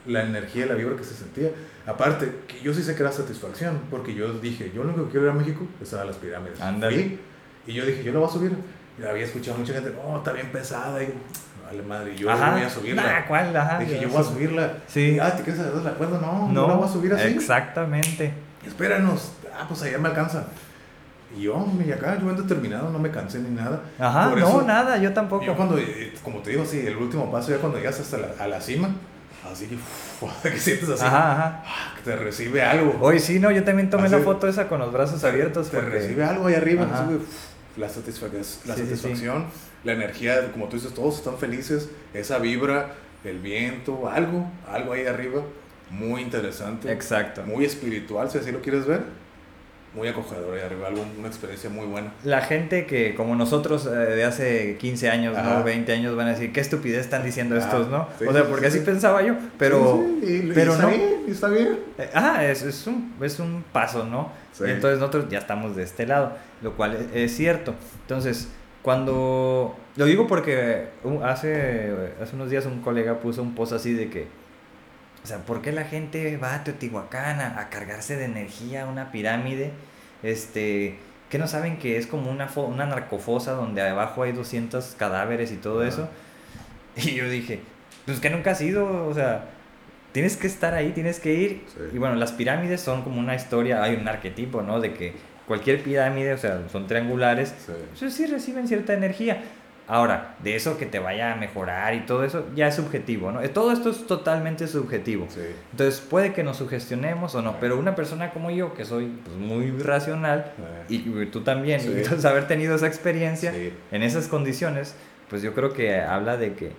la energía, la vibra que se sentía. Aparte, que yo sí sé que era satisfacción, porque yo dije, yo lo único que quiero ir a México es a las pirámides. Ándale. Y yo dije, yo lo voy a subir. Y había escuchado mucha gente, no, está bien pesada. Y, vale madre, yo Ajá. voy a subirla. Nah, ¿cuál? Ajá, dije, yo voy a subirla. Sí. Y, ah, ¿te quieres dar la cuerda? No, no, No, la voy a subir así. exactamente. Espéranos. Ah, pues allá me alcanza. Y yo, y acá, yo ando determinado, no me cansé ni nada. Ajá, Por no, eso- nada, yo tampoco. yo cuando, eh, como te digo, sí, el último paso, ya cuando llegas hasta la, a la cima, así que, uf, que sientes así, Ajá, ajá. ah, que te recibe algo. Hoy sí, no, yo también tomé Así- la foto esa con los brazos abiertos. Te porque- recibe algo ahí arriba, Ajá. así, la, satisfac- la Sí, sí, sí. satisfacción, la energía, como tú dices, todos están felices, esa vibra, el viento, algo, algo ahí arriba, muy interesante, Exacto. muy espiritual, si así lo quieres ver, muy acogedor arriba, algo, una experiencia muy buena. La gente que, como nosotros eh, de hace 15 años, Ajá. ¿no? 20 años, van a decir, ¿qué estupidez están diciendo estos, no? sí, o sea, porque sí, así sí. pensaba yo, pero... Y- y pero está no. bien, y está bien. Eh, Ah, es, es, un, es un paso, ¿no? Y entonces nosotros ya estamos de este lado, lo cual es, es cierto. Entonces, cuando... Lo digo porque uh, hace, hace unos días un colega puso un post así de que, o sea, ¿por qué la gente va a Teotihuacán a, a cargarse de energía a una pirámide? Este, que no saben que es como una, una narcofosa donde abajo hay 200 cadáveres y todo eso. Y yo dije, pues que nunca has ido, o sea, tienes que estar ahí, tienes que ir. Sí. Y bueno, las pirámides son como una historia, hay un arquetipo, ¿no? De que cualquier pirámide, o sea, son triangulares, Sí. pues sí reciben cierta energía. Ahora, de eso que te vaya a mejorar y todo eso, ya es subjetivo, ¿no? Todo esto es totalmente subjetivo. Sí. Entonces puede que nos sugestionemos o no, pero una persona como yo, que soy pues, muy racional, y tú también, y entonces haber tenido esa experiencia en esas condiciones, pues yo creo que habla de que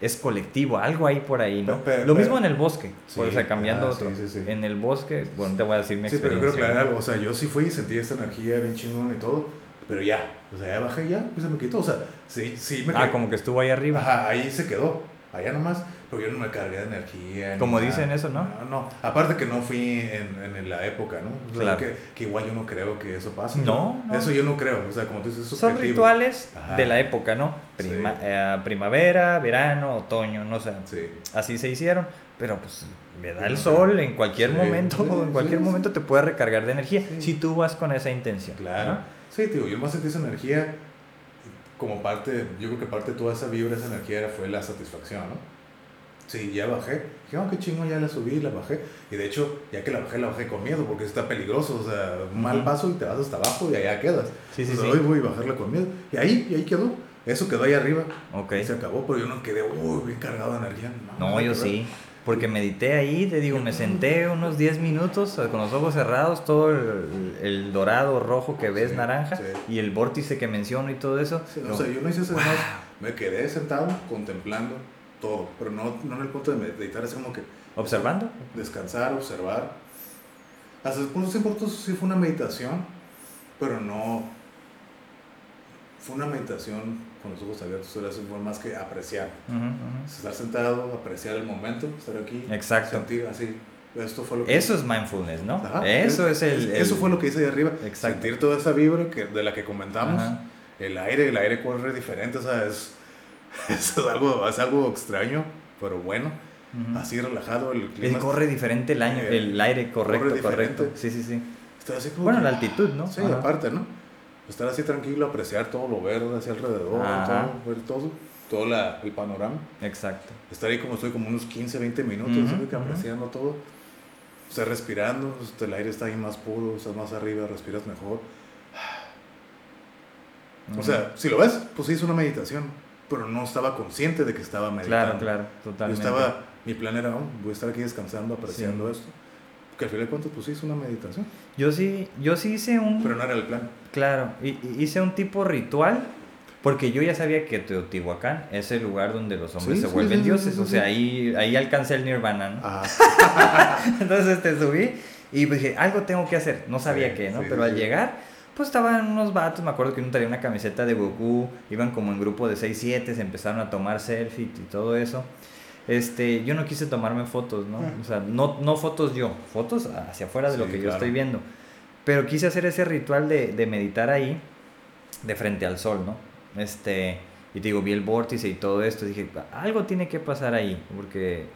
es colectivo, algo ahí por ahí, ¿no? Pero- pero- Lo mismo en el bosque, Sí, o sea, cambiando ah, otro. sí, sí, sí. En el bosque, bueno, te voy a decir mi Sí, pero creo experiencia. que algo. O sea, yo sí fui y sentí esta energía bien chingón y todo. Pero ya. O sea, ya bajé y ya. Pues se me quitó. O sea, sí, sí me Ah, como que estuvo ahí arriba. Ajá, ahí se quedó. Allá nomás. Pero yo no me cargué de energía. Como nada. dicen eso, ¿no? No, no. Aparte que no fui en, en la época, ¿no? O sea, Claro. que, que igual yo no creo que eso pase. No, no. Eso yo no creo. O sea, como tú dices, es Son rituales Ajá. de la época, ¿no? Prima- Sí. eh, primavera, verano, otoño, no sé. Sí. Así se hicieron, pero pues me da el sol en cualquier Sí, momento, sí, en cualquier sí, momento te puede recargar de energía si tú vas con esa intención. Claro. ¿no? Sí, tío, yo más sentí esa energía como parte, yo creo que parte de toda esa vibra, esa energía era- fue la satisfacción, ¿no? Sí, ya bajé. Dije, oh, qué chingo, ya la subí, la bajé. Y de hecho, ya que la bajé, la bajé con miedo, porque está peligroso. O sea, mal paso y te vas hasta abajo y allá quedas. Sí, sí, sí. hoy voy a bajarla con miedo. Y ahí, y ahí quedó. Eso quedó ahí arriba. Ok. Y se acabó, pero yo no quedé, uy, bien cargado de energía. No, yo sí. Porque medité ahí, te digo, me senté unos 10 minutos con los ojos cerrados, todo el, dorado, rojo que ves, naranja, y el vórtice que menciono y todo eso. o sea, yo no hice eso, me quedé sentado contemplando todo, pero no, no en el punto de meditar, es como que... ¿Observando? Descansar, observar. Hasta el punto sí fue una meditación, pero no... Fue una meditación con los ojos abiertos, era fue más que apreciar. Estar sentado, apreciar el momento, estar aquí. Exacto. Sentir así. Esto fue lo que eso es mindfulness, ¿no? eso es, el, Eso fue lo que hice ahí arriba. Sentir toda esa vibra que, de la que comentamos. El aire, el aire corre diferente, o sea, es, es, algo, es algo extraño, pero bueno. Así relajado, el clima. corre diferente el, año, eh, el aire, correcto, correcto. Sí, sí, sí. bueno, la altitud, ¿no? Sí, aparte, ¿no? Estar así tranquilo, apreciar todo lo verde hacia alrededor, todo, ver todo, todo la, el panorama. Exacto. Estar ahí como estoy, como unos 15, 20 minutos, apreciando todo. O sea, respirando, pues, el aire está ahí más puro, estás más arriba, respiras mejor. O sea, si lo ves, pues sí es una meditación, pero no estaba consciente de que estaba meditando. Claro, claro, totalmente. Yo estaba, mi plan era, oh, voy a estar aquí descansando, apreciando esto. Que al final de cuentas, pues sí, es una meditación. Yo sí, yo sí hice un... Pero no era el plan. Claro, hice un tipo ritual, porque yo ya sabía que Teotihuacán es el lugar donde los hombres se vuelven dioses, o sea, ahí, ahí alcancé el nirvana, ¿no? Entonces te subí y dije, algo tengo que hacer, no sabía qué, ¿no? Pero al llegar, pues estaban unos vatos, me acuerdo que uno traía una camiseta de Goku, iban como en grupo de 6, 7, se empezaron a tomar selfies y todo eso este, yo no quise tomarme fotos, ¿no? O sea, no, no fotos yo, fotos hacia afuera de lo que yo estoy viendo. Pero quise hacer ese ritual de, de, meditar ahí, de frente al sol, ¿no? Este, y te digo, vi el vórtice y todo esto, dije, algo tiene que pasar ahí, porque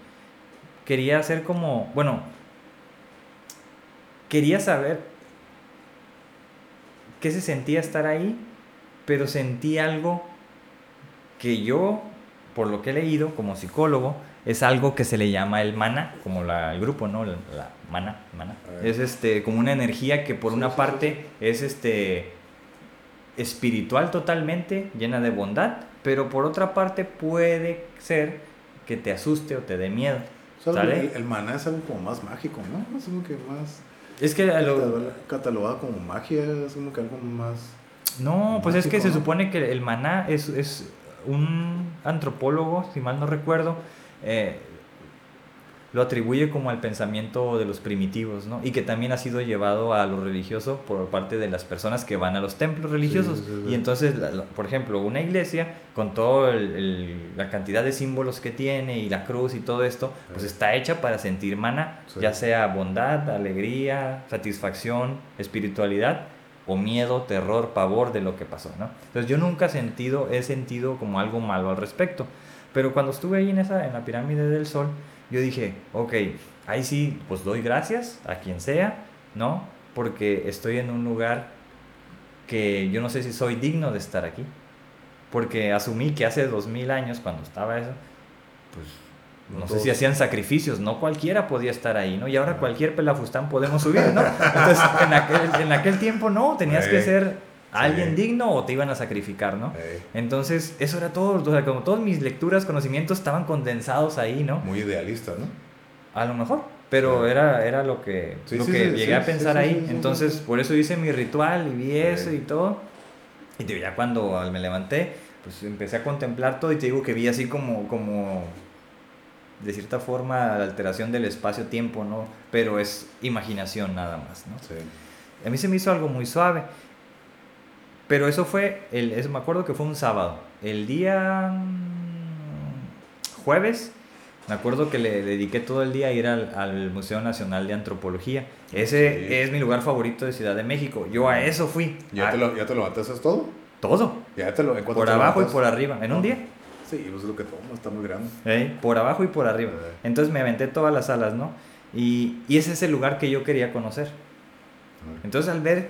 quería hacer como, bueno, quería saber qué se sentía estar ahí, pero sentí algo que yo por lo que he leído como psicólogo, es algo que se le llama el mana, como la, el grupo, ¿no? La, mana, mana. Es este, como una energía que por una parte es este, espiritual totalmente, llena de bondad, pero por otra parte puede ser que te asuste o te dé miedo. El, el, mana es algo como más mágico, ¿no? Es como que más... Es que lo... Catalogado como magia, es como que algo más... No, pues es que se supone que el maná es, es un antropólogo, si mal no recuerdo, eh, lo atribuye como al pensamiento de los primitivos, ¿no? Y que también ha sido llevado a lo religioso por parte de las personas que van a los templos religiosos. Y entonces, por ejemplo, una iglesia, con toda la cantidad de símbolos que tiene y la cruz y todo esto, pues está hecha para sentir mana, ya sea bondad, alegría, satisfacción, espiritualidad o miedo, terror, pavor de lo que pasó, ¿no? Entonces yo nunca he sentido, he sentido como algo malo al respecto. Pero cuando estuve ahí en, esa, en la pirámide del sol, yo dije, ok, ahí sí, pues doy gracias a quien sea, ¿no? Porque estoy en un lugar que yo no sé si soy digno de estar aquí. Porque asumí que hace dos mil años, cuando estaba eso, pues no, sé si hacían sacrificios, no cualquiera podía estar ahí, ¿no? Y ahora cualquier pelafustán podemos subir, ¿no? Entonces, en aquel, en aquel tiempo no, tenías que ser alguien digno o te iban a sacrificar, ¿no? Entonces, eso era todo, o sea, como todas mis lecturas, conocimientos estaban condensados ahí, ¿no? Muy idealista, ¿no? A lo mejor, pero era, era lo que, lo que llegué a pensar ahí. Entonces, por eso hice mi ritual y vi eso y todo. Y ya cuando me levanté, pues empecé a contemplar todo y te digo que vi así como, como de cierta forma la alteración del espacio-tiempo, ¿no? Pero es imaginación nada más, ¿no? Sí. A mí se me hizo algo muy suave. Pero eso fue, el, eso me acuerdo que fue un sábado. El día mm, jueves, me acuerdo que le dediqué todo el día a ir al, al Museo Nacional de Antropología. Ese es mi lugar favorito de Ciudad de México. Yo a eso fui. ¿Ya, te, lo, ¿ya te lo todo? Todo. Ya te lo, por abajo y por arriba, en un día. Sí, pues es lo que tomo, está muy grande. Por abajo y por arriba. Entonces me aventé todas las salas, ¿no? Y, y, ese es el lugar que yo quería conocer. Entonces al ver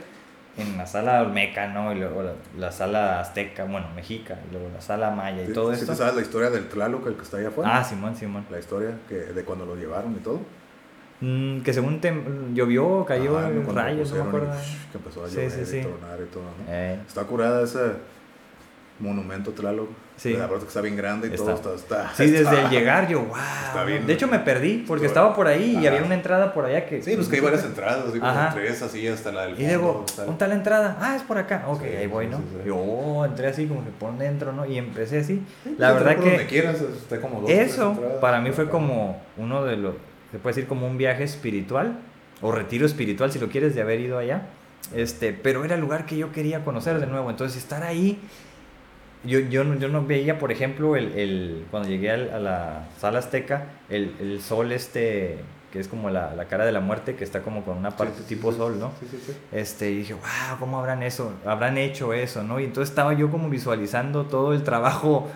en la sala olmeca, ¿no? Y luego la, sala azteca, bueno, mexica, y luego la sala maya y todo eso. ¿Sí sabes la historia del Tlaloc, el que está allá afuera? Ah, Simón, Simón. La historia que, de cuando lo llevaron y todo. Mm, que según llovió, cayó ah, rayos, no me acuerdo. Que empezó a llover y tronar y todo, ¿no? Está curada esa monumento Tlaloc. Sí. La verdad que está bien grande y todo está, está Sí, desde el llegar yo, wow. Bien, de hecho me perdí porque estaba por ahí y había una entrada por allá que... Sí, pues que hay varias entradas, así como tres así hasta la del Y luego, ¿dónde está la entrada? Ah, es por acá. Ok, ahí voy, ¿no? Yo oh, entré así como que por dentro, ¿no? Y empecé así. la pues, verdad que... Donde quieras, está como dos, Eso para mí fue como uno de los... Se puede decir como un viaje espiritual o retiro espiritual si lo quieres de haber ido allá. Este, pero era el lugar que yo quería conocer de nuevo. Entonces estar ahí yo, yo, yo no veía, por ejemplo, el, el cuando llegué a la sala azteca, el, el, sol este, que es como la, la, cara de la muerte, que está como con una parte tipo sol, ¿no? Este, y dije, wow, ¿cómo habrán eso? Habrán hecho eso, ¿no? Y entonces estaba yo como visualizando todo el trabajo,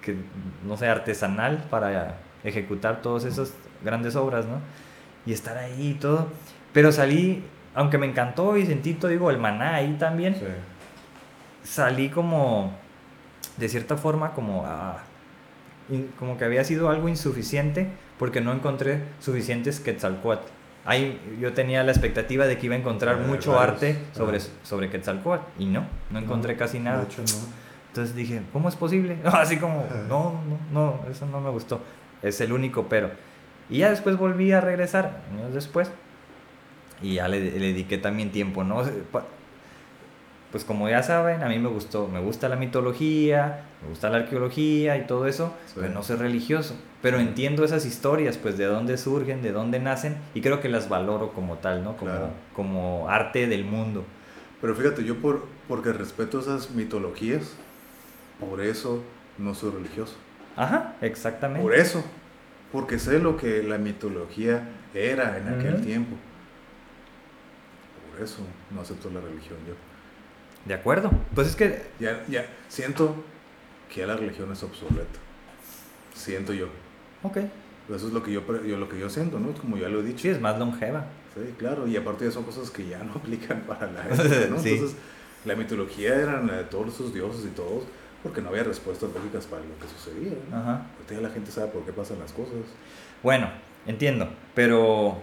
que, no sé, artesanal para ejecutar todas esas grandes obras, ¿no? Y estar ahí y todo. Pero salí, aunque me encantó y sentí todo, digo, el maná ahí también, salí como de cierta forma como, ah, como que había sido algo insuficiente porque no encontré suficientes Quetzalcoatl. Ahí yo tenía la expectativa de que iba a encontrar eh, mucho arte sobre, sobre Quetzalcoatl y no, no encontré casi nada. Entonces dije, ¿cómo es posible? Así como, no, no, no, eso no me gustó. Es el único pero. Y ya después volví a regresar, años después, y ya le, le dediqué también tiempo, ¿no? Pues como ya saben, a mí me gustó, me gusta la mitología, me gusta la arqueología y todo eso, pero no soy religioso. Pero entiendo esas historias, pues de dónde surgen, de dónde nacen, y creo que las valoro como tal, ¿no? Como, como arte del mundo. Pero fíjate, yo por, porque respeto esas mitologías, por eso no soy religioso. Ajá, exactamente. Por eso, porque sé lo que la mitología era en aquel tiempo. Por eso no acepto la religión yo. De acuerdo. Pues es que... Ya, ya, siento que ya la religión es obsoleta. Siento yo. Ok. Eso es lo que yo, yo, lo que yo siento, ¿no? Como ya lo he dicho. Sí, es más longeva. Sí, claro. Y aparte de son cosas que ya no aplican para la gente, ¿no? Entonces, la mitología eran de todos sus dioses y todos, porque no había respuestas lógicas para lo que sucedía. ¿no? Ajá. ya la gente sabe por qué pasan las cosas. Bueno, entiendo. Pero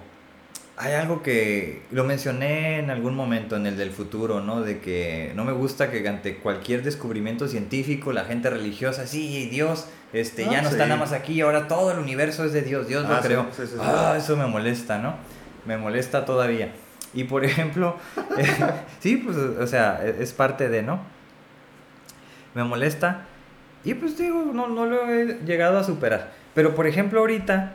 hay algo que lo mencioné en algún momento en el del futuro, ¿no? De que no me gusta que ante cualquier descubrimiento científico la gente religiosa, sí, Dios, este, ya no está nada más aquí, ahora todo el universo es de Dios, Dios lo ah, creó. ah, eso me molesta, ¿no? Me molesta todavía. Y por ejemplo, sí, pues, o sea, e, es parte de, ¿no? Me molesta. Y pues digo, no, no lo he llegado a superar. Pero por ejemplo, ahorita,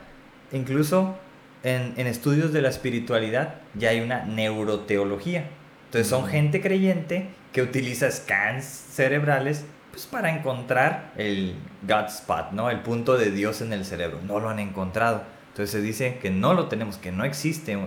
incluso en, estudios de la espiritualidad ya hay una neuroteología. Entonces son gente creyente que utiliza scans cerebrales pues, para encontrar el God spot, ¿no? el punto de Dios en el cerebro. No lo han encontrado. Entonces se dice que no lo tenemos, que no existe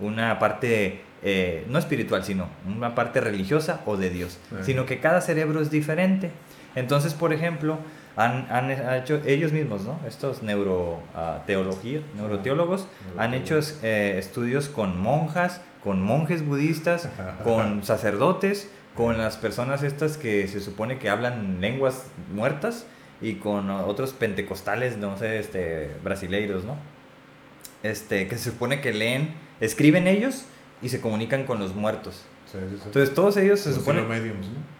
una parte eh, no espiritual, sino una parte religiosa o de Dios, sino que cada cerebro es diferente. Entonces, por ejemplo, han, han, hecho ellos mismos, ¿no? Estos neuro, uh, neuroteólogos han hecho eh, estudios con monjas, con monjes budistas, con sacerdotes, con las personas estas que se supone que hablan lenguas muertas y con otros pentecostales, no sé, este, brasileiros, ¿no? Este, que se supone que leen, escriben ellos y se comunican con los muertos. Entonces todos ellos se supone...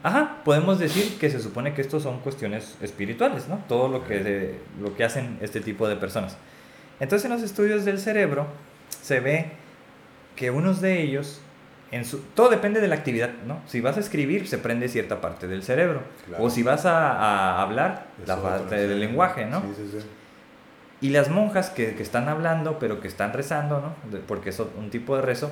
Ajá, podemos decir que se supone que estos son cuestiones espirituales, ¿no? Todo lo que, lo que hacen este tipo de personas. Entonces en los estudios del cerebro se ve que unos de ellos, en su, todo depende de la actividad, ¿no? Si vas a escribir, se prende cierta parte del cerebro. O si vas a, a hablar, la parte del lenguaje, ¿no? Sí, sí, sí. Y las monjas que, que, están hablando, pero que están rezando, ¿no? Porque es un tipo de rezo,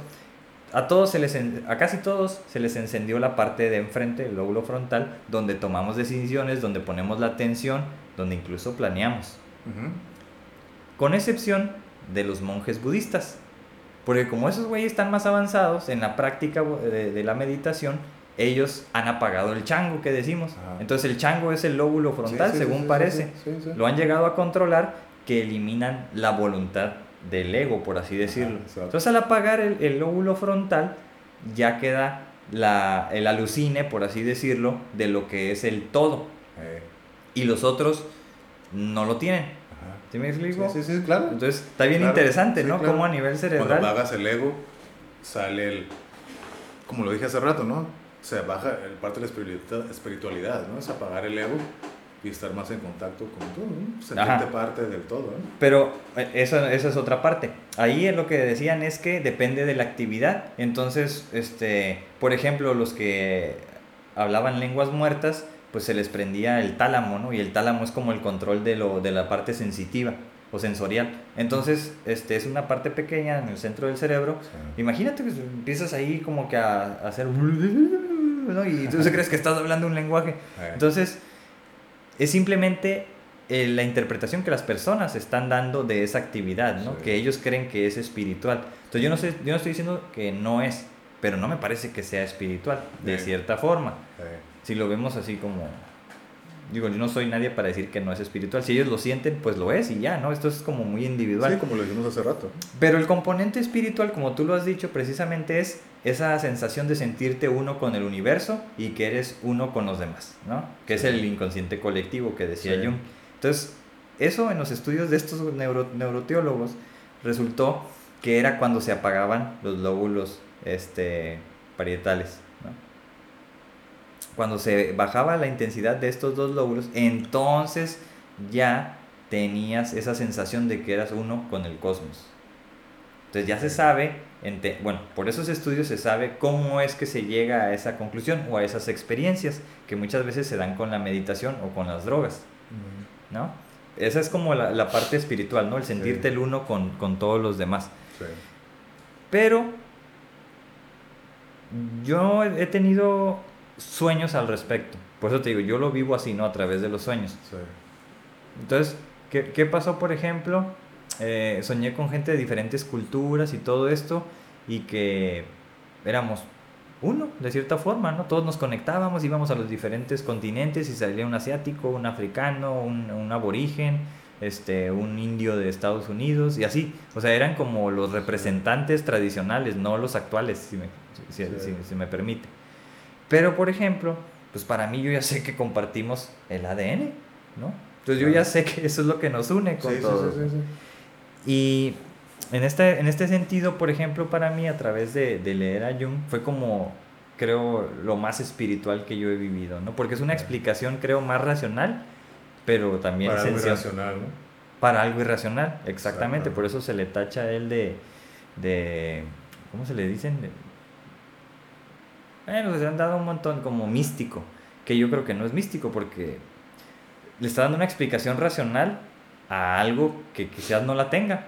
a todos se les a casi todos se les encendió la parte de enfrente, el lóbulo frontal, donde tomamos decisiones, donde ponemos la atención, donde incluso planeamos. Con excepción de los monjes budistas. Porque como esos güeyes están más avanzados en la práctica de, la meditación, ellos han apagado el chango que decimos. Entonces el chango es el lóbulo frontal, según parece. Lo han llegado a controlar que eliminan la voluntad del ego, por así decirlo. Entonces al apagar el, lóbulo frontal ya queda la, el alucine, por así decirlo, de lo que es el todo. Eh. Y los otros no lo tienen. ¿Sí me explico? Sí, sí, claro. Entonces está bien interesante, ¿no? Como a nivel cerebral. Cuando apagas el ego, sale el. Como lo dije hace rato, ¿no? se baja el parte de la espiritualidad, ¿no? Es apagar el ego y estar más en contacto con todo, ¿no? Sentirte parte del todo, ¿no? Pero eh, esa, esa es otra parte. Ahí es lo que decían es que depende de la actividad. Entonces, este, por ejemplo, los que hablaban lenguas muertas, pues se les prendía el tálamo, ¿no? Y el tálamo es como el control de, lo, de la parte sensitiva o sensorial. Entonces, este es una parte pequeña en el centro del cerebro. Imagínate que empiezas ahí como que a, hacer... ¿no? Y tú crees que estás hablando un lenguaje. Entonces, es simplemente eh, la interpretación que las personas están dando de esa actividad, ¿no? Que ellos creen que es espiritual. Entonces, yo no, sé, yo no estoy diciendo que no es, pero no me parece que sea espiritual, de cierta forma. Si lo vemos así como Digo, yo no soy nadie para decir que no es espiritual. Si ellos lo sienten, pues lo es y ya, ¿no? Esto es como muy individual. Sí, como lo dijimos hace rato. Pero el componente espiritual, como tú lo has dicho, precisamente es esa sensación de sentirte uno con el universo y que eres uno con los demás, ¿no? Que es el inconsciente colectivo que decía Jung. Entonces, eso en los estudios de estos neuro, neuroteólogos resultó que era cuando se apagaban los lóbulos este, parietales cuando se bajaba la intensidad de estos dos lóbulos, entonces ya tenías esa sensación de que eras uno con el cosmos. Entonces ya se sabe, bueno, por esos estudios se sabe cómo es que se llega a esa conclusión o a esas experiencias que muchas veces se dan con la meditación o con las drogas, ¿no? Esa es como la, parte espiritual, ¿no? El sentirte el uno con, con, todos los demás. Pero yo he tenido sueños al respecto. Por eso te digo, yo lo vivo así, ¿no? A través de los sueños. Entonces, ¿qué, ¿qué, pasó, por ejemplo? Eh, soñé con gente de diferentes culturas y todo esto, y que éramos uno, de cierta forma, ¿no? Todos nos conectábamos, íbamos a los diferentes continentes y salía un asiático, un africano, un, un aborigen, este, un indio de Estados Unidos y así. O sea, eran como los representantes tradicionales, no los actuales, si me, si, si me permite. Pero, por ejemplo, pues para mí yo ya sé que compartimos el ADN, ¿no? Entonces yo ya sé que eso es lo que nos une con sí, todos. Sí, sí, y en este, en este sentido, por ejemplo, para mí, a través de, de, leer a Jung, fue como, creo, lo más espiritual que yo he vivido, ¿no? Porque es una explicación, creo, más racional, pero también... Para algo irracional, ¿no? Para algo irracional, exactamente. Por eso se le tacha a él de, de... ¿Cómo se le dicen? Bueno, se han dado un montón como místico, que yo creo que no es místico porque le está dando una explicación racional a algo que quizás no la tenga,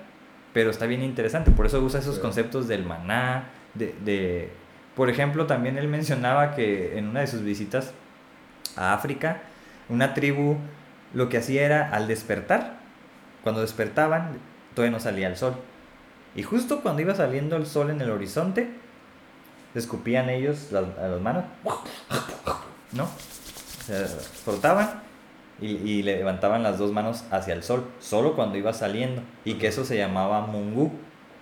pero está bien interesante, por eso usa esos conceptos del maná, de, de, por ejemplo, también él mencionaba que en una de sus visitas a África, una tribu lo que hacía era al despertar, cuando despertaban, todavía no salía el sol. Y justo cuando iba saliendo el sol en el horizonte, escupían ellos las, manos, ¿no? Se frotaban y, y, levantaban las dos manos hacia el sol, solo cuando iba saliendo, y que eso se llamaba Mungu.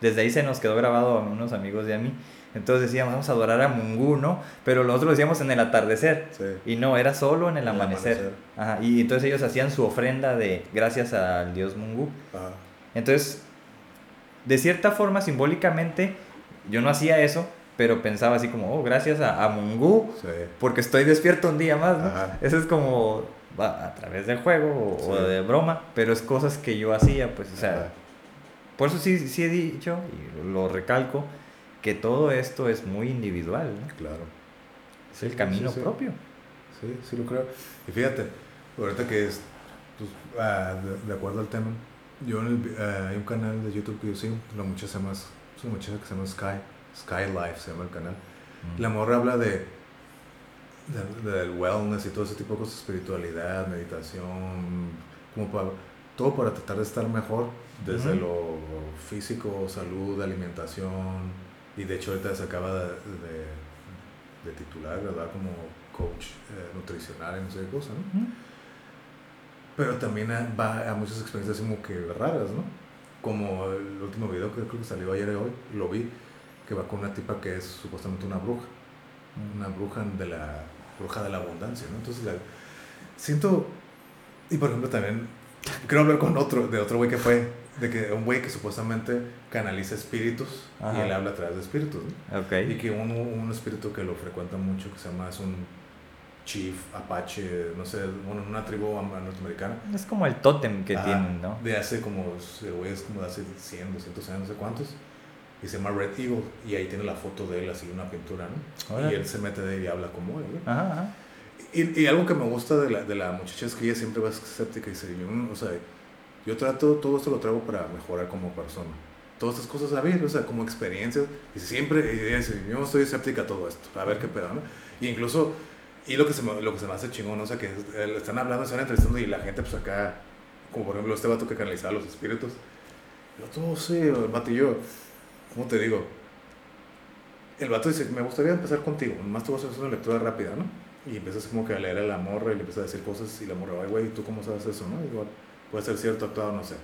Desde ahí se nos quedó grabado a unos amigos de a mí. Entonces decíamos, vamos a adorar a Mungu, ¿no? Pero nosotros lo decíamos en el atardecer. Y no, era solo en el, amanecer. Ajá. Y entonces ellos hacían su ofrenda de gracias al dios Mungu. Entonces, de cierta forma, simbólicamente, yo no hacía eso, pero pensaba así como, oh, gracias a, a Mungu, porque estoy despierto un día más, ¿no? Eso es como a través del juego o, de broma, pero es cosas que yo hacía, pues, o sea, por eso sí, sí he dicho, y lo recalco, que todo esto es muy individual, ¿no? Claro. Es el camino propio. Sí, sí lo creo. Y fíjate, ahorita que es, pues, ah, de, acuerdo al tema, yo en el, ah, hay un canal de YouTube que yo sigo, una muchacha, se llama, una muchacha que se llama Sky, Sky Life se llama el canal. La morra habla de, del wellness y todo ese tipo de cosas, espiritualidad, meditación, como para, todo para tratar de estar mejor desde lo físico, salud, alimentación. Y de hecho ahorita se acaba de, de, titular, ¿verdad? Como coach eh, nutricional y no sé qué cosa, ¿no? Pero también va a muchas experiencias como que raras, ¿no? Como el último video que creo que salió ayer y hoy, lo vi que va con una tipa que es supuestamente una bruja, una bruja de la bruja de la abundancia, ¿no? Entonces siento, y por ejemplo también, quiero hablar con otro, de otro güey que fue, de que un güey que supuestamente canaliza espíritus y él habla a través de espíritus. ¿no? Y que un, un espíritu que lo frecuenta mucho, que se llama, es un chief, apache, no sé, bueno, una tribu norteamericana. Es como el tótem que tienen, ¿no? De hace como, güey, es como de hace 100, 200 años, no sé cuántos. Y se llama Red Eagle. Y ahí tiene la foto de él, así una pintura, ¿no? Y él se mete de ahí y habla como él, ¿no? Ajá, Y, y, algo que me gusta de la, de la muchacha es que ella siempre va escéptica y dice, yo, o sea, yo trato, todo esto lo traigo para mejorar como persona. Todas estas cosas a ver, o sea, como experiencias. Y siempre, ella dice, yo estoy escéptica a todo esto, a ver qué pedo, ¿no? Y incluso y lo que se me, lo que se me hace chingón, o sea, que eh, están hablando, están entrevistando y la gente, pues acá, como por ejemplo este vato que canalizaba los espíritus. Yo todo sí, el vato y yo, ¿cómo te digo? El vato dice, me gustaría empezar contigo, nomás tú vas a hacer una lectura rápida, ¿no? Y empiezas como que a leer a la morra y le empiezas a decir cosas y la morra, ay, güey, ¿tú cómo sabes eso, no? Igual, puede ser cierto, actuado, no sé.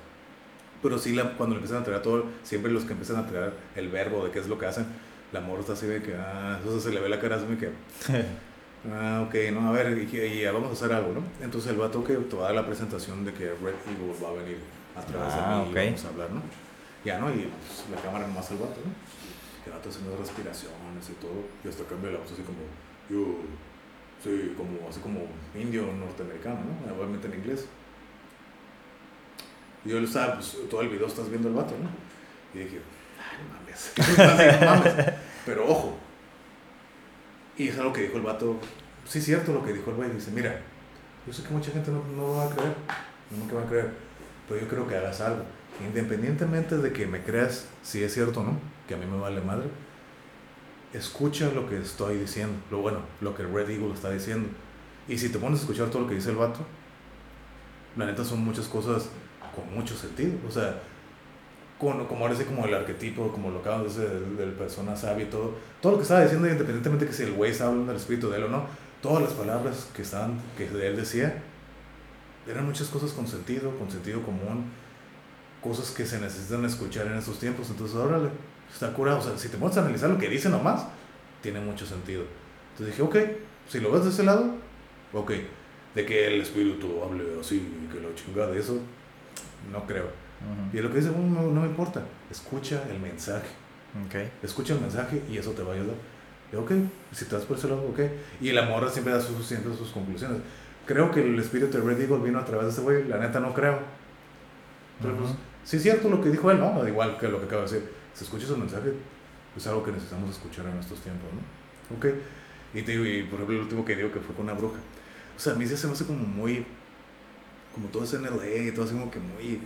Pero sí, la, cuando le empiezan a traer todo, siempre los que empiezan a traer el verbo de qué es lo que hacen, la morra está así de que, ah, eso se le ve la cara así de que... Ah, ok, no, a ver, y, vamos a hacer algo, ¿no? Entonces el vato que te va a dar la presentación de que Red Eagle va a venir a través de ah, mí y vamos a hablar, ¿no? Ya, ¿no? Y pues, la cámara nomás al vato, ¿no? El vato haciendo respiraciones y todo, y hasta cambia la voz así como, yo, sí, como, así como indio norteamericano, ¿no? Obviamente en inglés. Y yo le estaba, pues todo el video estás viendo el vato, ¿no? Y dije, ay, no mames. Pero ojo, y es algo que dijo el vato. Sí, cierto lo que dijo el güey. Dice: Mira, yo sé que mucha gente no, no va a creer. No me va a creer. Pero yo creo que hagas algo. Independientemente de que me creas si es cierto o no, que a mí me vale madre, escucha lo que estoy diciendo. Lo bueno, lo que Red Eagle está diciendo. Y si te pones a escuchar todo lo que dice el vato, la neta son muchas cosas con mucho sentido. O sea, con, como ahora sí como el arquetipo, como lo acabamos de decir, del, persona sabia y todo, todo lo que estaba diciendo, independientemente que si el güey estaba hablando del espíritu de él o no, todas las palabras que estaban, que él decía, eran muchas cosas con sentido, con sentido común, cosas que se necesitan escuchar en estos tiempos, entonces órale, está curado, o sea, si te pones a analizar lo que dice nomás, tiene mucho sentido. Entonces dije, ok, si lo ves de ese lado, ok, de que el espíritu hable así, que lo chinga de eso, no creo y lo que dice, no, no, me importa, escucha el mensaje. Okay. Escucha el mensaje y eso te va a ayudar. Y ok, si te das por ese lado, ok. Y el amor siempre da sus, siempre sus conclusiones. Creo que el espíritu de Red Eagle vino a través de ese güey, la neta no creo. Pero pues, si es cierto lo que dijo él, ¿no? Igual que lo que acabo de decir. Si escuchas el mensaje, es algo que necesitamos escuchar en estos tiempos, ¿no? Ok. Y, te digo, y por ejemplo, el último que digo que fue con una bruja. O sea, a mí se me hace como muy. Como todo es en LA, todo así como que muy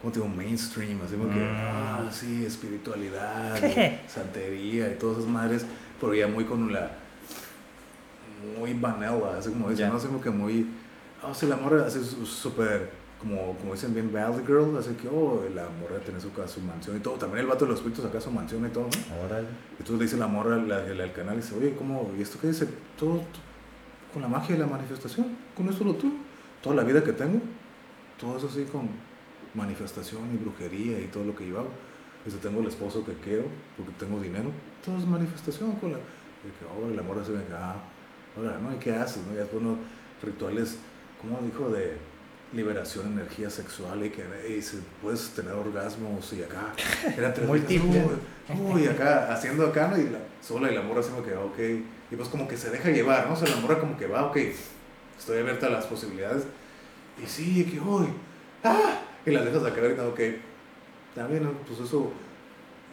como te digo, mainstream, así como que, mm. ah, sí, espiritualidad, santería y todas esas madres, pero ya muy con la, muy vanilla, así como dicen, ¿no? Así como que muy, oh, sí, la morra así súper, como, como dicen bien, Valley Girl, así que, oh, la morra tiene su, su mansión y todo, también el vato de los espíritus acá su mansión y todo, ¿no? Órale. Y entonces le dice la morra al, al, canal, y dice, oye, ¿cómo, y esto qué dice? Todo, con la magia de la manifestación, con esto lo tú, toda la vida que tengo, todo eso así con manifestación y brujería y todo lo que yo hago. Dice, tengo el esposo que quiero porque tengo dinero. Todo es manifestación con la... Y que ahora el amor se venga, ah, ahora, ¿no? ¿Y qué haces? ¿no? Ya después unos rituales, como dijo, de liberación de energía sexual y que y se, puedes tener orgasmos y acá. Era muy Uy, acá, haciendo acá, ¿no? y la, sola y la morra haciendo que, ok. Y pues como que se deja llevar, ¿no? O sea, la morra como que va, ok, estoy abierta a las posibilidades. Y sí, que hoy, ¡ah! y las dejas acá ahorita, ok, también, pues eso,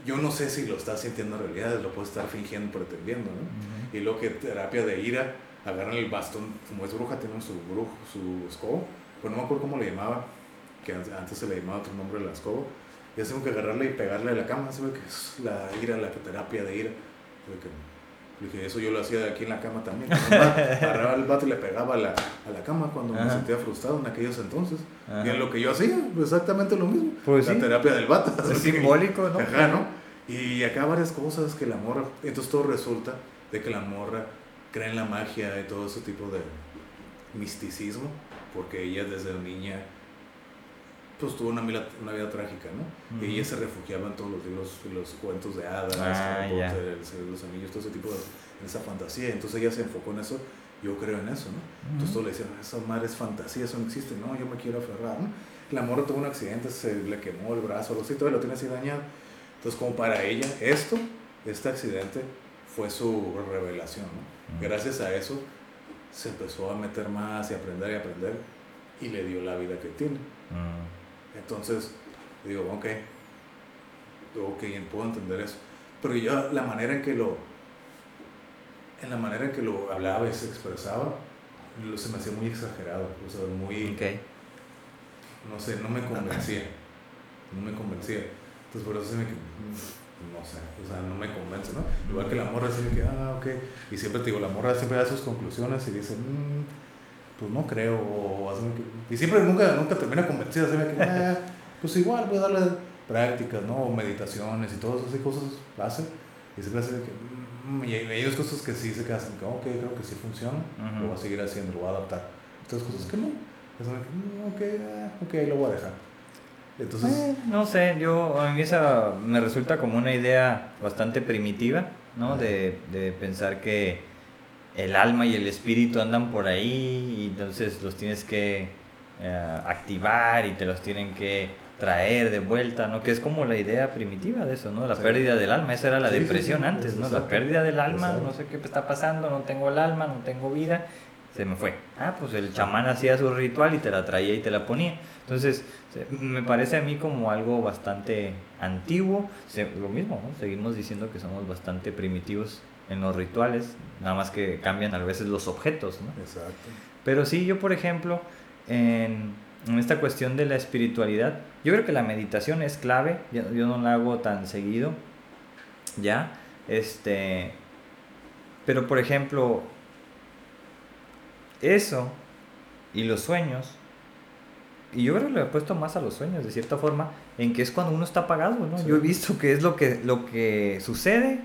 yo no sé si lo estás sintiendo en realidad, lo puedes estar fingiendo, pretendiendo, ¿no? Y lo que terapia de ira, agarran el bastón, como es bruja, tienen su brujo, su escoba, pues no me acuerdo cómo le llamaba, que antes se le llamaba otro nombre la escoba, y hacemos que agarrarle y pegarle a la cama, ¿sabes? Que es la ira, la terapia de ira. Que, Dije, eso yo lo hacía aquí en la cama también. Agarraba el vato y le pegaba a la, a la cama cuando me sentía frustrado en aquellos entonces. Y en lo que yo hacía, exactamente lo mismo. Pues la terapia del vato. Es simbólico, ¿no? Ajá, ¿no? Y acá varias cosas que la morra. Entonces todo resulta de que la morra cree en la magia y todo ese tipo de misticismo, porque ella desde niña pues tuvo una vida, una vida trágica, ¿no? Y ella se refugiaba en todos los libros, los cuentos de hadas, ah, el, los anillos, todo ese tipo de esa fantasía. Entonces ella se enfocó en eso yo creo en eso, ¿no? Entonces todos le decían, esa madre es fantasía, eso no existe, no, yo me quiero aferrar, ¿no? La morra tuvo un accidente, se le quemó el brazo, algo así, todavía lo tiene así dañado. Entonces, como para ella, esto, este accidente, fue su revelación, ¿no? Gracias a eso, se empezó a meter más y aprender y aprender, y le dio la vida que tiene. Entonces, digo, ok, ok, puedo entender eso. Pero yo, la manera en que lo, en la manera en que lo hablaba y se expresaba, lo, se me hacía muy exagerado, o sea, muy... Okay no sé, no me convencía. No me convencía. Entonces por eso se me no sé, o sea, no me convence, ¿no? Igual que la morra así que, ah, ok. Y siempre te digo, la morra siempre da sus conclusiones y dice, mmm, pues no creo, o y siempre nunca, nunca termina convencida, ve que, ah, pues igual voy a darle prácticas, ¿no? O meditaciones y todas esas cosas hace. Y siempre hace que, mm, y hay, hay cosas que sí se quedan, que, ok, creo que sí funciona, lo voy a seguir haciendo, lo voy a adaptar. Otras cosas que no Mm, ok, ah, ok, lo voy a dejar. Entonces... Eh, no sé, yo a mí esa me resulta como una idea bastante primitiva, ¿no? De, de, pensar que el alma y el espíritu andan por ahí y entonces los tienes que eh, activar y te los tienen que traer de vuelta, ¿no? Que es como la idea primitiva de eso, ¿no? La pérdida del alma, esa era la depresión antes, ¿no? La pérdida del alma, no sé qué está pasando, no tengo el alma, no tengo vida se me fue. Ah, pues el chamán hacía su ritual y te la traía y te la ponía. Entonces, me parece a mí como algo bastante antiguo. lo mismo, ¿no? Seguimos diciendo que somos bastante primitivos en los rituales, nada más que cambian a veces los objetos, ¿no? Exacto. Pero sí, yo por ejemplo, en, en esta cuestión de la espiritualidad, yo creo que la meditación es clave, yo, yo no la hago tan seguido, ¿ya? Este, pero por ejemplo, eso y los sueños, y yo creo que lo he puesto más a los sueños, de cierta forma, en que es cuando uno está apagado, ¿no? Yo he visto que es lo que, lo que sucede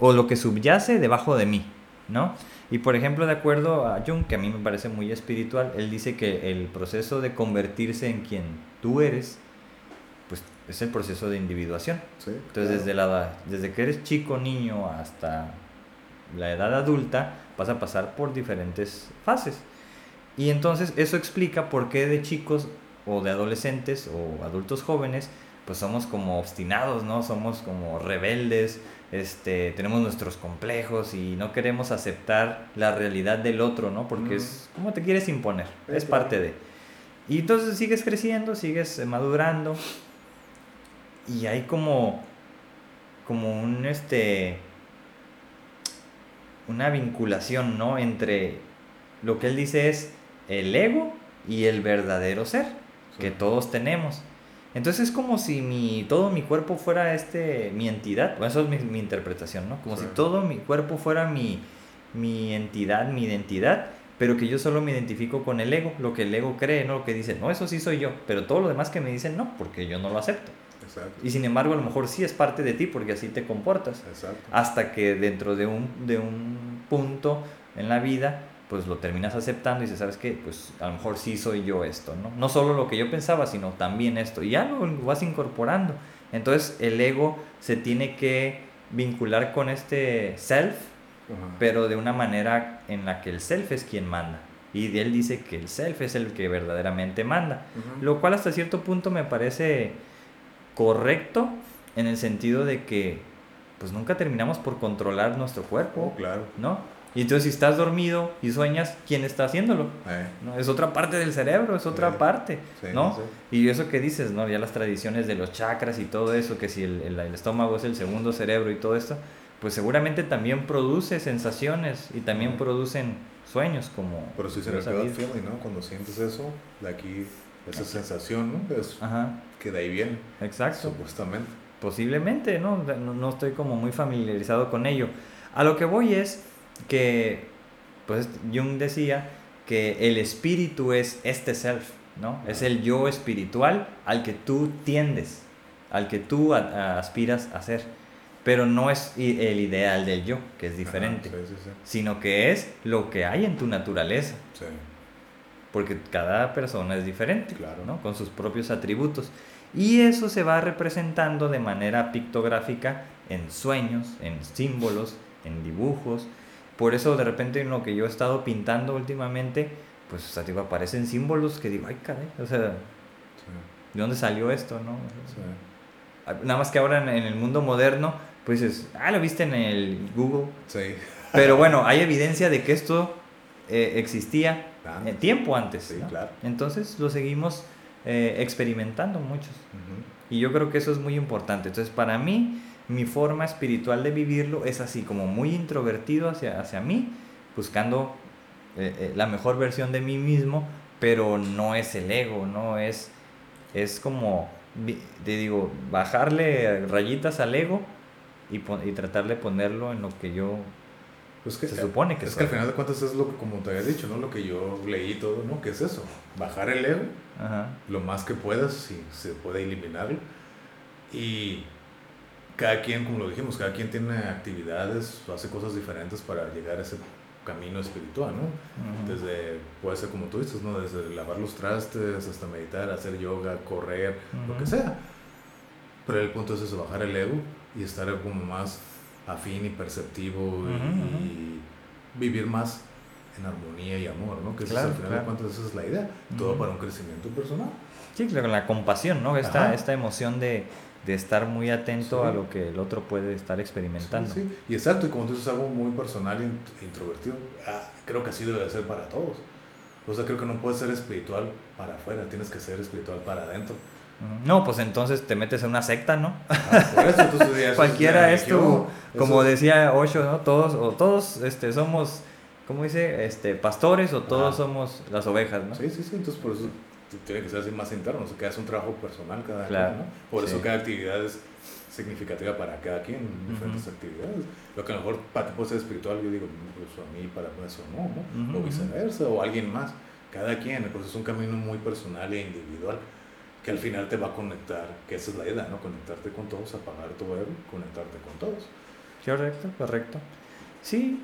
o lo que subyace debajo de mí, ¿no? Y por ejemplo, de acuerdo a Jung, que a mí me parece muy espiritual, él dice que el proceso de convertirse en quien tú eres, pues es el proceso de individuación. Entonces, desde, la, desde que eres chico, niño, hasta la edad adulta, vas a pasar por diferentes fases. Y entonces eso explica por qué de chicos o de adolescentes o adultos jóvenes, pues somos como obstinados, ¿no? Somos como rebeldes, este, tenemos nuestros complejos y no queremos aceptar la realidad del otro, ¿no? Porque es como te quieres imponer, es parte de. Y entonces sigues creciendo, sigues madurando y hay como como un este una vinculación, ¿no? Entre lo que él dice es el ego y el verdadero ser que todos tenemos. Entonces es como si mi, todo mi cuerpo fuera este, mi entidad, bueno, eso es mi, interpretación, ¿no? Como si todo mi cuerpo fuera mi, mi entidad, mi identidad, pero que yo solo me identifico con el ego, lo que el ego cree, ¿no? Lo que dice, no, eso sí soy yo, pero todo lo demás que me dicen, no, porque yo no lo acepto. Y sin embargo, a lo mejor sí es parte de ti porque así te comportas. Hasta que dentro de un, de un punto en la vida, pues lo terminas aceptando y dices, ¿sabes qué? Pues a lo mejor sí soy yo esto, ¿no? No solo lo que yo pensaba, sino también esto. Y ya lo vas incorporando. Entonces el ego se tiene que vincular con este self, pero de una manera en la que el self es quien manda. Y él dice que el self es el que verdaderamente manda. Lo cual hasta cierto punto me parece correcto en el sentido de que pues nunca terminamos por controlar nuestro cuerpo, oh, claro. ¿no? Y entonces si estás dormido y sueñas, ¿quién está haciéndolo? Eh. ¿No? Es otra parte del cerebro, es otra parte, ¿no? Y eso que dices, ¿no? Ya las tradiciones de los chakras y todo eso, que si el, el, estómago es el segundo cerebro y todo esto, pues seguramente también produce sensaciones y también producen sueños como... Pero si se ¿no? Cuando sientes eso, de aquí esa sensación, ¿no? Es, Que de ahí viene. Exacto. Supuestamente. Posiblemente, ¿no? ¿no? No estoy como muy familiarizado con ello. A lo que voy es que, pues Jung decía que el espíritu es este self, ¿no? Es el yo espiritual al que tú tiendes, al que tú aspiras a ser. Pero no es el ideal del yo, que es diferente, sino que es lo que hay en tu naturaleza. Sí porque cada persona es diferente, claro. ¿no? con sus propios atributos. Y eso se va representando de manera pictográfica en sueños, en símbolos, en dibujos. Por eso de repente en lo que yo he estado pintando últimamente, pues o sea, digo, aparecen símbolos que digo, ay caray, o sea, ¿de dónde salió esto? no ah, Nada más que ahora en, el mundo moderno, pues dices, ah, lo viste en el Google. Sí. Pero bueno, hay evidencia de que esto eh, existía en tiempo antes. Sí, claro. Entonces lo seguimos eh, experimentando muchos. Y yo creo que eso es muy importante. Entonces, para mí, mi forma espiritual de vivirlo es así, como muy introvertido hacia, hacia mí, buscando eh, eh, la mejor versión de mí mismo, pero no es el ego, no es, es como, te digo, bajarle rayitas al ego y, y tratar de ponerlo en lo que yo pues que, se supone que es que al final de cuentas es lo que, como te había dicho, ¿no? Lo que yo leí todo, ¿no? ¿Qué es eso? Bajar el ego lo más que puedas, si se puede eliminarlo. Y cada quien, como lo dijimos, cada quien tiene actividades, hace cosas diferentes para llegar a ese camino espiritual, ¿no? Desde, puede ser como tú dices, ¿no? Desde lavar los trastes hasta meditar, hacer yoga, correr, lo que sea. Pero el punto es eso, bajar el ego y estar como más afín y perceptivo y, vivir más en armonía y amor, ¿no? Que claro, al final de cuentas esa es la idea, todo para un crecimiento personal. Sí, claro, la compasión, ¿no? Esta, esta emoción de, de, estar muy atento a lo que el otro puede estar experimentando. Sí, y exacto, y como tú dices, algo muy personal e introvertido, ah, creo que así debe ser para todos. O sea, creo que no puedes ser espiritual para afuera, tienes que ser espiritual para adentro. No, pues entonces te metes en una secta, ¿no? Ah, por eso, entonces Cualquiera es tu, como decía Osho, ¿no? Todos, o todos este, somos, ¿cómo dice? Este, pastores o todos somos las ovejas, ¿no? Sí, sí, sí, entonces por eso tiene que ser así más interno, o sea, que hace un trabajo personal cada claro. ¿no? Por eso cada actividad es significativa para cada quien, diferentes actividades. Lo que a lo mejor para ti puede ser espiritual, yo digo, incluso a mí para eso no, ¿no? o viceversa, o alguien más. Cada quien, pues es un camino muy personal e individual que al final te va a conectar, que esa es la idea, ¿no? Conectarte con todos, apagar tu ego, conectarte con todos. Correcto, correcto. Sí,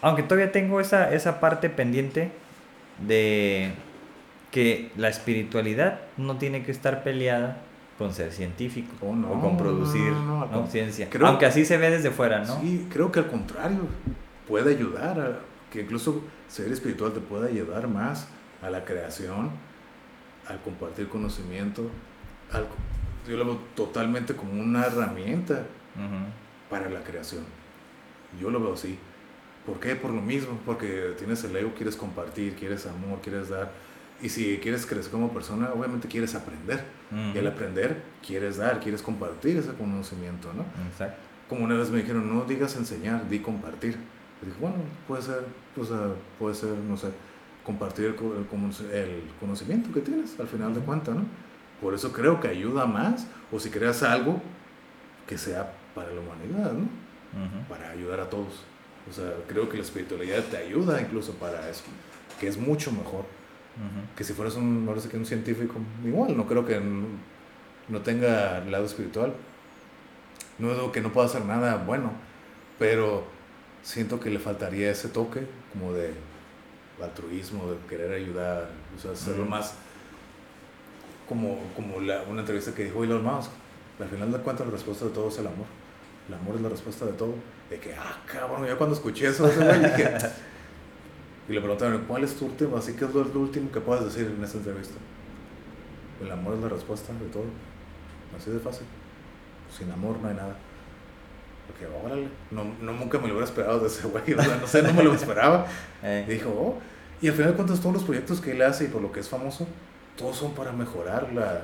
aunque todavía tengo esa, esa parte pendiente de que la espiritualidad no tiene que estar peleada con ser científico oh, o con producir ciencia. Aunque así se ve desde fuera, ¿no? Sí, creo que al contrario, puede ayudar, a, que incluso ser espiritual te puede ayudar más a la creación al compartir conocimiento, yo lo veo totalmente como una herramienta para la creación. Yo lo veo así. ¿Por qué? Por lo mismo, porque tienes el ego, quieres compartir, quieres amor, quieres dar. Y si quieres crecer como persona, obviamente quieres aprender. Y al aprender, quieres dar, quieres compartir ese conocimiento, ¿no? Exacto. Como una vez me dijeron, no digas enseñar, di compartir. Y dije, bueno, puede ser, pues, puede ser, no sé, compartir el, el, conocimiento que tienes al final de cuentas, ¿no? Por eso creo que ayuda más, o si creas algo que sea para la humanidad, ¿no? Para ayudar a todos. O sea, creo que la espiritualidad te ayuda incluso para eso, que es mucho mejor que si fueras un, no sé que un científico. Igual, no creo que no tenga el lado espiritual. No digo que no pueda hacer nada bueno, pero siento que le faltaría ese toque como de altruismo, de querer ayudar, o sea, hacerlo más como, como la, una entrevista que dijo Elon Musk. Al final de cuentas, la respuesta de todo es el amor. El amor es la respuesta de todo. De que, ah, cabrón, ya cuando escuché eso, dije, y le preguntaron, ¿cuál es tu último? Así que es lo, último que puedes decir en esta entrevista. El amor es la respuesta de todo. Así de fácil. Sin amor no hay nada. Porque, órale, no, no, nunca me lo hubiera esperado de ese güey, o sea, no sé, no me lo esperaba. Eh. Dijo, oh, y al final de cuentas todos los proyectos que él hace y por lo que es famoso, todos son para mejorar la,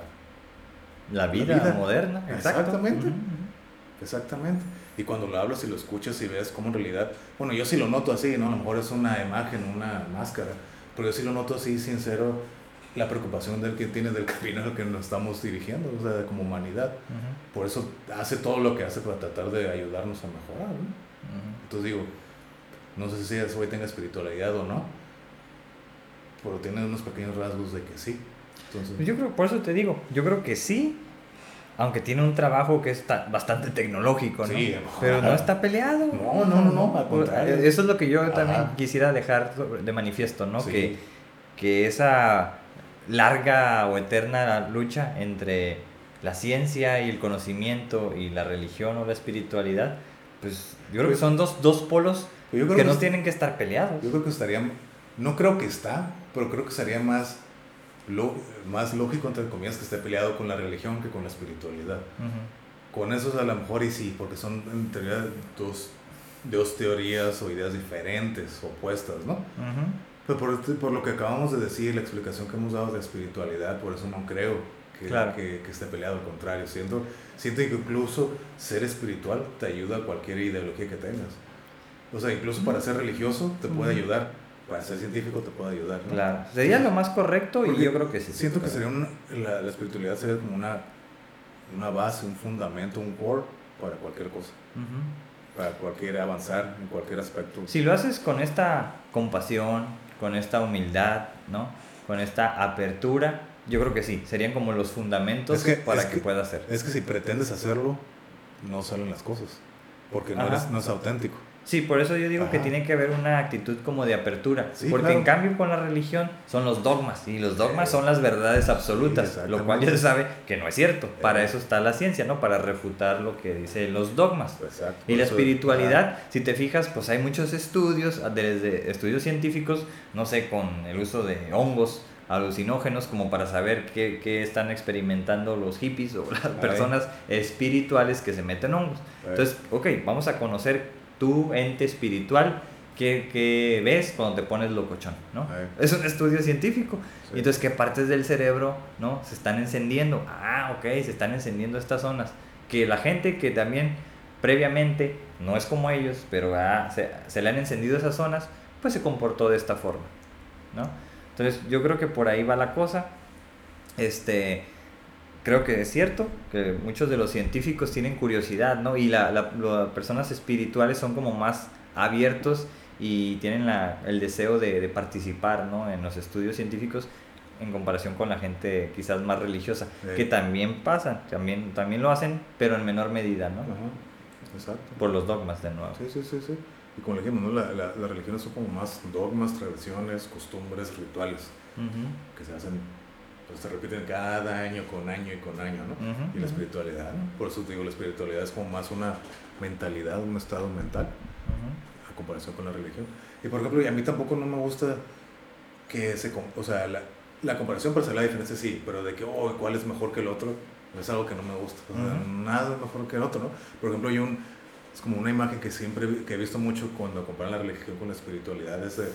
la, vida, moderna. Exactamente, exactamente. Y cuando lo hablas y lo escuchas y ves cómo en realidad, bueno, yo sí lo noto así, ¿no? A lo mejor es una imagen, una máscara, pero yo sí lo noto así, sincero, la preocupación del que tiene del camino al que nos estamos dirigiendo, o sea, como humanidad. Por eso hace todo lo que hace para tratar de ayudarnos a mejorar. Entonces digo, no sé si ese güey tenga espiritualidad o no, pero tiene unos pequeños rasgos de que sí. Entonces, yo creo, por eso te digo, yo creo que sí, aunque tiene un trabajo que es bastante tecnológico, ¿no? Sí, pero no está peleado. No, no, no, no, al contrario. Eso es lo que yo también quisiera dejar de manifiesto, ¿no? Que, que esa larga o eterna lucha entre la ciencia y el conocimiento y la religión o la espiritualidad, pues yo creo que son dos, dos polos que no tienen que estar peleados. Yo creo que estaría, no creo que está, pero creo que sería más, lo, más lógico, entre comillas, que esté peleado con la religión que con la espiritualidad. Con eso a lo mejor y sí, porque son en teoría dos, dos teorías o ideas diferentes, opuestas, ¿no? Pero por, por, lo que acabamos de decir, la explicación que hemos dado de espiritualidad, por eso no creo que, que, que, esté peleado, al contrario. Siento, siento que incluso ser espiritual te ayuda a cualquier ideología que tengas. O sea, incluso para ser religioso te puede ayudar, para ser científico te puede ayudar. ¿no? Claro, sería lo más correcto y yo creo que sí. Siento que sería la, espiritualidad sería como una, una base, un fundamento, un core para cualquier cosa. Para cualquier avanzar en cualquier aspecto. Si lo haces con esta compasión, con esta humildad, ¿no? Con esta apertura, yo creo que sí, serían como los fundamentos para que, pueda hacer. Es que si pretendes hacerlo, no salen las cosas, porque no, eres, no es auténtico. Sí, por eso yo digo que tiene que haber una actitud como de apertura. porque en cambio con la religión son los dogmas y los dogmas son las verdades absolutas, lo cual ya se sabe que no es cierto. Para eso está la ciencia, ¿no? Para refutar lo que dicen los dogmas. Y la espiritualidad, si te fijas, pues hay muchos estudios, desde estudios científicos, no sé, con el uso de hongos alucinógenos como para saber qué, qué están experimentando los hippies o las personas espirituales que se meten hongos. Entonces, ok, vamos a conocer tu ente espiritual que, ves cuando te pones locochón, ¿no? Es un estudio científico. Entonces, ¿qué partes del cerebro, ¿no? Se están encendiendo. Ah, ok, se están encendiendo estas zonas. Que la gente que también previamente no es como ellos, pero ah, se, se, le han encendido esas zonas, pues se comportó de esta forma, ¿no? Entonces, yo creo que por ahí va la cosa. Este, creo que es cierto que muchos de los científicos tienen curiosidad, ¿no? Y las personas espirituales son como más abiertos y tienen la, el deseo de, de, participar, ¿no? En los estudios científicos en comparación con la gente quizás más religiosa, que también pasan, también, también lo hacen, pero en menor medida, ¿no? Exacto. Por los dogmas, de nuevo. Sí, sí, sí, sí. Y como le dijimos, ¿no? La, la, las religiones son como más dogmas, tradiciones, costumbres, rituales, que se hacen se repiten cada año con año y con año, ¿no? y la espiritualidad, por eso te digo, la espiritualidad es como más una mentalidad, un estado mental, a comparación con la religión. Y por ejemplo, a mí tampoco no me gusta que se, o sea, la, la comparación para hacer la diferencia sí, pero de que, oh, ¿cuál es mejor que el otro? Es algo que no me gusta. nada es mejor que el otro, ¿no? Por ejemplo, hay un, es como una imagen que siempre que he visto mucho cuando comparan la religión con la espiritualidad, es de,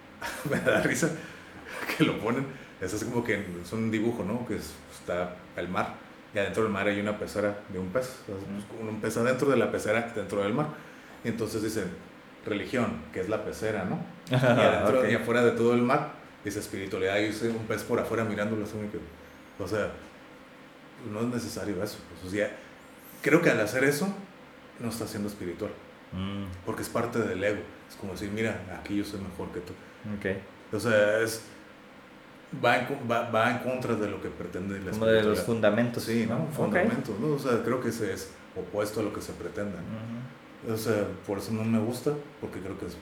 me da risa que lo ponen es así como que es un dibujo, ¿no? Que está el mar y adentro del mar hay una pecera de un pez. un pez adentro de la pecera dentro del mar. Y entonces dicen religión, que es la pecera, ¿no? y, adentro, y afuera de todo el mar dice espiritualidad y dice un pez por afuera mirándolo. O sea, no es necesario eso. Pues, o sea, creo que al hacer eso no está siendo espiritual. Mm. Porque es parte del ego. Es como decir, mira, aquí yo soy mejor que tú. Okay. O sea, es va en, va, va en contra de lo que pretende la Como de los fundamentos. Sí, ¿no? Fundamentos, ¿no? O sea, creo que ese es opuesto a lo que se pretende. O sea, por eso no me gusta, porque creo que es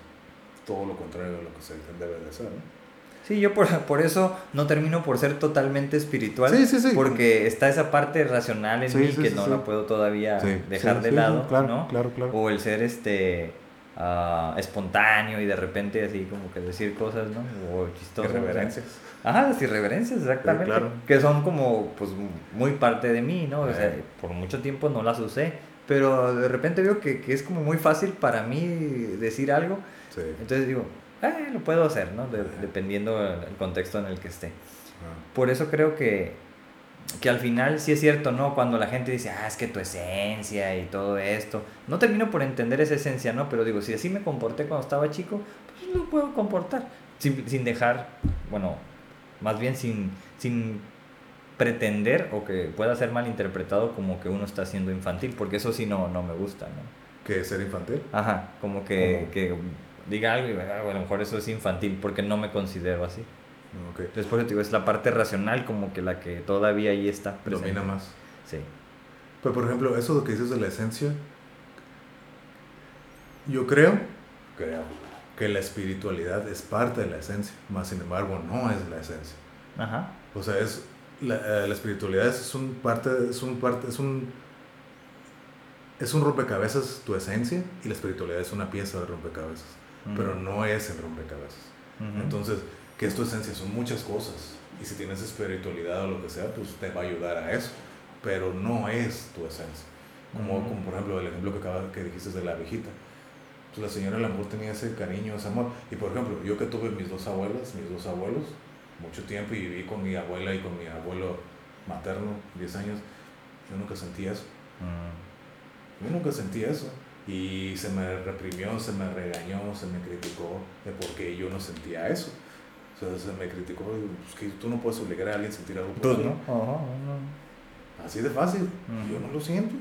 todo lo contrario a lo que se debe de ser, ¿no? Sí, yo por, por, eso no termino por ser totalmente espiritual. Sí, sí, sí. Porque está esa parte racional en mí que no la puedo todavía dejar de lado, claro, ¿no? Claro, claro. O el ser este uh, espontáneo y de repente así como que decir cosas, ¿no? O chistoso. Irreverencias. Ajá, las irreverencias, exactamente. Que son como, pues, muy parte de mí, ¿no? O sea, por mucho tiempo no las usé, pero de repente veo que, que es como muy fácil para mí decir algo. Sí. Entonces digo, eh, lo puedo hacer, ¿no? dependiendo del contexto en el que esté. Por eso creo que, que al final sí es cierto, ¿no? Cuando la gente dice, ah, es que tu esencia y todo esto, no termino por entender esa esencia, ¿no? Pero digo, si así me comporté cuando estaba chico, pues lo puedo comportar, sin, sin dejar, bueno, más bien sin, sin pretender o que pueda ser malinterpretado como que uno está siendo infantil, porque eso sí no, no me gusta, ¿no? ¿Que ser infantil? Ajá, como que, que diga algo y ah, a lo mejor eso es infantil porque no me considero así. Okay. Entonces, por eso digo, es la parte racional como que la que todavía ahí está presente. Domina más. Sí. Pero, por ejemplo, eso que dices de la esencia, yo creo, creo que la espiritualidad es parte de la esencia, más sin embargo no es la esencia. Ajá. O sea, es, la, eh, la espiritualidad es un parte, es un parte, es un, es un rompecabezas tu esencia y la espiritualidad es una pieza de rompecabezas, pero no es el rompecabezas. Entonces, ¿qué es tu esencia? Son muchas cosas. Y si tienes espiritualidad o lo que sea, pues te va a ayudar a eso. Pero no es tu esencia. Como, como por ejemplo el ejemplo que, acaba, que dijiste de la viejita. Pues la señora el amor tenía ese cariño, ese amor. Y por ejemplo, yo que tuve mis dos abuelas, mis dos abuelos, mucho tiempo y viví con mi abuela y con mi abuelo materno, 10 años, yo nunca sentí eso. Yo nunca sentí eso. Y se me reprimió, se me regañó, se me criticó de por qué yo no sentía eso. O sea, se me criticó, pues, que tú no puedes obligar a alguien a sentir algo por ¿no? Así de fácil. Yo no lo siento.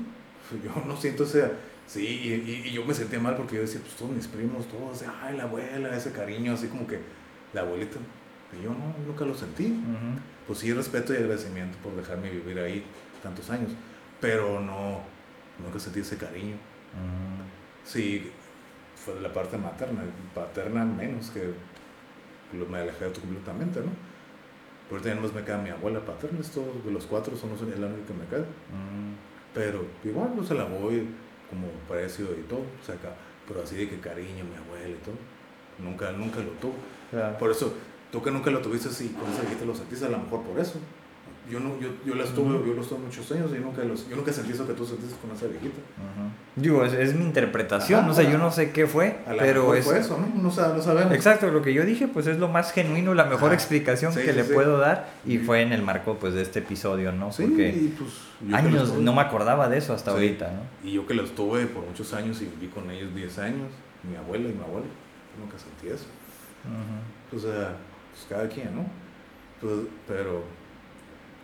Yo no siento ese... Sí, y, y, yo me sentía mal porque yo decía, pues todos mis primos, todos, ay, la abuela, ese cariño, así como que la abuelita. Y yo no, nunca lo sentí. Pues sí, respeto y agradecimiento por dejarme vivir ahí tantos años, pero no, nunca sentí ese cariño. Sí, fue la parte materna, paterna menos que me alejé completamente, ¿no? Por ya más me queda mi abuela paterna, esto de los cuatro son los el único que me queda. Pero igual no se la voy como precio y todo, o sea, pero así de que cariño, mi abuela y todo, nunca, nunca lo tuve. Por eso, tú que nunca lo tuviste así, con esa viejita lo sentiste, a lo mejor por eso yo no yo, yo las tuve, yo los tuve muchos años y nunca los, yo nunca sentí eso que tú sentiste con esa viejita. Digo, es, es, mi interpretación, o sea, yo no sé qué fue, pero es... Fue eso, ¿no? No, sabemos. Exacto, lo que yo dije, pues es lo más genuino, la mejor explicación que le puedo dar y fue en el marco, pues, de este episodio, ¿no? Sí, Porque pues, años, no me acordaba de eso hasta ahorita, ¿no? Y yo que los tuve por muchos años y viví con ellos 10 años, mi abuela y mi abuelo, nunca sentí eso. O sea, pues cada quien, ¿no? Pues, pero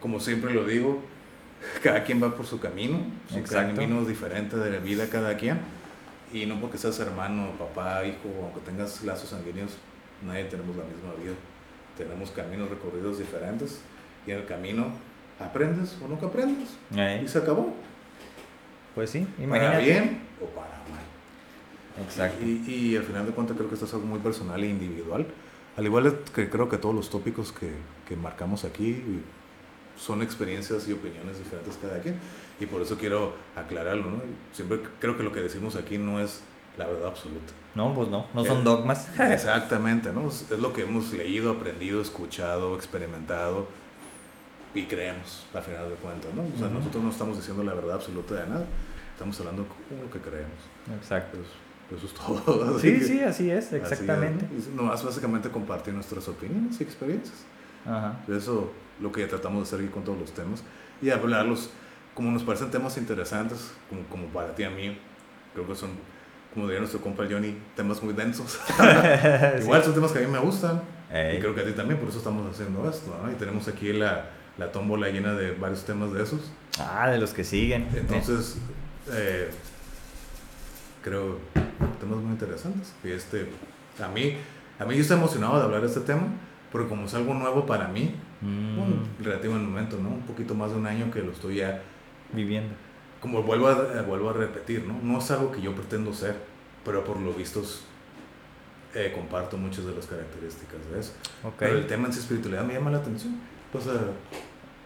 como siempre lo digo, cada quien va por su camino, su camino diferente de la vida cada quien. Y no porque seas hermano, papá, hijo, aunque tengas lazos sanguíneos, nadie tenemos la misma vida. Tenemos caminos recorridos diferentes y en el camino aprendes o nunca aprendes. Y se acabó. Pues sí, imagínate. Para bien o para mal. Exacto. Y, y, al final de cuentas creo que esto es algo muy personal e individual. Al igual que creo que todos los tópicos que, que marcamos aquí, son experiencias y opiniones diferentes cada quien. Y por eso quiero aclararlo, ¿no? Siempre creo que lo que decimos aquí no es la verdad absoluta. No, pues no, no son dogmas. Exactamente, ¿no? Es lo que hemos leído, aprendido, escuchado, experimentado y creemos, a final de cuentas, ¿no? O sea, nosotros no estamos diciendo la verdad absoluta de nada, estamos hablando como lo que creemos. Exacto. Pues, eso es todo. sí, sí, así es, exactamente. ¿no? Nomás básicamente compartir nuestras opiniones y experiencias. Ajá. Eso lo que tratamos de hacer aquí con todos los temas y hablarlos como nos parecen temas interesantes, como, como para ti a mí. Creo que son, como diría nuestro compa Johnny, temas muy densos. Igual son temas que a mí me gustan y creo que a ti también, por eso estamos haciendo esto. ¿no? Y tenemos aquí la, la tómbola llena de varios temas de esos. Ah, de los que siguen. Entonces, eh, creo temas muy interesantes. Y este, a mí, a mí yo estoy emocionado de hablar de este tema, porque como es algo nuevo para mí, Mm. Bueno, relativo el momento, ¿no? Un poquito más de un año que lo estoy ya viviendo. Como vuelvo a, eh, vuelvo a repetir, ¿no? No es algo que yo pretendo ser, pero por lo visto eh, comparto muchas de las características de eso. Pero el tema en su espiritualidad me llama la atención. Pues,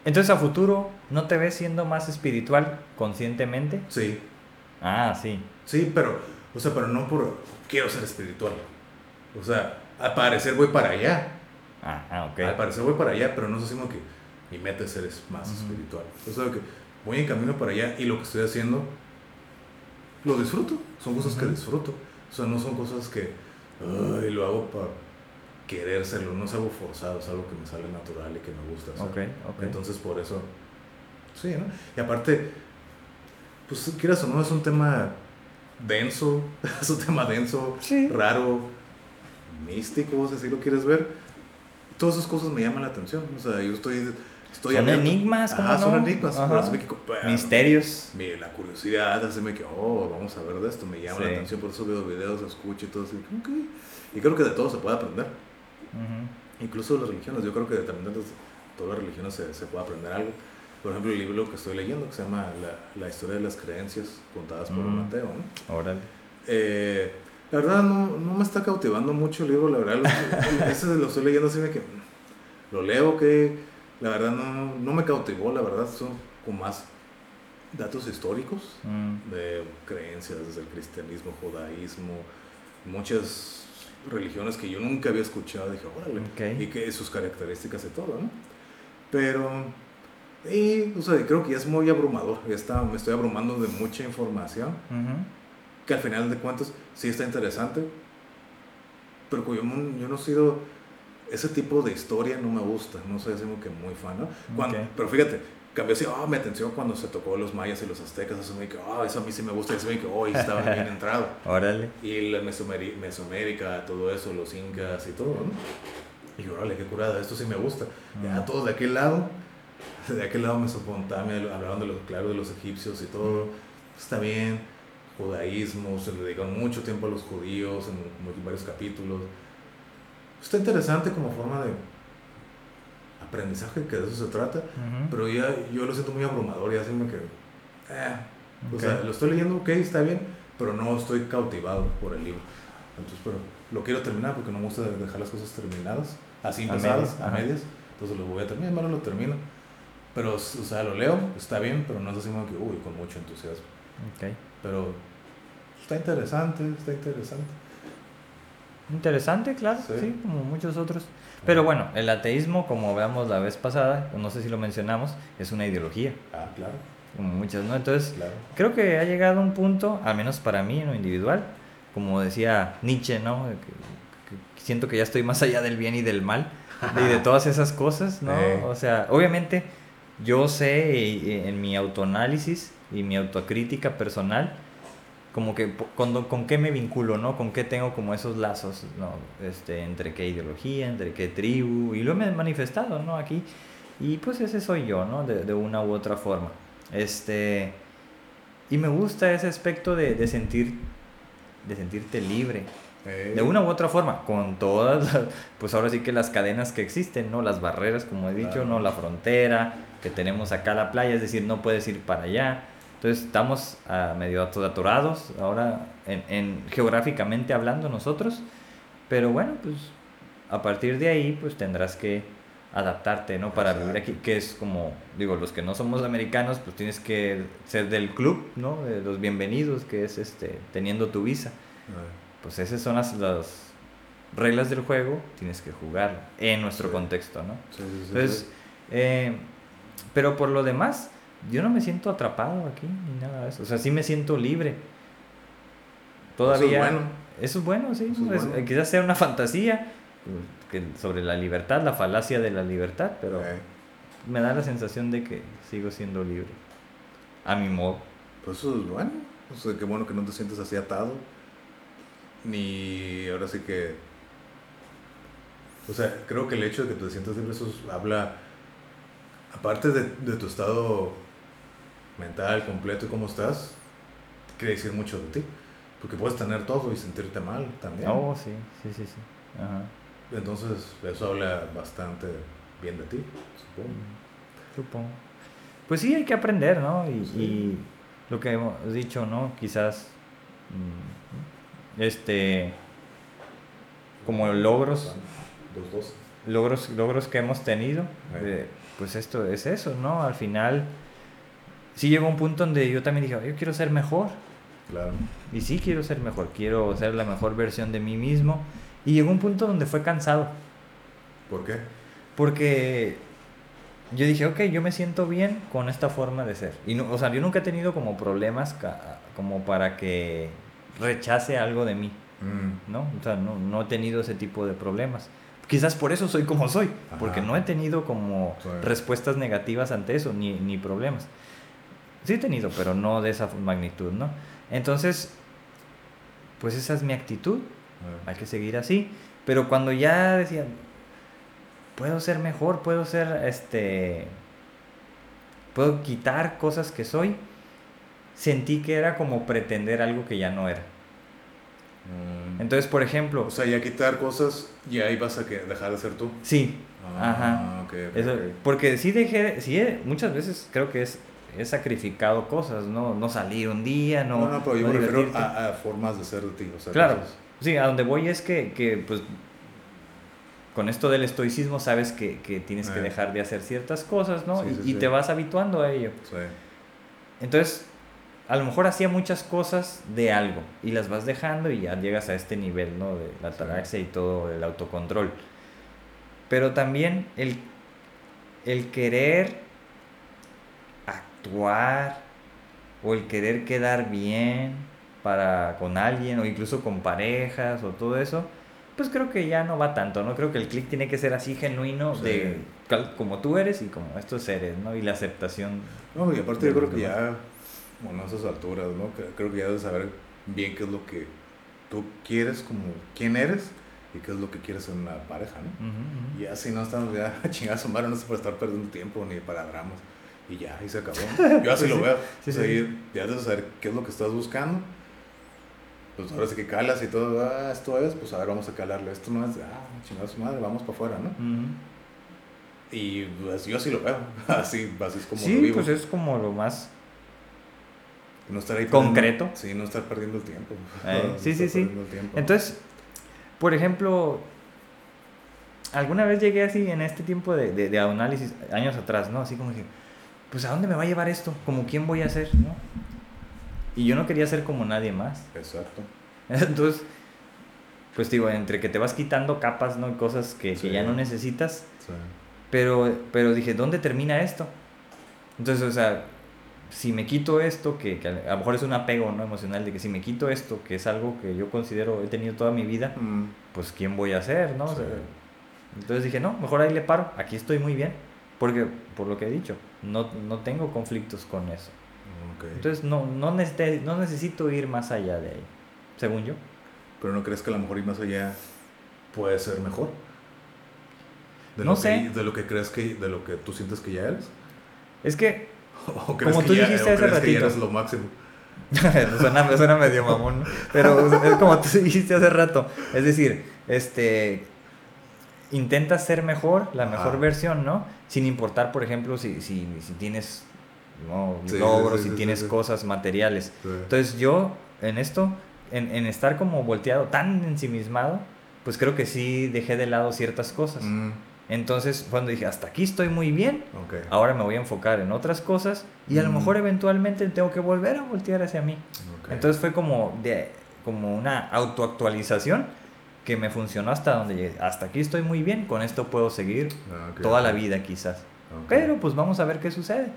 Entonces, a futuro, ¿no te ves siendo más espiritual conscientemente? Sí. Ah, sí. Sí, pero, o sea, pero no por quiero ser espiritual. O sea, al parecer voy para allá, Ah, ok. Al parecer voy para allá, pero no es así como que mi meta es ser más espiritual. O sea, que voy en camino para allá y lo que estoy haciendo lo disfruto. Son cosas que disfruto. O sea, no son cosas que lo hago para querer serlo. No es algo forzado, es algo que me sale natural y que me gusta hacer. Okay, okay. Entonces, por eso, sí, ¿no? Y aparte, pues quieras o no, es un tema denso, es un tema denso, raro, místico, si así lo quieres ver todas esas cosas me llaman la atención. O sea, yo estoy. estoy son enigmas, ¿cómo ah, son enigmas. Misterios. Mi, la curiosidad hace que, oh, vamos a ver de esto. Me llama la atención, por eso veo videos, escucho y todo así. Y creo que de todo se puede aprender. Incluso de las religiones. Yo creo que también de todas las religiones se, se, puede aprender algo. Por ejemplo, el libro que estoy leyendo, que se llama La, la historia de las creencias contadas por Mateo. ¿no? Órale. Eh, la verdad no, no me está cautivando mucho el libro, la verdad, lo, ese lo estoy leyendo así de que lo leo que la verdad no, no me cautivó, la verdad, son como más datos históricos mm. de creencias desde el cristianismo, judaísmo, muchas religiones que yo nunca había escuchado. Dije, órale, y que sus características y todo, ¿no? Pero, y, o sea, creo que ya es muy abrumador. Ya está, me estoy abrumando de mucha información. Que al final de cuentas sí está interesante. Pero yo, yo no he sido ese tipo de historia no me gusta, no soy así como que muy fan, ¿no? Pero fíjate, cambió así, oh, mi atención cuando se tocó los mayas y los aztecas, eso me que, oh, eso a mí sí me gusta, eso me que, oh, estaba bien entrado. Órale. Y la Mesoamérica, todo eso, los incas y todo, ¿no? Y yo, órale, qué curada, esto sí me gusta. Ya todos de aquel lado, de aquel lado Mesopotamia, hablaban de los, claro, de los egipcios y todo, está bien, judaísmo, se le dedican mucho tiempo a los judíos en varios capítulos está interesante como forma de aprendizaje, que de eso se trata, pero ya yo lo siento muy abrumador y así me que, eh, o sea, lo estoy leyendo, ok, está bien, pero no estoy cautivado por el libro. Entonces, pero lo quiero terminar porque no me gusta dejar las cosas terminadas, así empezadas, a medias, entonces lo voy a terminar, no lo termino. Pero, o sea, lo leo, está bien, pero no es así como que, uy, con mucho entusiasmo. Okay. Pero está interesante, está interesante. Interesante, claro, sí. como muchos otros. Pero bueno, el ateísmo, como hablamos la vez pasada, no sé si lo mencionamos, es una ideología. Ah, claro. Como muchas, ¿no? Entonces, creo que ha llegado un punto, al menos para mí en lo individual, como decía Nietzsche, ¿no? siento que ya estoy más allá del bien y del mal y de todas esas cosas, ¿no? O sea, obviamente yo sé en mi autoanálisis y mi autocrítica personal, como que con, con qué me vinculo, ¿no? Con qué tengo como esos lazos, ¿no? Este, entre qué ideología, entre qué tribu, y lo he manifestado, ¿no? Aquí, y pues ese soy yo, ¿no? De, de una u otra forma. Este, y me gusta ese aspecto de, de sentir, de sentirte libre, de una u otra forma, con todas, pues ahora sí que las cadenas que existen, ¿no? Las barreras, como he dicho, ¿no? La frontera, que tenemos acá la playa, es decir, no puedes ir para allá entonces estamos uh, medio atorados ahora en, geográficamente hablando nosotros, pero bueno, pues a partir de ahí pues tendrás que adaptarte, ¿no? Para vivir aquí, que es como, digo, los que no somos americanos, pues tienes que ser del club, ¿no? De los bienvenidos, que es este, teniendo tu visa. Pues esas son las, las, reglas del juego, tienes que jugar en nuestro contexto, ¿no? Entonces, eh, pero por lo demás, yo no me siento atrapado aquí ni nada de eso. O sea, sí me siento libre. Todavía. Eso es bueno. Eso es bueno, sí. Quizás sea una fantasía que, sobre la libertad, la falacia de la libertad, pero me da la sensación de que sigo siendo libre. A mi modo. Pues eso es bueno. O sea, qué bueno que no te sientes así atado. Ni ahora sí que. O sea, creo que el hecho de que te sientas libre, eso habla. Aparte de, de tu estado mental, completo y cómo estás, quiere decir mucho de ti. Porque puedes tener todo y sentirte mal también. Oh, sí, sí, sí, sí. Entonces, eso habla bastante bien de ti, supongo. Supongo. Pues sí, hay que aprender, ¿no? Y, lo que hemos dicho, ¿no? Quizás, mm, este, como logros, logros, logros que hemos tenido, pues esto es eso, ¿no? Al final sí llegó un punto donde yo también dije, yo quiero ser mejor. Claro. Y sí quiero ser mejor, quiero ser la mejor versión de mí mismo. Y llegó un punto donde fue cansado. ¿Por qué? Porque yo dije, ok, yo me siento bien con esta forma de ser. Y no, o sea, yo nunca he tenido como problemas como para que rechace algo de mí. Mm. ¿No? O sea, no, no, he tenido ese tipo de problemas. Quizás por eso soy como soy, porque no he tenido como respuestas negativas ante eso, ni, ni problemas. Sí he tenido, pero no de esa magnitud, ¿no? Entonces, pues esa es mi actitud. Hay que seguir así. Pero cuando ya decía, puedo ser mejor, puedo ser, este, puedo quitar cosas que soy, sentí que era como pretender algo que ya no era. Mm. Entonces, por ejemplo... O sea, ya quitar cosas y ahí vas a dejar de ser tú. Sí. Ah, Ajá. porque sí dejé, sí, muchas veces creo que es he sacrificado cosas, ¿no? No salir un día, no. No, no, pero yo me refiero a, formas de ser de ti. O sea, claro. Sí, a donde voy es que, que, pues, con esto del estoicismo sabes que, que tienes que eh. dejar de hacer ciertas cosas, ¿no? y, te vas habituando a ello. Sí. entonces, a lo mejor hacía muchas cosas de algo y las vas dejando y ya llegas a este nivel, ¿no? De la ataraxia y todo el autocontrol. Pero también el, el querer actuar o el querer quedar bien para con alguien o incluso con parejas o todo eso, pues creo que ya no va tanto, ¿no? Creo que el click tiene que ser así genuino de como tú eres y como estos seres, ¿no? Y la aceptación. No, y aparte yo creo que ya, bueno, a esas alturas, ¿no? Creo que ya debes saber bien qué es lo que tú quieres, como quién eres y qué es lo que quieres en una pareja, ¿no? Y así no estamos ya chingados madre, no se puede estar perdiendo tiempo ni para dramas. Y ya, y se acabó. Yo así lo veo. Sí, sí. ya debes saber qué es lo que estás buscando. Pues ahora sí que calas y todo, ah, esto es, pues a ver, vamos a calarlo. Esto no es, ah, chingados madre, vamos para afuera, ¿no? Y pues, yo así lo veo. Así, así es como sí, lo vivo. pues es como lo más no estar ahí concreto. sí, no estar perdiendo el tiempo. Eh, sí, sí, sí. Entonces, por ejemplo, alguna vez llegué así en este tiempo de, de, análisis, años atrás, ¿no? Así como dije, pues ¿a dónde me va a llevar esto? ¿Como quién voy a ser? ¿no? Y yo no quería ser como nadie más. Exacto. Entonces, pues digo, entre que te vas quitando capas, ¿no? Cosas que, que ya no necesitas. Sí. Pero, pero dije, ¿dónde termina esto? Entonces, o sea, si me quito esto, que, que, a lo mejor es un apego ¿no? emocional, de que si me quito esto, que es algo que yo considero he tenido toda mi vida, mm. pues ¿quién voy a ser? ¿no? entonces dije, no, mejor ahí le paro, aquí estoy muy bien, porque por lo que he dicho, no, no tengo conflictos con eso. Entonces no, no, no necesito ir más allá de ahí, según yo. Pero no crees que a lo mejor ir más allá puede ser mejor? De no lo sé. Que, de lo que crees que, de lo que tú sientes que ya eres. Es que, como tú dijiste hace ratito. Que eres lo máximo. suena, suena medio mamón, ¿no? pero es como tú dijiste hace rato. Es decir, este intentas ser mejor, la mejor versión, ¿no? Sin importar, por ejemplo, si, si, si tienes ¿no? logros, si tienes cosas materiales. Entonces yo, en esto, en, en, estar como volteado, tan ensimismado, pues creo que sí dejé de lado ciertas cosas. Mm. Entonces, cuando dije, hasta aquí estoy muy bien, ahora me voy a enfocar en otras cosas y a lo mm. mejor eventualmente tengo que volver a voltear hacia mí. Entonces fue como, de, como una autoactualización que me funcionó hasta donde llegué. Hasta aquí estoy muy bien, con esto puedo seguir ah, toda la vida quizás. Pero pues vamos a ver qué sucede.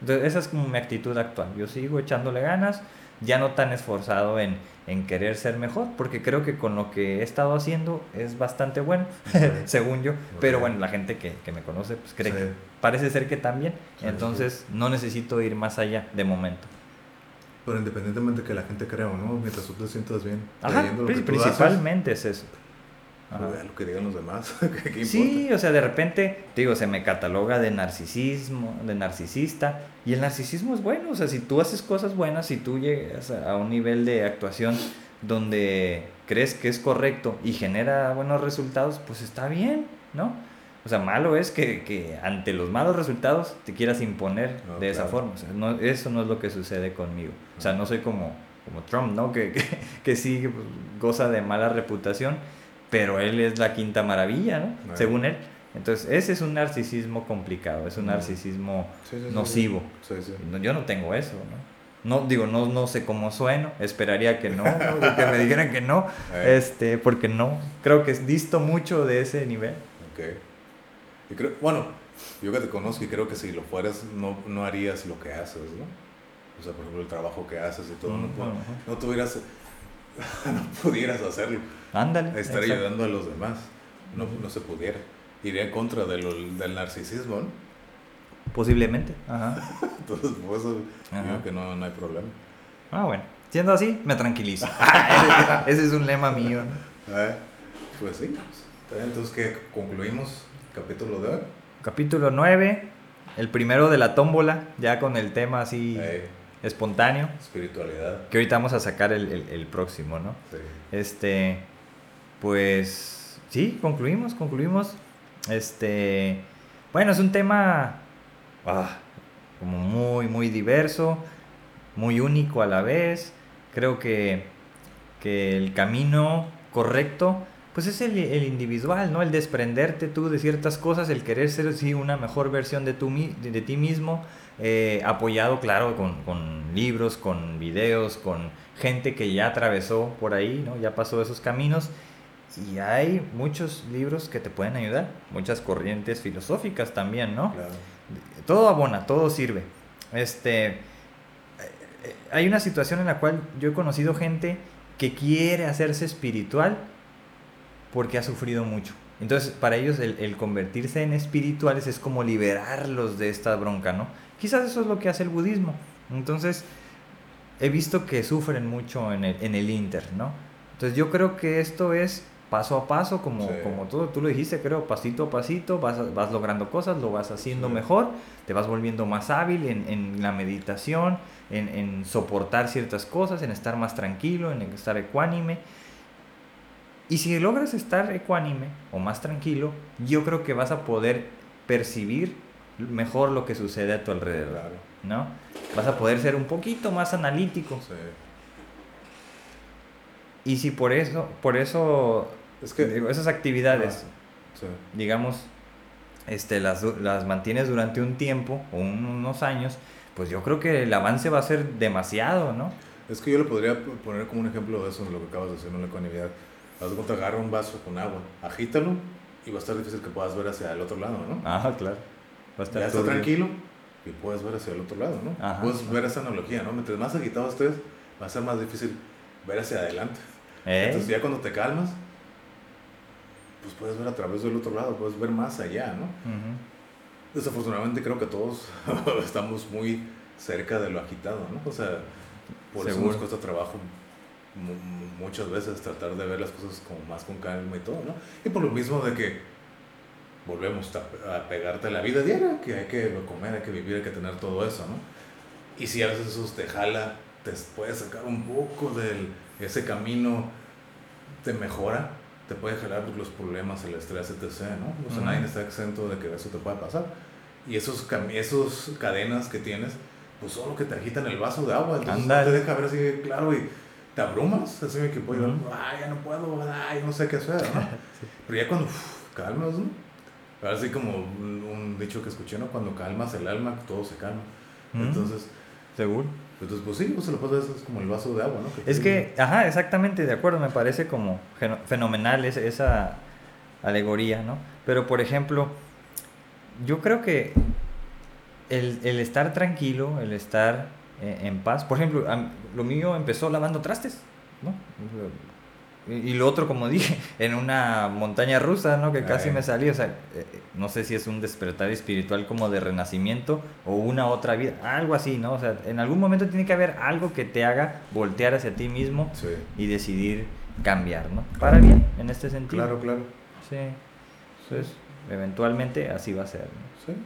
Entonces, esa es como mi actitud actual. Yo sigo echándole ganas, ya no tan esforzado en, en querer ser mejor, porque creo que con lo que he estado haciendo es bastante bueno, según yo. Pero bueno, la gente que, que me conoce, pues cree que parece ser que también. Entonces, no necesito ir más allá de momento. Pero independientemente de que la gente crea o no, mientras tú te sientas bien, Ajá, lo que principalmente es eso. Pues, lo que digan los demás. sí, o sea, de repente, digo, se me cataloga de narcisismo, de narcisista, y el narcisismo es bueno, o sea, si tú haces cosas buenas, si tú llegas a un nivel de actuación donde crees que es correcto y genera buenos resultados, pues está bien, ¿no? O sea, malo es que, que ante los malos resultados te quieras imponer de esa forma. O sea, no, eso no es lo que sucede conmigo. O sea, no soy como, como Trump, ¿no? Que, que, que sí goza de mala reputación pero él es la quinta maravilla, ¿no? Según él. Entonces, ese es un narcisismo complicado, es un narcisismo nocivo. yo no tengo eso, ¿no? No, digo, no, no sé cómo sueno, esperaría que no, que me dijeran que no, este, porque no, creo que disto mucho de ese nivel. Ok. creo, bueno, yo que te conozco y creo que si lo fueras, no, no harías lo que haces, ¿no? O sea, por ejemplo, el trabajo que haces y todo, no, no tuvieras no pudieras hacerlo. Ándale. Estar ayudando a los demás. No, no se pudiera. Iría en contra de del narcisismo, ¿no? Posiblemente. Ajá. Entonces, por eso digo que no, no hay problema. Ah, bueno. Siendo así, me tranquilizo. Ah, ese, es un lema mío. ¿no? Eh, pues sí. Entonces, ¿qué concluimos? Capítulo de hoy. Capítulo 9. El primero de la tómbola, ya con el tema así espontáneo. Espiritualidad. Que ahorita vamos a sacar el, el, próximo, ¿no? Sí. Este, pues sí, concluimos, concluimos. Este, bueno, es un tema ah, como muy, muy diverso, muy único a la vez. Creo que, que el camino correcto pues es el, el, individual, ¿no? El desprenderte tú de ciertas cosas, el querer ser sí, una mejor versión de, tu, de, de ti mismo, eh, apoyado, claro, con, con, libros, con videos, con gente que ya atravesó por ahí, ¿no? Ya pasó esos caminos. Y hay muchos libros que te pueden ayudar, muchas corrientes filosóficas también, ¿no? Claro. Todo abona, todo sirve. Este, eh, hay una situación en la cual yo he conocido gente que quiere hacerse espiritual porque ha sufrido mucho. Entonces, para ellos el, el, convertirse en espirituales es como liberarlos de esta bronca, ¿no? Quizás eso es lo que hace el budismo. Entonces, he visto que sufren mucho en el, en el Inter, ¿no? Entonces, yo creo que esto es paso a paso, como, sí. como tú, tú lo dijiste, creo, pasito a pasito, vas, vas logrando cosas, lo vas haciendo sí. mejor, te vas volviendo más hábil en, en la meditación, en, en, soportar ciertas cosas, en estar más tranquilo, en estar ecuánime. Y si logras estar ecuánime o más tranquilo, yo creo que vas a poder percibir mejor lo que sucede a tu alrededor, claro. ¿no? Vas a poder ser un poquito más analítico. Sí. Y si por eso, por eso, es que digo, esas actividades, ah, sí. digamos, este, las, las mantienes durante un tiempo o unos años, pues yo creo que el avance va a ser demasiado, ¿no? Es que yo le podría poner como un ejemplo de eso, de lo que acabas de decir, ¿no? la ecuanimidad. Haz de cuenta, agarra un vaso con agua, agítalo y va a estar difícil que puedas ver hacia el otro lado, ¿no? Ah, claro. Va a estar ya está tranquilo y puedes ver hacia el otro lado, ¿no? Ajá, puedes ajá. ver esa analogía, ¿no? Mientras más agitados estés, va a ser más difícil ver hacia adelante. ¿Eh? Entonces ya cuando te calmas, pues puedes ver a través del otro lado, puedes ver más allá, ¿no? Uh -huh. Desafortunadamente creo que todos estamos muy cerca de lo agitado, ¿no? O sea, por Seguro. eso nos cuesta trabajo muchas veces tratar de ver las cosas como más con calma y todo, ¿no? Y por lo mismo de que volvemos a pegarte a la vida diaria, que hay que comer, hay que vivir, hay que tener todo eso, ¿no? Y si a veces eso te jala, te puede sacar un poco de ese camino, te mejora, te puede jalar los problemas, el estrés, etc., ¿no? O sea, uh -huh. nadie está exento de que eso te pueda pasar. Y esos, esos cadenas que tienes, pues son lo que te agitan el vaso de agua, entonces Andale. te deja ver así claro y te abrumas, así que puedo, uh -huh. ay, ya no puedo, ay, no sé qué hacer, ¿no? sí. Pero ya cuando uf, calmas, ¿no? Así como un, un, dicho que escuché, ¿no? Cuando calmas el alma, todo se calma. Entonces... ¿Seguro? Entonces, pues sí, pues se lo pasa, es como el vaso de agua, ¿no? Que es que, ajá, exactamente, de acuerdo, me parece como fenomenal esa, alegoría, ¿no? Pero, por ejemplo, yo creo que el, el estar tranquilo, el estar en paz, por ejemplo, lo mío empezó lavando trastes, ¿no? Y lo otro, como dije, en una montaña rusa, ¿no? Que casi me salí, o sea, eh, no sé si es un despertar espiritual como de renacimiento o una otra vida, algo así, ¿no? O sea, en algún momento tiene que haber algo que te haga voltear hacia ti mismo sí. y decidir cambiar, ¿no? Para bien, en este sentido. Claro, claro. Sí. Entonces, eventualmente así va a ser, ¿no? Sí.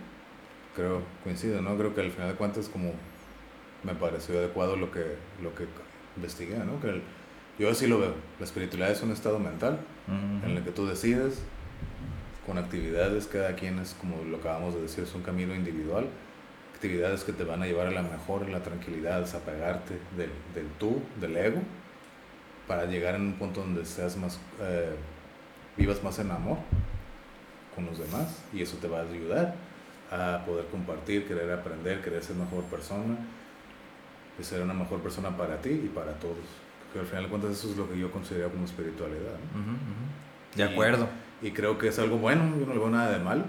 Creo, coincido, ¿no? Creo que al final de cuentas como me pareció adecuado lo que, lo que investigué, ¿no? Que el, yo así lo veo. La espiritualidad es un estado mental uh -huh. en el que tú decides con actividades, cada quien es como lo acabamos de decir, es un camino individual. Actividades que te van a llevar a la mejor, a la tranquilidad, desapegarte del, del tú, del ego, para llegar en un punto donde seas más, eh, vivas más en amor con los demás y eso te va a ayudar a poder compartir, querer aprender, querer ser mejor persona y ser una mejor persona para ti y para todos que al final de cuentas eso es lo que yo considero como espiritualidad. ¿no? Uh -huh. De acuerdo. Y, y, creo que es algo bueno, yo no le veo nada de mal.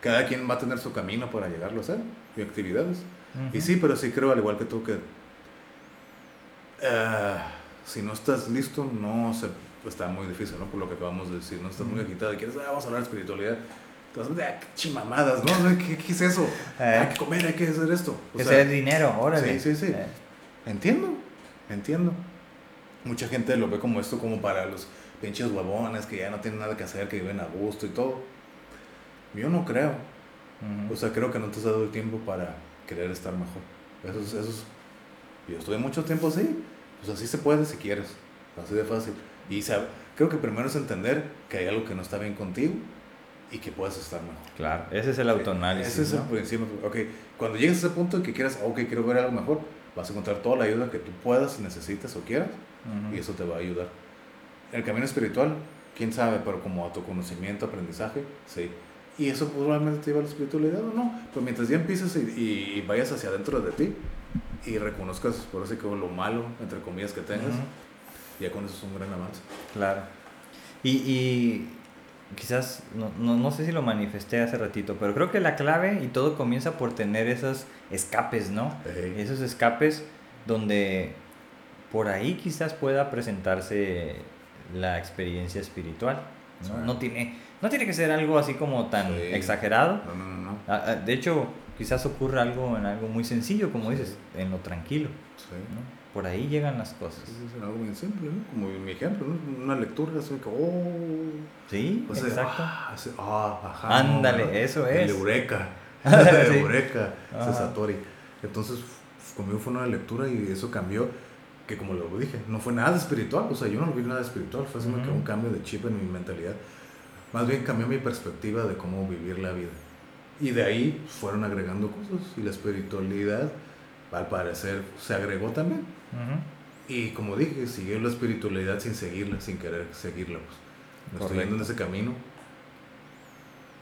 Cada quien va a tener su camino para llegarlo a hacer y actividades. Uh -huh. Y sí, pero sí creo, al igual que tú, que uh, si no estás listo, no se, está muy difícil, ¿no? Por lo que acabamos de decir, no estás muy agitado y quieres, ah, vamos a hablar de espiritualidad. Entonces, ah, qué chimamadas, ¿no? ¿Qué, ¿Qué, es eso? Eh. Hay que comer, hay que hacer esto. O Ese sea, es dinero, órale. Sí, sí, sí. Eh. Entiendo, entiendo mucha gente lo ve como esto como para los pinches huevones que ya no tienen nada que hacer, que viven a gusto y todo. Yo no creo. Uh -huh. O sea, creo que no te has dado el tiempo para querer estar mejor. Eso es, eso es, yo estuve mucho tiempo así. Pues así se puede si quieres. Así de fácil. Y sabe, creo que primero es entender que hay algo que no está bien contigo y que puedes estar mejor. Claro, ese es el autoanálisis. Ese es ¿no? el principio. Ok, cuando llegues a ese punto y que quieras, ok, quiero ver algo mejor, vas a encontrar toda la ayuda que tú puedas, necesites o quieras, uh -huh. y eso te va a ayudar. El camino espiritual quién sabe, pero como autoconocimiento, aprendizaje, sí. Y eso probablemente te lleva a la espiritualidad o no. Pero mientras ya empieces y, y, vayas hacia adentro de ti y reconozcas, por así que lo malo, entre comillas, que tengas, ya con eso es un gran avance. Claro. Y, y quizás, no, no, no, sé si lo manifesté hace ratito, pero creo que la clave y todo comienza por tener esos escapes, ¿no? Esos escapes donde por ahí quizás pueda presentarse la experiencia espiritual. ¿no? no tiene, no tiene que ser algo así como tan exagerado. No, no, no. Ah, ah, de hecho, quizás ocurra algo en algo muy sencillo, como dices, en lo tranquilo. Por ahí llegan las cosas. Es algo muy simple, ¿no? Como mi ejemplo, Una lectura, así que, oh. Sí, exacto. Ah, ah, ajá, Ándale, eso es. El eureka. el eureka, Satori. Entonces, conmigo fue una lectura y eso cambió que como lo dije, no fue nada espiritual, o sea, yo no vi nada espiritual, fue un cambio de chip en mi mentalidad. Más bien cambió mi perspectiva de cómo vivir la vida. Y de ahí fueron agregando cosas y la espiritualidad, al parecer, se agregó también. Y como dije, siguió la espiritualidad sin seguirla, sin querer seguirla. Pues. Me estoy yendo en ese camino,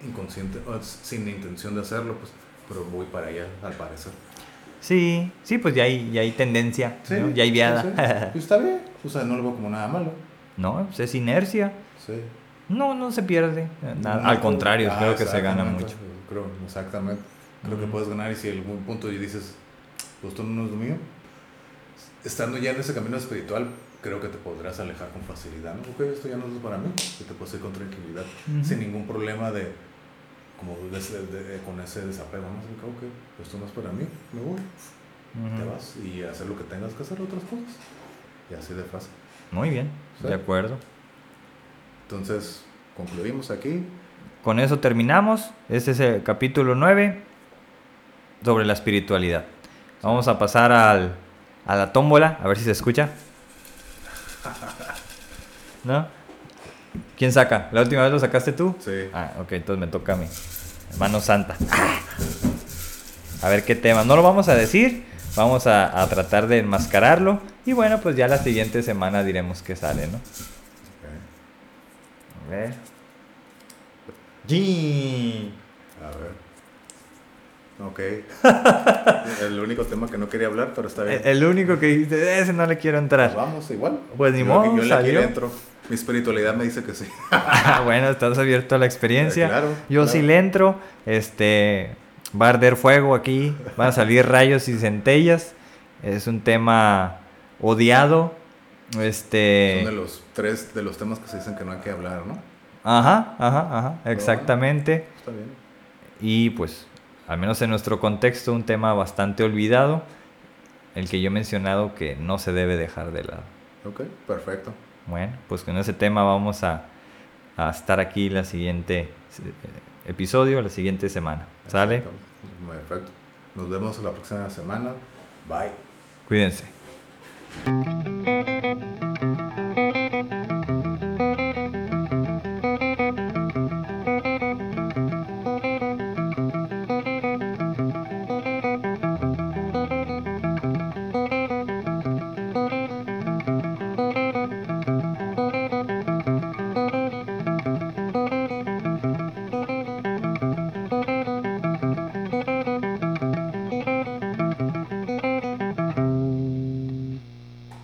inconsciente, sin intención de hacerlo, pues, pero voy para allá, al parecer. Sí, sí, pues ya hay, ya hay tendencia, ya hay viada. Pues está bien, o sea, no lo veo como nada malo. No, pues es inercia. Sí. No, no se pierde. Nada. Al contrario, creo que se gana mucho. Creo, exactamente. Creo que puedes ganar y si en algún punto y dices, pues esto no es lo mío, estando ya en ese camino espiritual, creo que te podrás alejar con facilidad. ¿no? Ok, esto ya no es para mí, que te puedes ir con tranquilidad, sin ningún problema de como con ese desapego, ¿no? Ok, esto no es para mí, me voy. Te vas y hacer lo que tengas que hacer, otras cosas. Y así de fácil. Muy bien, de acuerdo. Entonces, concluimos aquí. Con eso terminamos. Este es el capítulo 9 sobre la espiritualidad. Vamos a pasar al, a la tómbola, a ver si se escucha. ¿No? ¿Quién saca? ¿La última vez lo sacaste tú? Sí. Ah, ok, entonces me toca a mí. Mano Santa. A ver qué tema. No lo vamos a decir. Vamos a, tratar de enmascararlo. Y bueno, pues ya la siguiente semana diremos qué sale, ¿no? A ver. ¡Gin! A ver. Ok. el único tema que no quería hablar, pero está bien. El, único que dijiste, ese no le quiero entrar. Pues vamos, igual. Pues ni modo, yo, salió. entro. Mi espiritualidad me dice que sí. bueno, estás abierto a la experiencia. Claro, yo sí le entro. Este, va a arder fuego aquí, van a salir rayos y centellas. Es un tema odiado. Este... Son de los tres de los temas que se dicen que no hay que hablar, ¿no? Ajá, ajá, ajá, exactamente. está bien. Y pues, al menos en nuestro contexto, un tema bastante olvidado, el que yo he mencionado que no se debe dejar de lado. Ok, perfecto. Bueno, pues con ese tema vamos a, a estar aquí la siguiente eh, episodio, la siguiente semana. ¿Sale? Perfecto. Nos vemos la próxima semana. Bye. Cuídense.